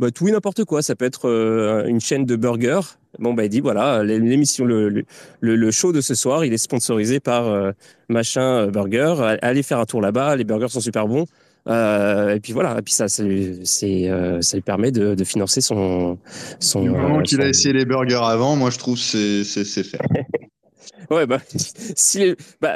Speaker 1: bah, tout et n'importe quoi. Ça peut être une chaîne de burgers. Bon bah il dit voilà l'émission le, le, le- show de ce soir il est sponsorisé par machin burger allez faire un tour là-bas les burgers sont super bons Euh, et puis voilà et puis ça c'est euh, ça lui permet de, de financer son son
Speaker 5: Du moment
Speaker 1: euh,
Speaker 5: qu'il a essayé les burgers avant, moi, je trouve que c'est c'est- fait.
Speaker 1: Ouais, bah, si les- bah,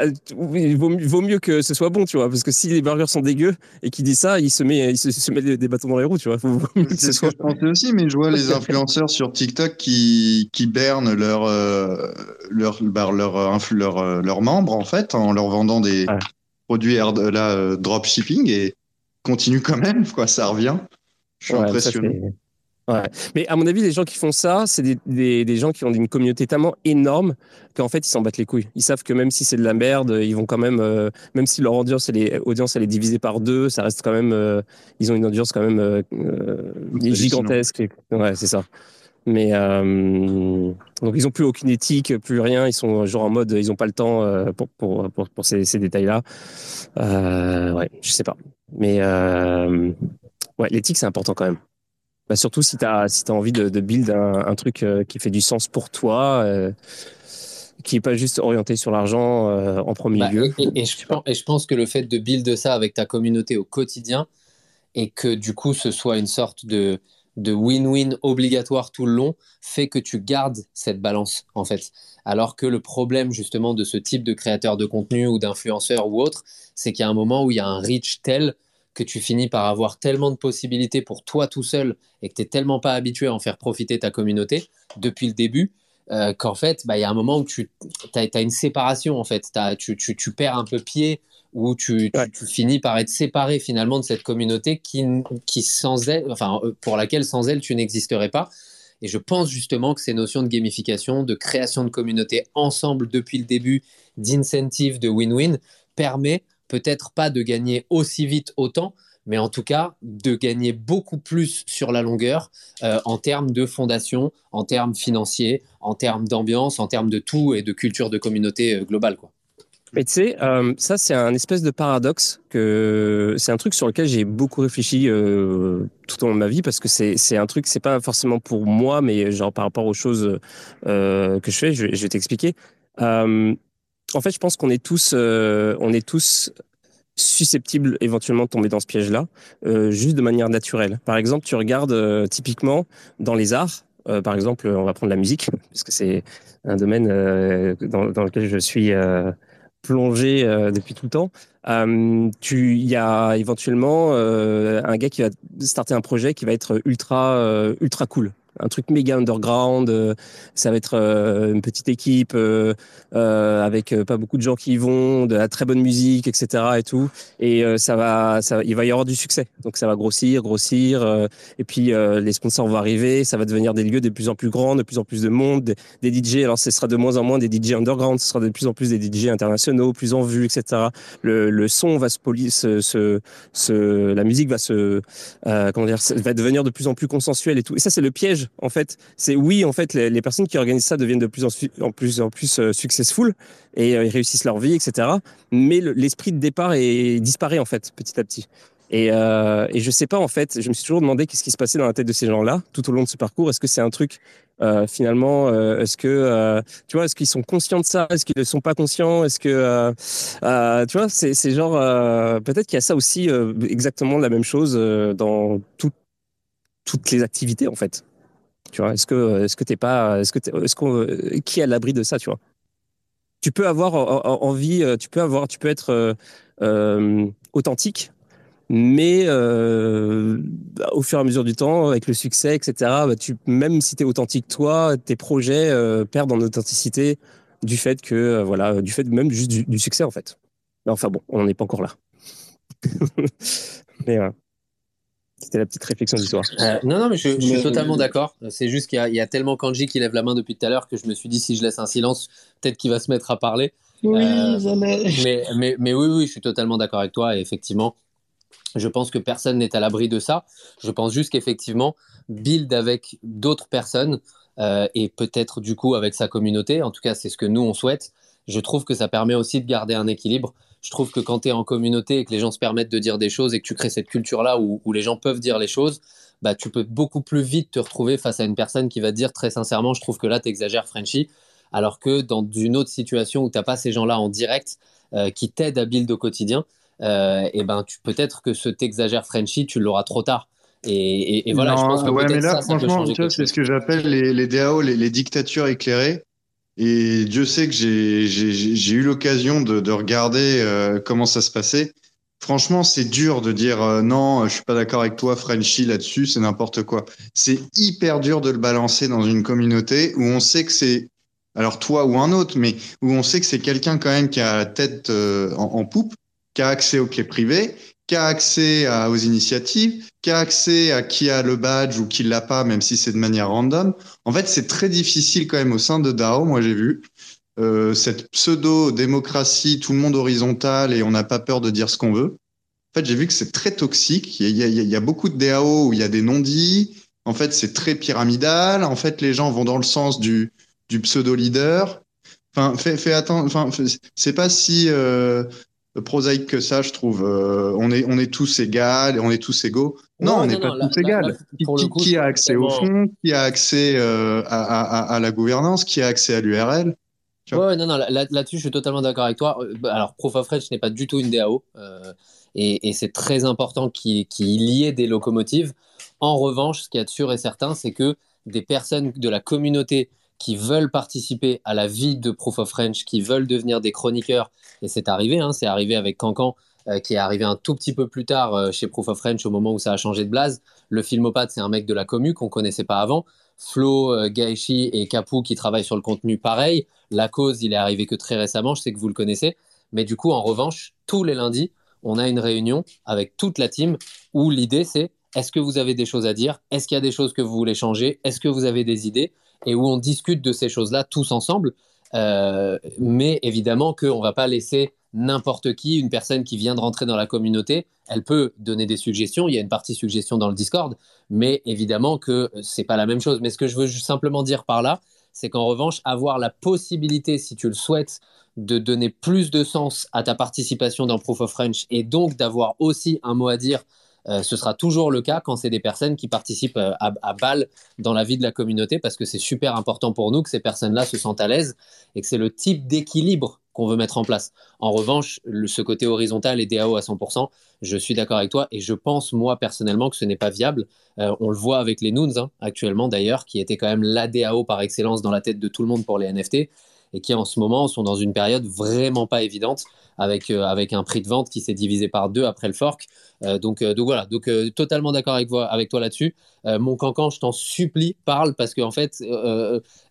Speaker 1: il vaut, mieux- vaut mieux que ce soit bon, tu vois, parce que si les burgers sont dégueux et qu'il dit ça, il se met, il se, se met des, des bâtons dans les roues, tu vois. Que ce
Speaker 5: C'est ce que
Speaker 1: soit.
Speaker 5: je pensais aussi, mais je vois les influenceurs sur TikTok qui, qui bernent leurs leur, leur, bah, leur, influ- leur, euh, membres, en fait, en leur vendant des produits air, là, euh, dropshipping et continuent quand même, quoi, ça revient. Je suis
Speaker 1: Ouais,
Speaker 5: impressionné.
Speaker 1: Ouais. Mais à mon avis, les gens qui font ça, c'est des, des, des gens qui ont une communauté tellement énorme qu'en fait, ils s'en battent les couilles. Ils savent que même si c'est de la merde, ils vont quand même, euh, même si leur audience, elle est, audience, elle est divisée par deux, ça reste quand même, euh, ils ont une audience quand même euh, gigantesque. Ouais, c'est ça. Mais euh, donc ils ont plus aucune éthique, plus rien. Ils sont genre en mode, ils ont pas le temps euh, pour pour pour, pour ces, ces détails-là. Euh, ouais, je sais pas. Mais euh, ouais, l'éthique c'est important quand même. Bah, surtout si tu as, si as envie de, de build un, un truc euh, qui fait du sens pour toi, euh, qui est pas juste orienté sur l'argent euh, en premier
Speaker 2: Bah,
Speaker 1: lieu.
Speaker 2: et, et je pense, et je pense que le fait de build ça avec ta communauté au quotidien et que du coup ce soit une sorte de, de win-win obligatoire tout le long fait que tu gardes cette balance en fait. Alors que le problème justement de ce type de créateur de contenu ou d'influenceur ou autre, c'est qu'il y a un moment où il y a un reach tel que tu finis par avoir tellement de possibilités pour toi tout seul et que tu n'es tellement pas habitué à en faire profiter ta communauté depuis le début euh, qu'en fait, bah, il y a un moment où tu as, une séparation, en fait. Tu, tu, tu perds un peu pied, ou tu, tu,
Speaker 1: Ouais.
Speaker 2: tu finis par être séparé finalement de cette communauté qui, qui sans elle, enfin, euh, pour laquelle sans elle, tu n'existerais pas. Et je pense justement que ces notions de gamification, de création de communauté ensemble depuis le début, d'incentive, de win-win, permet peut-être pas de gagner aussi vite autant, mais en tout cas de gagner beaucoup plus sur la longueur euh, en termes de fondation, en termes financiers, en termes d'ambiance, en termes de tout et de culture de communauté euh, globale. Quoi.
Speaker 1: Mais tu sais, euh, ça c'est un espèce de paradoxe que c'est un truc sur lequel j'ai beaucoup réfléchi euh, tout au long de ma vie parce que c'est un truc c'est pas forcément pour moi mais genre par rapport aux choses euh, que je fais, je, vais- t'expliquer. En fait, je pense qu'on est tous on est tous susceptibles éventuellement de tomber dans ce piège-là, juste de manière naturelle. Par exemple, tu regardes typiquement dans les arts, par exemple, on va prendre la musique, parce que c'est un domaine dans, lequel je suis plongé euh, depuis tout le temps. Euh, il y a éventuellement euh, un gars qui va starter un projet qui va être ultra, ultra cool. Un truc méga underground, euh, ça va être euh, une petite équipe euh, avec pas beaucoup de gens qui y vont, de la très bonne musique, etc. et tout. Et ça va, ça, il va y avoir du succès. Donc ça va grossir, grossir. et puis les sponsors vont arriver. Ça va devenir des lieux de plus en plus grands, de plus en plus de monde, des, DJ. Alors ce sera de moins en moins des DJ underground, ce sera de plus en plus des DJ internationaux, plus en vue, etc. Le, son va se poli, se, la musique va se, comment dire, va devenir de plus en plus consensuelle et tout. Et ça c'est le piège en fait. C'est oui en fait les, personnes qui organisent ça deviennent de plus en, en plus en plus euh, successful et euh, ils réussissent leur vie, etc. Mais le- l'esprit de départ est disparaît en fait petit à petit. Et, euh, et je sais pas en fait, je me suis toujours demandé qu'est-ce qui se passait dans la tête de ces gens-là tout au long de ce parcours. Est-ce que c'est un truc euh, finalement Est-ce que tu vois Est-ce qu'ils sont conscients de ça? Est-ce qu'ils ne sont pas conscients? Est-ce que tu vois C'est genre peut-être qu'il y a ça aussi exactement la même chose dans tout- toutes les activités en fait. Tu vois Est-ce que est-ce que t'es pas Est-ce que t'es- est-ce qu'on euh, qui est à l'abri de ça Tu vois? Tu peux avoir en- en- envie, euh, tu peux avoir, tu peux être euh, euh, authentique mais euh, bah, au fur et à mesure du temps, avec le succès, etc., bah, tu, même si tu es authentique toi, tes projets euh, perdent en authenticité du fait que, euh, voilà, du fait même juste du, du succès en fait. Mais enfin bon, on n'en est pas encore là. mais voilà. C'était la petite réflexion du soir.
Speaker 2: Euh, non, non, mais je, je suis
Speaker 3: Mais-
Speaker 2: totalement d'accord. C'est juste qu'il y, a- il y a tellement Kanji qui lève la main depuis tout à l'heure que je me suis dit si je laisse un silence, peut-être qu'il va se mettre à parler.
Speaker 3: Oui,
Speaker 2: Euh,
Speaker 3: jamais.
Speaker 2: Mais, mais, mais oui, oui, je suis totalement d'accord avec toi. Et effectivement, je pense que personne n'est à l'abri de ça. Je pense juste qu'effectivement, build avec d'autres personnes euh, et peut-être du coup avec sa communauté, en tout cas c'est ce que nous on souhaite, je trouve que ça permet aussi de garder un équilibre. Je trouve que quand tu es en communauté et que les gens se permettent de dire des choses et que tu crées cette culture-là où, où les gens peuvent dire les choses, bah, tu peux beaucoup plus vite te retrouver face à une personne qui va te dire très sincèrement, je trouve que là, tu exagères, Frenchy. Alors que dans une autre situation où tu n'as pas ces gens-là en direct euh, qui t'aident à build au quotidien, euh, et ben tu peut-être que ce t'exagère Frenchy, tu l'auras trop tard. Et, et- et voilà,
Speaker 5: Non,
Speaker 2: je pense que
Speaker 5: ouais, mais là,
Speaker 2: ça,
Speaker 5: franchement, c'est ce que j'appelle les, les DAO, les, les dictatures éclairées. Et Dieu sait que j'ai eu l'occasion de, de regarder euh, comment ça se passait. Franchement, c'est dur de dire euh, non, je suis pas d'accord avec toi, Frenchy, là-dessus, c'est n'importe quoi. C'est hyper dur de le balancer dans une communauté où on sait que c'est, alors toi ou un autre, mais où on sait que c'est quelqu'un quand même qui a la tête euh, en, en poupe, qui a accès aux clés privées, qui a accès aux initiatives, qui a accès à qui a le badge ou qui l'a pas, même si c'est de manière random. En fait, c'est très difficile quand même au sein de DAO, moi j'ai vu, euh, cette pseudo-démocratie, tout le monde horizontal et on n'a pas peur de dire ce qu'on veut. En fait, j'ai vu que c'est très toxique. Il y, a, beaucoup de DAO où il y a des non-dits. En fait, c'est très pyramidal. En fait, les gens vont dans le sens du, du pseudo-leader. Enfin, fais, fais attention. Enfin, c'est pas si euh, prosaïque que ça, je trouve. Euh, on est, on est tous égaux, on est tous égaux. Non, non on n'est pas non, tous égaux. Qui, a accès au fond Qui a accès euh, à, à, à, la gouvernance Qui a accès à l'URL
Speaker 2: Ouais, non, non, là-dessus, là je suis totalement d'accord avec toi. Euh, bah, alors, Proof of French n'est pas du tout une DAO, euh, et, et c'est très important qu'il qu y ait des locomotives. En revanche, ce qui est sûr et certain, c'est que des personnes de la communauté qui veulent participer à la vie de Proof of French, qui veulent devenir des chroniqueurs, et c'est arrivé, hein, c'est arrivé avec Cancan, euh, qui est arrivé un tout petit peu plus tard euh, chez Proof of French au moment où ça a changé de blase. Le filmopathe, c'est un mec de la commu qu'on connaissait pas avant. Flo, euh, et Capou qui travaillent sur le contenu, pareil. La cause, il est arrivé que très récemment, je sais que vous le connaissez. Mais du coup, en revanche, tous les lundis, on a une réunion avec toute la team où l'idée, c'est est-ce que vous avez des choses à dire? Est-ce qu'il y a des choses que vous voulez changer? Est-ce que vous avez des idées? Et où on discute de ces choses-là tous ensemble. Euh, mais évidemment qu'on ne va pas laisser n'importe qui, une personne qui vient de rentrer dans la communauté, elle peut donner des suggestions. Il y a une partie suggestion dans le Discord, mais évidemment que c'est pas la même chose. Mais ce que je veux simplement dire par là, c'est qu'en revanche, avoir la possibilité, si tu le souhaites, de donner plus de sens à ta participation dans Proof of French et donc d'avoir aussi un mot à dire euh, ce sera toujours le cas quand c'est des personnes qui participent euh, à, à, dans la vie de la communauté parce que c'est super important pour nous que ces personnes-là se sentent à l'aise et que c'est le type d'équilibre qu'on veut mettre en place. En revanche, ce côté horizontal et DAO à 100%, je suis d'accord avec toi et je pense moi personnellement que ce n'est pas viable. Euh, on le voit avec les Noons hein, actuellement d'ailleurs, qui était quand même la DAO par excellence dans la tête de tout le monde pour les NFT et qui en ce moment sont dans une période vraiment pas évidente avec, avec un prix de vente qui s'est divisé par deux après le fork. Euh, donc, euh, donc voilà, donc euh, totalement d'accord avec, avec toi là-dessus. Mon cancan, je t'en supplie, parle parce qu'en fait,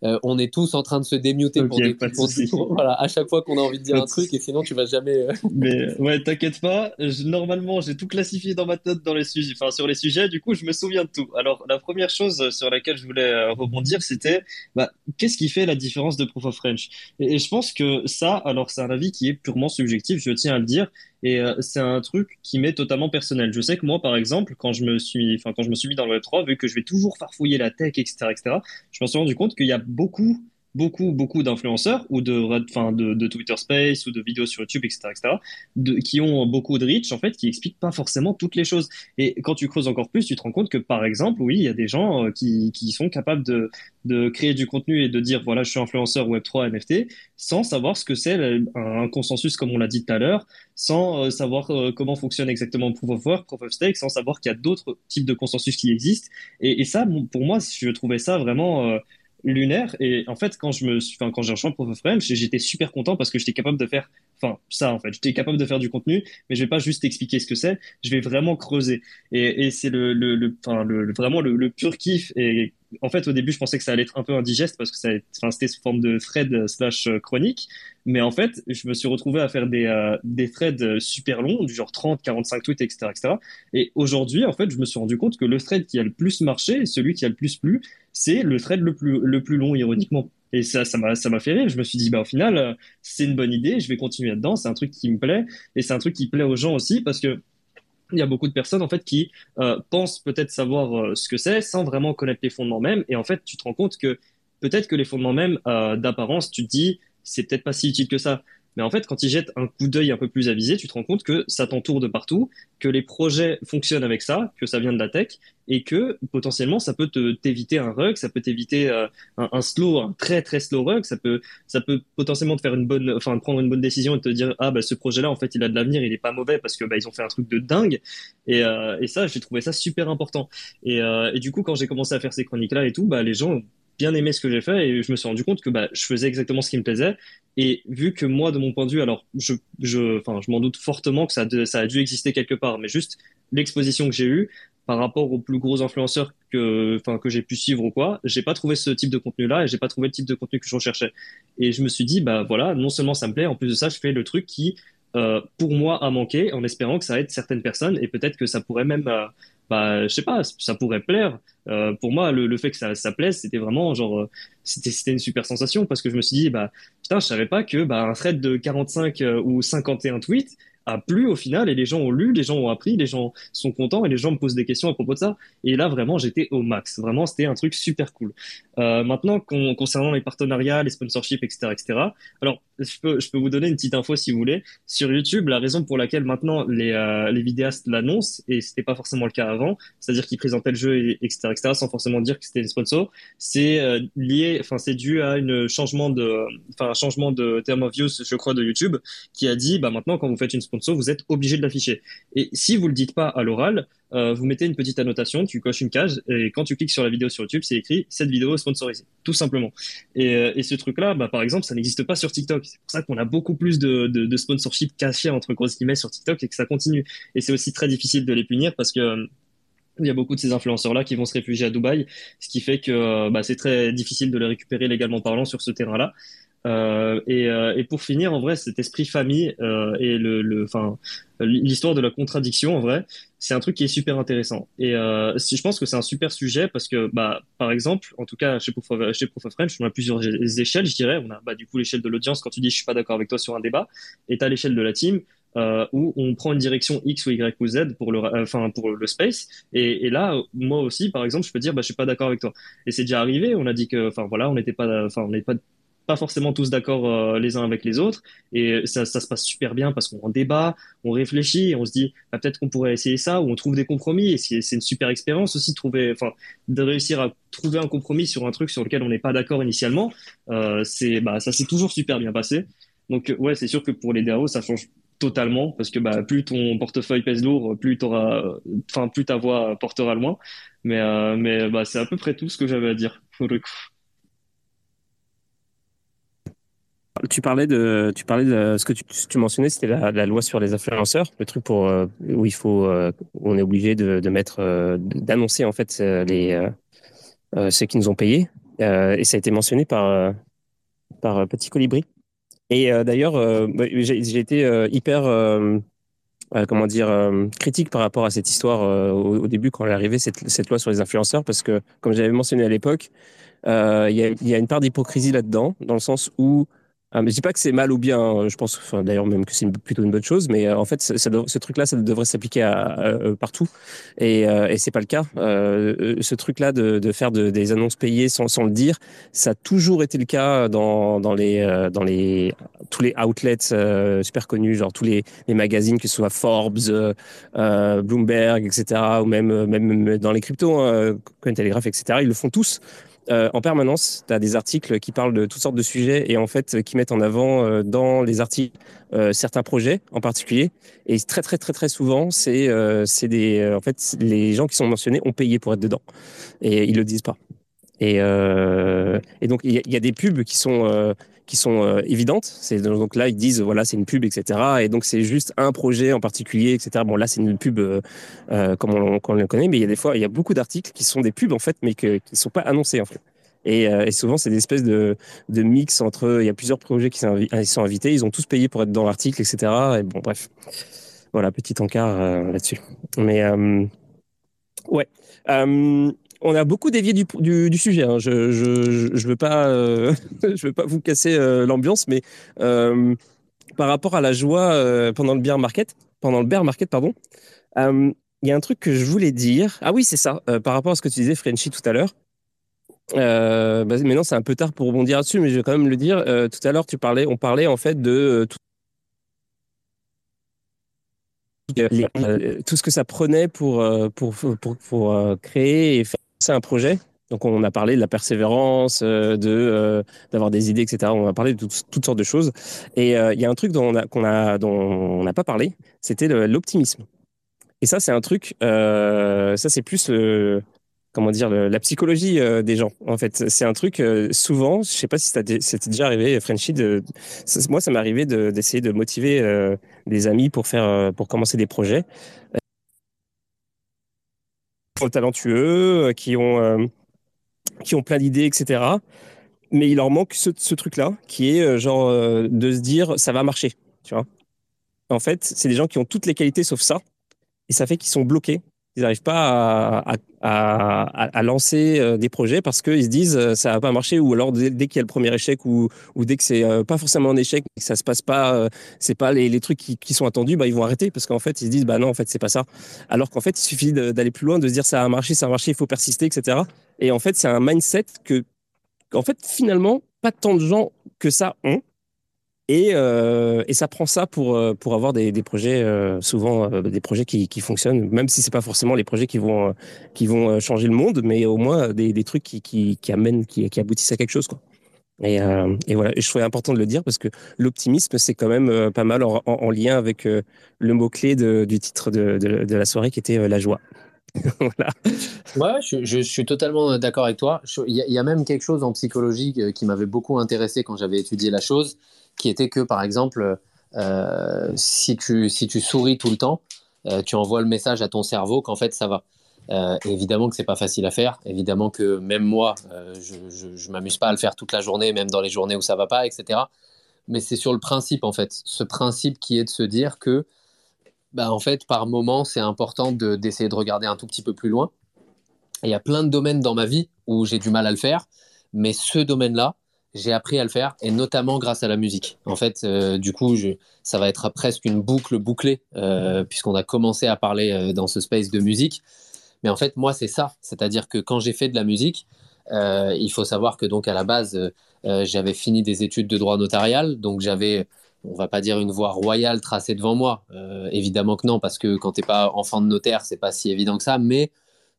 Speaker 2: on est tous en train de se démuter
Speaker 3: okay,
Speaker 2: pour, des, pour, de pour voilà, à chaque fois qu'on a envie de dire un truc et sinon tu vas jamais.
Speaker 3: Mais ouais, t'inquiète pas. Je, normalement, j'ai tout classifié dans ma tête dans les sujets, enfin sur les sujets. Du coup, je me souviens de tout. Alors, la première chose sur laquelle je voulais rebondir, c'était bah, qu'est-ce qui fait la différence de Proof of French et, et je pense que ça, alors c'est un avis qui est purement subjectif. Je tiens à le dire et euh, c'est un truc qui m'est totalement personnel. Je sais que moi, par exemple, quand je me suis, enfin, quand je me suis mis dans le Web3, vu que je vais toujours farfouiller la tech, etc., etc., je me suis rendu compte qu'il y a beaucoup beaucoup, beaucoup d'influenceurs ou de, enfin, de, de, Twitter Space ou de vidéos sur YouTube, etc., etc., qui ont beaucoup de reach, en fait, qui expliquent pas forcément toutes les choses. Et quand tu creuses encore plus, tu te rends compte que, par exemple, oui, il y a des gens euh, qui, qui sont capables de, de créer du contenu et de dire, voilà, je suis influenceur Web3 NFT, sans savoir ce que c'est un consensus, comme on l'a dit tout à l'heure, sans euh, savoir euh, comment fonctionne exactement Proof of Work, Proof of Stake, sans savoir qu'il y a d'autres types de consensus qui existent. Et ça, pour moi, je trouvais ça vraiment lunaire. Et en fait, quand je me suis, quand j'ai rejoint Proof of French, j'étais super content parce que j'étais capable de faire, enfin, ça, en fait, j'étais capable de faire du contenu, mais je vais pas juste expliquer ce que c'est, je vais vraiment creuser. Et, et c'est le, le, le, le, vraiment le pur kiff. Et en fait, au début, je pensais que ça allait être un peu indigeste parce que ça, c'était sous forme de thread slash chronique. Mais en fait, je me suis retrouvé à faire des, euh, des threads super longs, du genre 30, 45 tweets, etc., etc. Et aujourd'hui, en fait, je me suis rendu compte que le thread qui a le plus marché, celui qui a le plus plu, c'est le thread le plus, le plus long, ironiquement. Et ça, ça m'a, ça m'a fait rire. Je me suis dit, bah, au final, c'est une bonne idée. Je vais continuer là-dedans. C'est un truc qui me plaît. Et c'est un truc qui plaît aux gens aussi parce que il y a beaucoup de personnes en fait qui euh, pensent peut-être savoir euh, ce que c'est sans vraiment connaître les fondements même et en fait tu te rends compte que peut-être que les fondements même euh, d'apparence tu te dis c'est peut-être pas si utile que ça mais en fait, quand ils jettent un coup d'œil un peu plus avisé, tu te rends compte que ça t'entoure de partout, que les projets fonctionnent avec ça, que ça vient de la tech, et que potentiellement ça peut te t'éviter un rug, ça peut t'éviter euh, un, slow, un très très slow rug, ça peut ça peut potentiellement te faire une bonne, enfin prendre une bonne décision et te dire ah bah ce projet-là en fait il a de l'avenir, il est pas mauvais parce que bah ils ont fait un truc de dingue, et, euh, et ça j'ai trouvé ça super important. Et, euh, et du coup quand j'ai commencé à faire ces chroniques là et tout, bah les gens bien aimé ce que j'ai fait et je me suis rendu compte que bah, je faisais exactement ce qui me plaisait. Et vu que moi, de mon point de vue, alors je, je, enfin, je m'en doute fortement que ça, ça a dû exister quelque part, mais juste l'exposition que j'ai eue par rapport aux plus gros influenceurs que, enfin, que j'ai pu suivre ou quoi, j'ai pas trouvé ce type de contenu-là et j'ai pas trouvé le type de contenu que je recherchais. Et je me suis dit, bah voilà, non seulement ça me plaît, en plus de ça, je fais le truc qui euh, pour moi, a manqué, en espérant que ça aide certaines personnes et peut-être que ça pourrait même, euh, bah, je sais pas, ça pourrait plaire. Euh, pour moi, le, le fait que ça, ça plaise, c'était vraiment genre, euh, c'était, une super sensation parce que je me suis dit, bah, putain, je savais pas que bah, un thread de 45 euh, ou 51 tweets a plu au final et les gens ont lu, les gens ont appris, les gens sont contents et les gens me posent des questions à propos de ça. Et là, vraiment, j'étais au max. Vraiment, c'était un truc super cool. Euh, maintenant, con- concernant les partenariats, les sponsorships, etc., etc. Alors, je peux, je peux vous donner une petite info si vous voulez. Sur YouTube, la raison pour laquelle maintenant les, euh, les vidéastes l'annoncent, et c'était pas forcément le cas avant, c'est-à-dire qu'ils présentaient le jeu, et, etc., etc., sans forcément dire que c'était une sponsor, c'est euh, lié, enfin, c'est dû à une changement de, un changement de term of use, je crois, de YouTube, qui a dit, bah, maintenant, quand vous faites une vous êtes obligé de l'afficher. Et si vous le dites pas à l'oral, euh, vous mettez une petite annotation, tu coches une case, et quand tu cliques sur la vidéo sur YouTube, c'est écrit cette vidéo est sponsorisée, tout simplement. Et, euh, ce truc-là, bah, par exemple, ça n'existe pas sur TikTok. C'est pour ça qu'on a beaucoup plus de, sponsorship cachés entre grosses guillemets sur TikTok et que ça continue. Et c'est aussi très difficile de les punir parce que euh, il y a beaucoup de ces influenceurs-là qui vont se réfugier à Dubaï, ce qui fait que bah, c'est très difficile de les récupérer légalement parlant sur ce terrain-là. Euh, et, euh, et pour finir, en vrai, cet esprit famille euh, et le, enfin, l'histoire de la contradiction, en vrai, c'est un truc qui est super intéressant. Et euh, je pense que c'est un super sujet parce que, bah, par exemple, en tout cas chez Proof of, chez Proof of French, on a plusieurs échelles, je dirais. On a bah, du coup l'échelle de l'audience quand tu dis je suis pas d'accord avec toi sur un débat, et tu as l'échelle de la team euh, où on prend une direction X ou Y ou Z pour le, enfin pour le space. Et, et là, moi aussi, par exemple, je peux dire bah, je suis pas d'accord avec toi. Et c'est déjà arrivé. On a dit que, enfin voilà, on n'était pas, enfin on n'est pas pas forcément tous d'accord euh, les uns avec les autres. Et ça, ça se passe super bien parce qu'on débat, on réfléchit et on se dit bah, peut-être qu'on pourrait essayer ça ou on trouve des compromis. Et c'est une super expérience aussi de trouver de réussir à trouver un compromis sur un truc sur lequel on n'est pas d'accord initialement. Euh, bah ça s'est toujours super bien passé. Donc ouais c'est sûr que pour les DAO ça change totalement parce que bah plus ton portefeuille pèse lourd plus enfin plus ta voix portera loin. Mais euh, mais bah c'est à peu près tout ce que j'avais à dire pour le coup
Speaker 1: Tu parlais de, tu parlais de ce que tu, mentionnais, c'était la, loi sur les influenceurs, le truc pour euh, où il faut, euh, on est obligé de, mettre, euh, d'annoncer en fait les ceux qui nous ont payés, et ça a été mentionné par par Petit Colibri. Et d'ailleurs, bah, j'ai été hyper comment dire, critique par rapport à cette histoire au, début quand elle est arrivée, cette, cette, loi sur les influenceurs, parce que, comme j'avais mentionné à l'époque, il y, a, une part d'hypocrisie là-dedans, dans le sens où ah, mais je dis pas que c'est mal ou bien. Hein. Je pense, d'ailleurs même que c'est plutôt une bonne chose. Mais euh, en fait, ce truc-là, ça devrait s'appliquer à, partout. Et, euh, et c'est pas le cas. Euh, ce truc-là de, faire de, des annonces payées sans, sans, le dire, ça a toujours été le cas dans, les euh, tous les outlets euh, super connus, genre tous les, magazines, que ce soit Forbes, Bloomberg, etc. Ou même même dans les cryptos, hein, Cointelegraph, etc. Ils le font tous euh, en permanence, tu as des articles qui parlent de toutes sortes de sujets et en fait qui mettent en avant euh, dans les articles euh, certains projets en particulier. Et très très très très souvent, c'est euh, c'est des en fait les gens qui sont mentionnés ont payé pour être dedans et ils le disent pas. Et, et donc il y, y, a des pubs qui sont sont euh, évidentes. C'est donc là ils disent voilà c'est une pub etc. Et donc c'est juste un projet en particulier etc. Bon là c'est une pub euh, euh, comme on, le connaît, mais il y a des fois il y a beaucoup d'articles qui sont des pubs en fait, mais qui ne sont pas annoncés en fait. Et, souvent c'est des espèces de, mix entre il y a plusieurs projets qui sont invités, ils ont tous payé pour être dans l'article etc. Et bon bref voilà petit encart là-dessus. Mais ouais on a beaucoup dévié du, sujet. Hein. Je, pas, euh, veux pas vous casser euh, l'ambiance, mais euh, par rapport à la joie pendant le bear market, pendant le bear market, pardon, il y a un truc que je voulais dire. Ah oui, c'est ça. par rapport à ce que tu disais, Frenchy, tout à l'heure. Bah, maintenant, c'est un peu tard pour rebondir là-dessus, mais je vais quand même le dire. tout à l'heure, tu parlais, on parlait en fait de tout ce que ça prenait pour, pour, créer et faire c'est un projet. Donc on a parlé de la persévérance, euh, de euh, d'avoir des idées, etc. On a parlé de tout, toutes sortes de choses. Et euh, il y a un truc dont on qu'on a dont on n'a pas parlé, c'était l'optimisme. Et ça c'est un truc, ça c'est plus comment dire la psychologie des gens. En fait, c'est un truc souvent. Je sais pas si c'était déjà arrivé, Frenchy. Moi, ça m'est arrivé d'essayer de, de, motiver des amis pour faire pour commencer des projets talentueux, euh, qui ont, euh, qui ont plein d'idées, etc. Mais il leur manque ce, ce truc-là, qui est euh, genre de se dire ça va marcher, tu vois. En fait, c'est des gens qui ont toutes les qualités sauf ça. Et ça fait qu'ils sont bloqués. Ils n'arrivent pas à, à, à, lancer euh, des projets parce qu'ils se disent euh, ça va pas marcher ou alors dès, qu'il y a le premier échec ou, ou dès que c'est euh, pas forcément un échec, que ça se passe pas, c'est pas les, les trucs qui, qui, sont attendus, bah ils vont arrêter parce qu'en fait ils se disent bah non en fait c'est pas ça. Alors qu'en fait il suffit d'aller plus loin, de se dire ça a marché, ça a marché, il faut persister, etc. Et en fait c'est un mindset que en fait finalement pas tant de gens que ça ont et, euh, et ça prend ça pour, euh, pour avoir des, projets, euh, souvent des projets qui, qui fonctionnent, même si c'est pas forcément les projets qui vont, qui vont changer le monde, mais au moins des, trucs qui, qui, amènent, qui, aboutissent à quelque chose. Quoi. Et, et voilà, je trouvais important de le dire parce que l'optimisme, c'est quand même pas mal en, en, lien avec le mot-clé du titre de, de, la soirée qui était la joie.
Speaker 2: voilà. Ouais, je, suis totalement d'accord avec toi. Il y, a même quelque chose en psychologie qui m'avait beaucoup intéressé quand j'avais étudié la chose qui était que, par exemple, euh, si, tu, si tu souris tout le temps, euh, tu envoies le message à ton cerveau qu'en fait ça va. Euh, évidemment que c'est pas facile à faire. Évidemment que même moi, je, je, m'amuse pas à le faire toute la journée, même dans les journées où ça va pas, etc. Mais c'est sur le principe en fait, ce principe qui est de se dire que, bah, en fait, par moment, c'est important d'essayer de, regarder un tout petit peu plus loin. il y a plein de domaines dans ma vie où j'ai du mal à le faire, mais ce domaine-là, j'ai appris à le faire, et notamment grâce à la musique. En fait, euh, du coup, ça va être presque une boucle bouclée, euh, puisqu'on a commencé à parler euh, dans ce space de musique. Mais en fait, moi, c'est ça. C'est-à-dire que quand j'ai fait de la musique, il faut savoir que donc à la base, j'avais fini des études de droit notarial, donc j'avais, on va pas dire une voie royale tracée devant moi. évidemment que non, parce que quand t'es pas enfant de notaire, c'est pas si évident que ça. Mais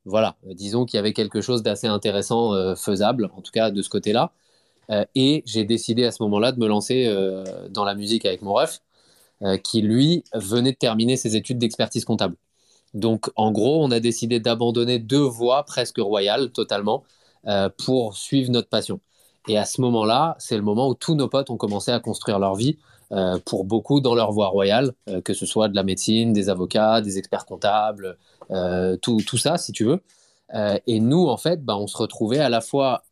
Speaker 2: voilà, disons qu'il y avait quelque chose d'assez intéressant, faisable, en tout cas de ce côté-là. Euh, et j'ai décidé à ce moment-là de me lancer euh, dans la musique avec mon ref, euh, qui lui venait de terminer ses études d'expertise comptable. Donc en gros, on a décidé d'abandonner deux voies presque royales totalement pour suivre notre passion. Et à ce moment-là, c'est le moment où tous nos potes ont commencé à construire leur vie, pour beaucoup dans leur voie royale, que ce soit de la médecine, des avocats, des experts comptables, tout, ça, si tu veux. et nous, en fait, bah, on se retrouvait à la fois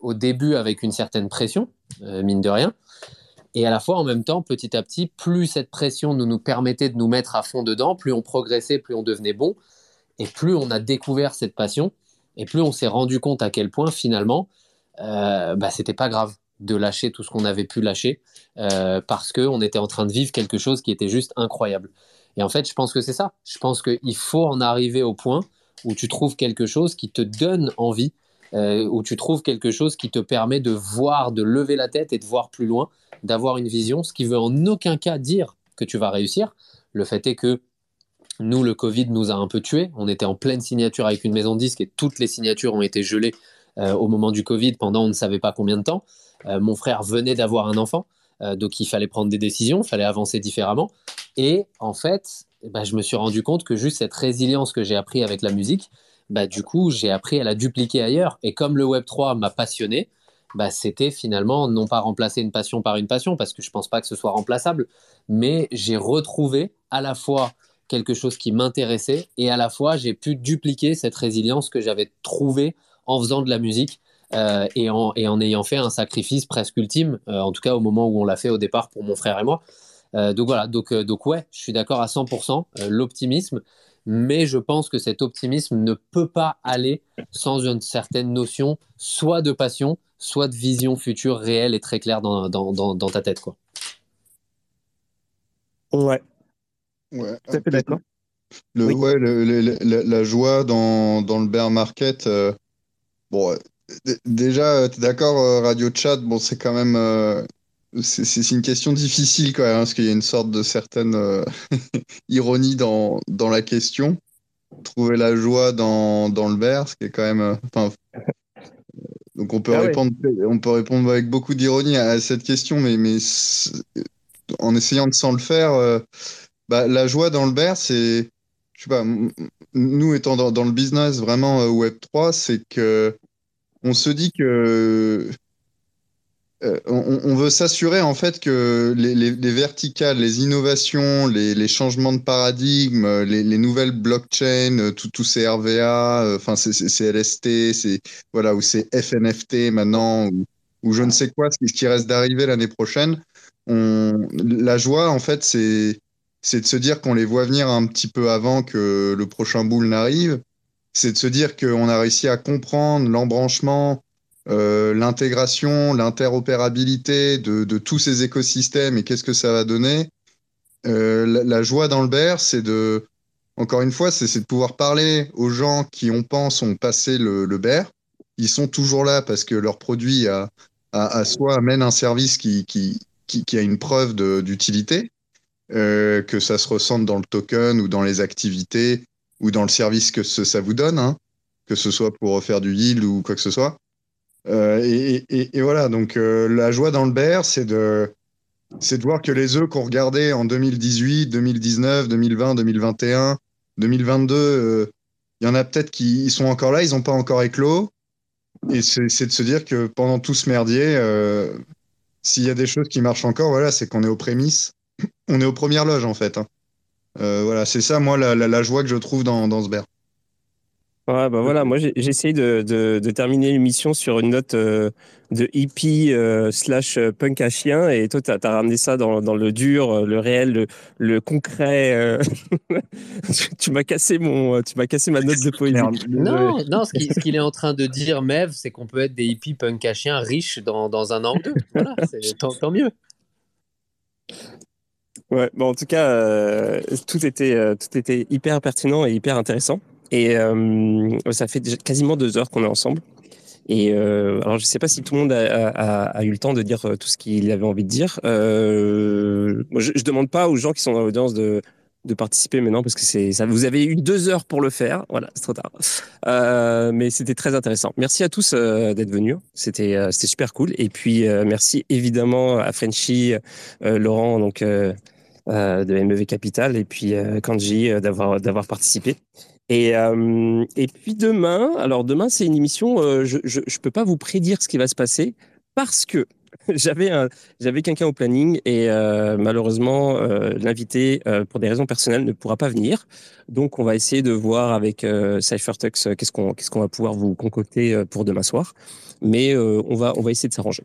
Speaker 2: au début avec une certaine pression, euh, mine de rien, et à la fois en même temps, petit à petit, plus cette pression nous, nous permettait de nous mettre à fond dedans, plus on progressait, plus on devenait bon, et plus on a découvert cette passion, et plus on s'est rendu compte à quel point finalement, euh, bah, c'était pas grave de lâcher tout ce qu'on avait pu lâcher, euh, parce qu'on était en train de vivre quelque chose qui était juste incroyable. Et en fait, je pense que c'est ça. Je pense qu'il faut en arriver au point où tu trouves quelque chose qui te donne envie euh, où tu trouves quelque chose qui te permet de voir, de lever la tête et de voir plus loin, d'avoir une vision, ce qui veut en aucun cas dire que tu vas réussir. Le fait est que nous, le Covid nous a un peu tués. On était en pleine signature avec une maison de disque et toutes les signatures ont été gelées euh, au moment du Covid pendant on ne savait pas combien de temps. Euh, mon frère venait d'avoir un enfant, donc il fallait prendre des décisions, il fallait avancer différemment. Et en fait, bah, je me suis rendu compte que juste cette résilience que j'ai appris avec la musique, bah, du coup, j'ai appris à la dupliquer ailleurs. Et comme le Web3 m'a passionné, bah, c'était finalement non pas remplacer une passion par une passion, parce que je ne pense pas que ce soit remplaçable, mais j'ai retrouvé à la fois quelque chose qui m'intéressait et à la fois j'ai pu dupliquer cette résilience que j'avais trouvée en faisant de la musique euh, et, en, ayant fait un sacrifice presque ultime, euh, en tout cas au moment où on l'a fait au départ pour mon frère et moi. Euh, donc voilà, donc ouais, je suis d'accord à 100%. L'optimisme, mais je pense que cet optimisme ne peut pas aller sans une certaine notion soit de passion, soit de vision future réelle et très claire dans, dans, dans, ta tête. Quoi.
Speaker 1: Ouais.
Speaker 5: Ouais, d'accord. Le, ouais, la joie dans, dans, le bear market. Euh, bon, déjà, tu es d'accord, euh, Radio Chat, bon, c'est quand même euh, c'est une question difficile quand même, hein, parce qu'il y a une sorte de certaine euh, ironie dans, dans la question. Trouver la joie dans, dans le verre, ce qui est quand même. Euh, enfin, donc on peut, ah répondre, on peut répondre avec beaucoup d'ironie à, cette question, mais, mais en essayant de s'en le faire, euh, bah, la joie dans le bear, c'est. Je sais pas, nous étant dans, dans le business vraiment Web3, c'est que on se dit que euh, on, veut s'assurer en fait que les, verticales, les innovations, les, changements de paradigme, les, nouvelles blockchains, euh, tous ces RVA, euh, enfin c'est LST, c'est voilà ou c'est FNFT maintenant ou, je ne sais quoi, ce qui reste d'arriver l'année prochaine. La joie en fait c'est c'est de se dire qu'on les voit venir un petit peu avant que le prochain boule n'arrive. C'est de se dire qu'on a réussi à comprendre l'embranchement, euh, l'intégration, l'interopérabilité de, tous ces écosystèmes et qu'est-ce que ça va donner. Euh, la, joie dans le bear, c'est de, encore une fois, c'est de pouvoir parler aux gens qui, on pense, ont passé le, le bear. Ils sont toujours là parce que leur produit a soit amène un service qui, qui, qui, a une preuve d'utilité, euh, que ça se ressente dans le token ou dans les activités ou dans le service que ça vous donne, hein, que ce soit pour faire du yield ou quoi que ce soit. Euh, et, voilà, donc euh, la joie dans le bear, c'est de, c'est de voir que les œufs qu'on regardait en 2018, 2019, 2020, 2021, 2022, il y en a peut-être qui sont encore là, ils n'ont pas encore éclos. Et c'est de se dire que pendant tout ce merdier, euh, s'il y a des choses qui marchent encore, voilà, c'est qu'on est aux prémices. On est aux premières loges, en fait. Hein. Voilà, c'est ça, moi, la, joie que je trouve dans, dans ce bear.
Speaker 1: Ouais, bah voilà, moi j'essaye de, de, de, terminer l'émission sur une note euh, de hippie euh, slash punk à chien et toi tu as, ramené ça dans, dans, le dur, le réel, le, le concret. Euh... tu m'as cassé mon, tu m'as cassé ma note de poésie.
Speaker 2: Non, non, ce qu'il qu est en train de dire, Mev, c'est qu'on peut être des hippies punk à chien riches dans, dans un an ou deux. Voilà, tant, tant mieux.
Speaker 1: Ouais, bon, en tout cas, euh, tout, était, euh, tout était hyper pertinent et hyper intéressant. Et euh, ça fait déjà quasiment deux heures qu'on est ensemble. Et euh, alors, je ne sais pas si tout le monde a, a, a, eu le temps de dire tout ce qu'il avait envie de dire. Euh, je ne demande pas aux gens qui sont dans l'audience de, de participer maintenant parce que c'est ça. Vous avez eu deux heures pour le faire. Voilà, c'est trop tard. Euh, mais c'était très intéressant. Merci à tous euh, d'être venus. C'était euh, c'était super cool. Et puis merci évidemment à Frenchy, Laurent donc de MEV Capital et puis Kanji d'avoir d'avoir participé. Et, euh, et puis demain, alors demain c'est une émission, euh, je, je peux pas vous prédire ce qui va se passer parce que j'avais quelqu'un au planning et euh, malheureusement euh, l'invité pour des raisons personnelles ne pourra pas venir. Donc on va essayer de voir avec CypherTux qu'est-ce qu'on qu'est-ce va pouvoir vous concocter pour demain soir. Mais on va on va essayer de s'arranger.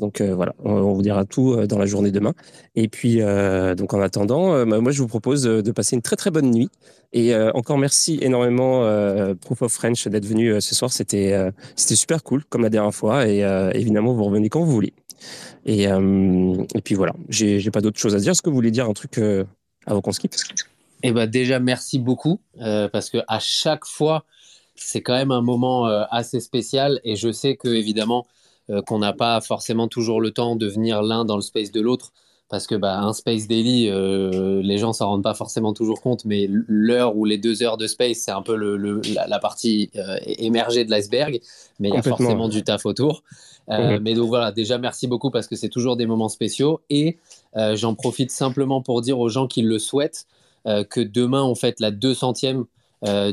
Speaker 1: Donc euh, voilà, on, vous dira tout euh, dans la journée demain. Et puis euh, donc en attendant, moi je vous propose de passer une très très bonne nuit. Et encore merci énormément Proof of French d'être venu ce soir. C'était c'était super cool comme la dernière fois. Et évidemment vous revenez quand vous voulez. Et, et puis voilà, j'ai pas d'autre chose à dire. Est-ce que vous voulez dire un truc avant qu'on quitte
Speaker 2: Eh ben déjà merci beaucoup parce que à chaque fois c'est quand même un moment assez spécial et je sais que évidemment qu'on n'a pas forcément toujours le temps de venir l'un dans le space de l'autre parce que bah, un space daily, euh, les gens s'en rendent pas forcément toujours compte, mais l'heure ou les deux heures de space, c'est un peu le, le, la, la, partie euh, émergée de l'iceberg, mais il y a forcément du taf autour. Euh, mmh. Mais donc voilà, déjà merci beaucoup parce que c'est toujours des moments spéciaux et euh, j'en profite simplement pour dire aux gens qui le souhaitent euh, que demain on fête la 200e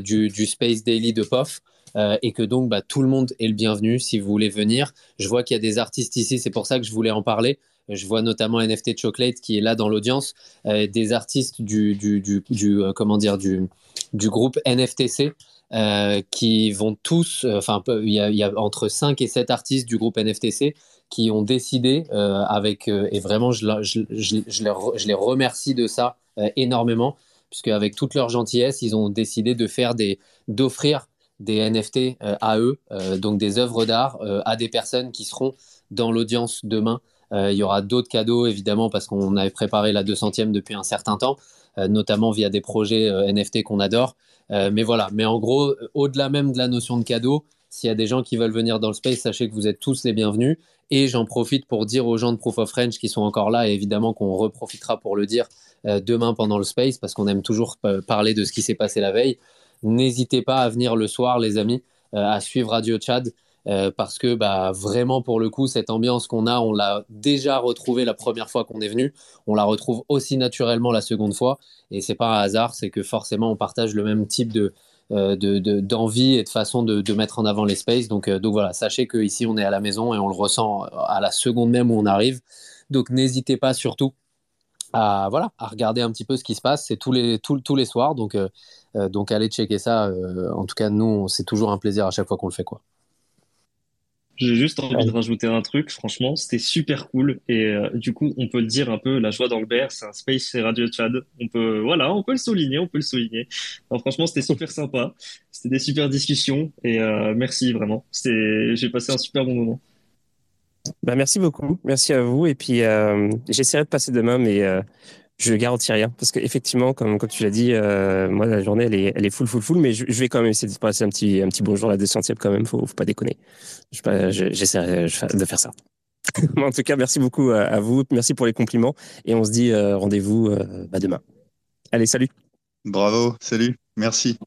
Speaker 2: du, du Space Daily de POF. Euh, et que donc bah, tout le monde est le bienvenu si vous voulez venir. Je vois qu'il y a des artistes ici, c'est pour ça que je voulais en parler. Je vois notamment NFT Chocolate qui est là dans l'audience, euh, des artistes du, du, du, euh, comment dire du, du groupe NFTC. Qui vont tous, enfin, il y, a entre 5 et 7 artistes du groupe NFTC qui ont décidé avec, et vraiment, je, je, je, je, je les remercie de ça énormément, puisque avec toute leur gentillesse, ils ont décidé de faire des, d'offrir des NFT euh, à eux, euh, donc des œuvres d'art euh, à des personnes qui seront dans l'audience demain. il y aura d'autres cadeaux évidemment parce qu'on avait préparé la 200e depuis un certain temps, notamment via des projets NFT qu'on adore. mais voilà, mais en gros, au-delà même de la notion de cadeau, s'il y a des gens qui veulent venir dans le space, sachez que vous êtes tous les bienvenus. Et j'en profite pour dire aux gens de Proof of French qui sont encore là, et évidemment qu'on reprofitera pour le dire demain pendant le space, parce qu'on aime toujours parler de ce qui s'est passé la veille. N'hésitez pas à venir le soir, les amis, euh, à suivre Radio Tchad. Euh, parce que bah, vraiment pour le coup cette ambiance qu'on a on l'a déjà retrouvée la première fois qu'on est venu. On la retrouve aussi naturellement la seconde fois. Et c'est pas un hasard c'est que forcément on partage le même type de euh, d'envie de, et de façon de, mettre en avant les spaces. Donc, voilà sachez que ici on est à la maison et on le ressent à la seconde même où on arrive. Donc n'hésitez pas surtout à voilà à regarder un petit peu ce qui se passe. C'est tous les tous, tous les soirs. Donc donc allez checker ça. Euh, en tout cas, nous, c'est toujours un plaisir à chaque fois qu'on le fait. Quoi.
Speaker 3: J'ai juste envie de rajouter un truc. Franchement, c'était super cool. Et euh, du coup, on peut le dire un peu, la joie dans le BR, c'est un space chez Radio Chad. On peut, voilà, on peut le souligner, on peut le souligner. Alors, franchement, c'était super sympa. C'était des super discussions. Et euh, merci vraiment. C'était, j'ai passé un super bon moment.
Speaker 1: Bah, merci beaucoup. Merci à vous. Et puis, euh, j'essaierai de passer demain, mais euh, je ne garantis rien. Parce qu'effectivement, comme, comme tu l'as dit, euh, moi, la journée, elle est, elle full, full, full. Mais je, vais quand même essayer de passer un petit, un petit bonjour à la 200 quand même. Faut, faut pas déconner. J'essaierai de faire ça. en tout cas, merci beaucoup à, à vous. Merci pour les compliments. Et on se dit euh, rendez-vous euh, bah, demain. Allez, salut.
Speaker 5: Bravo, salut, merci.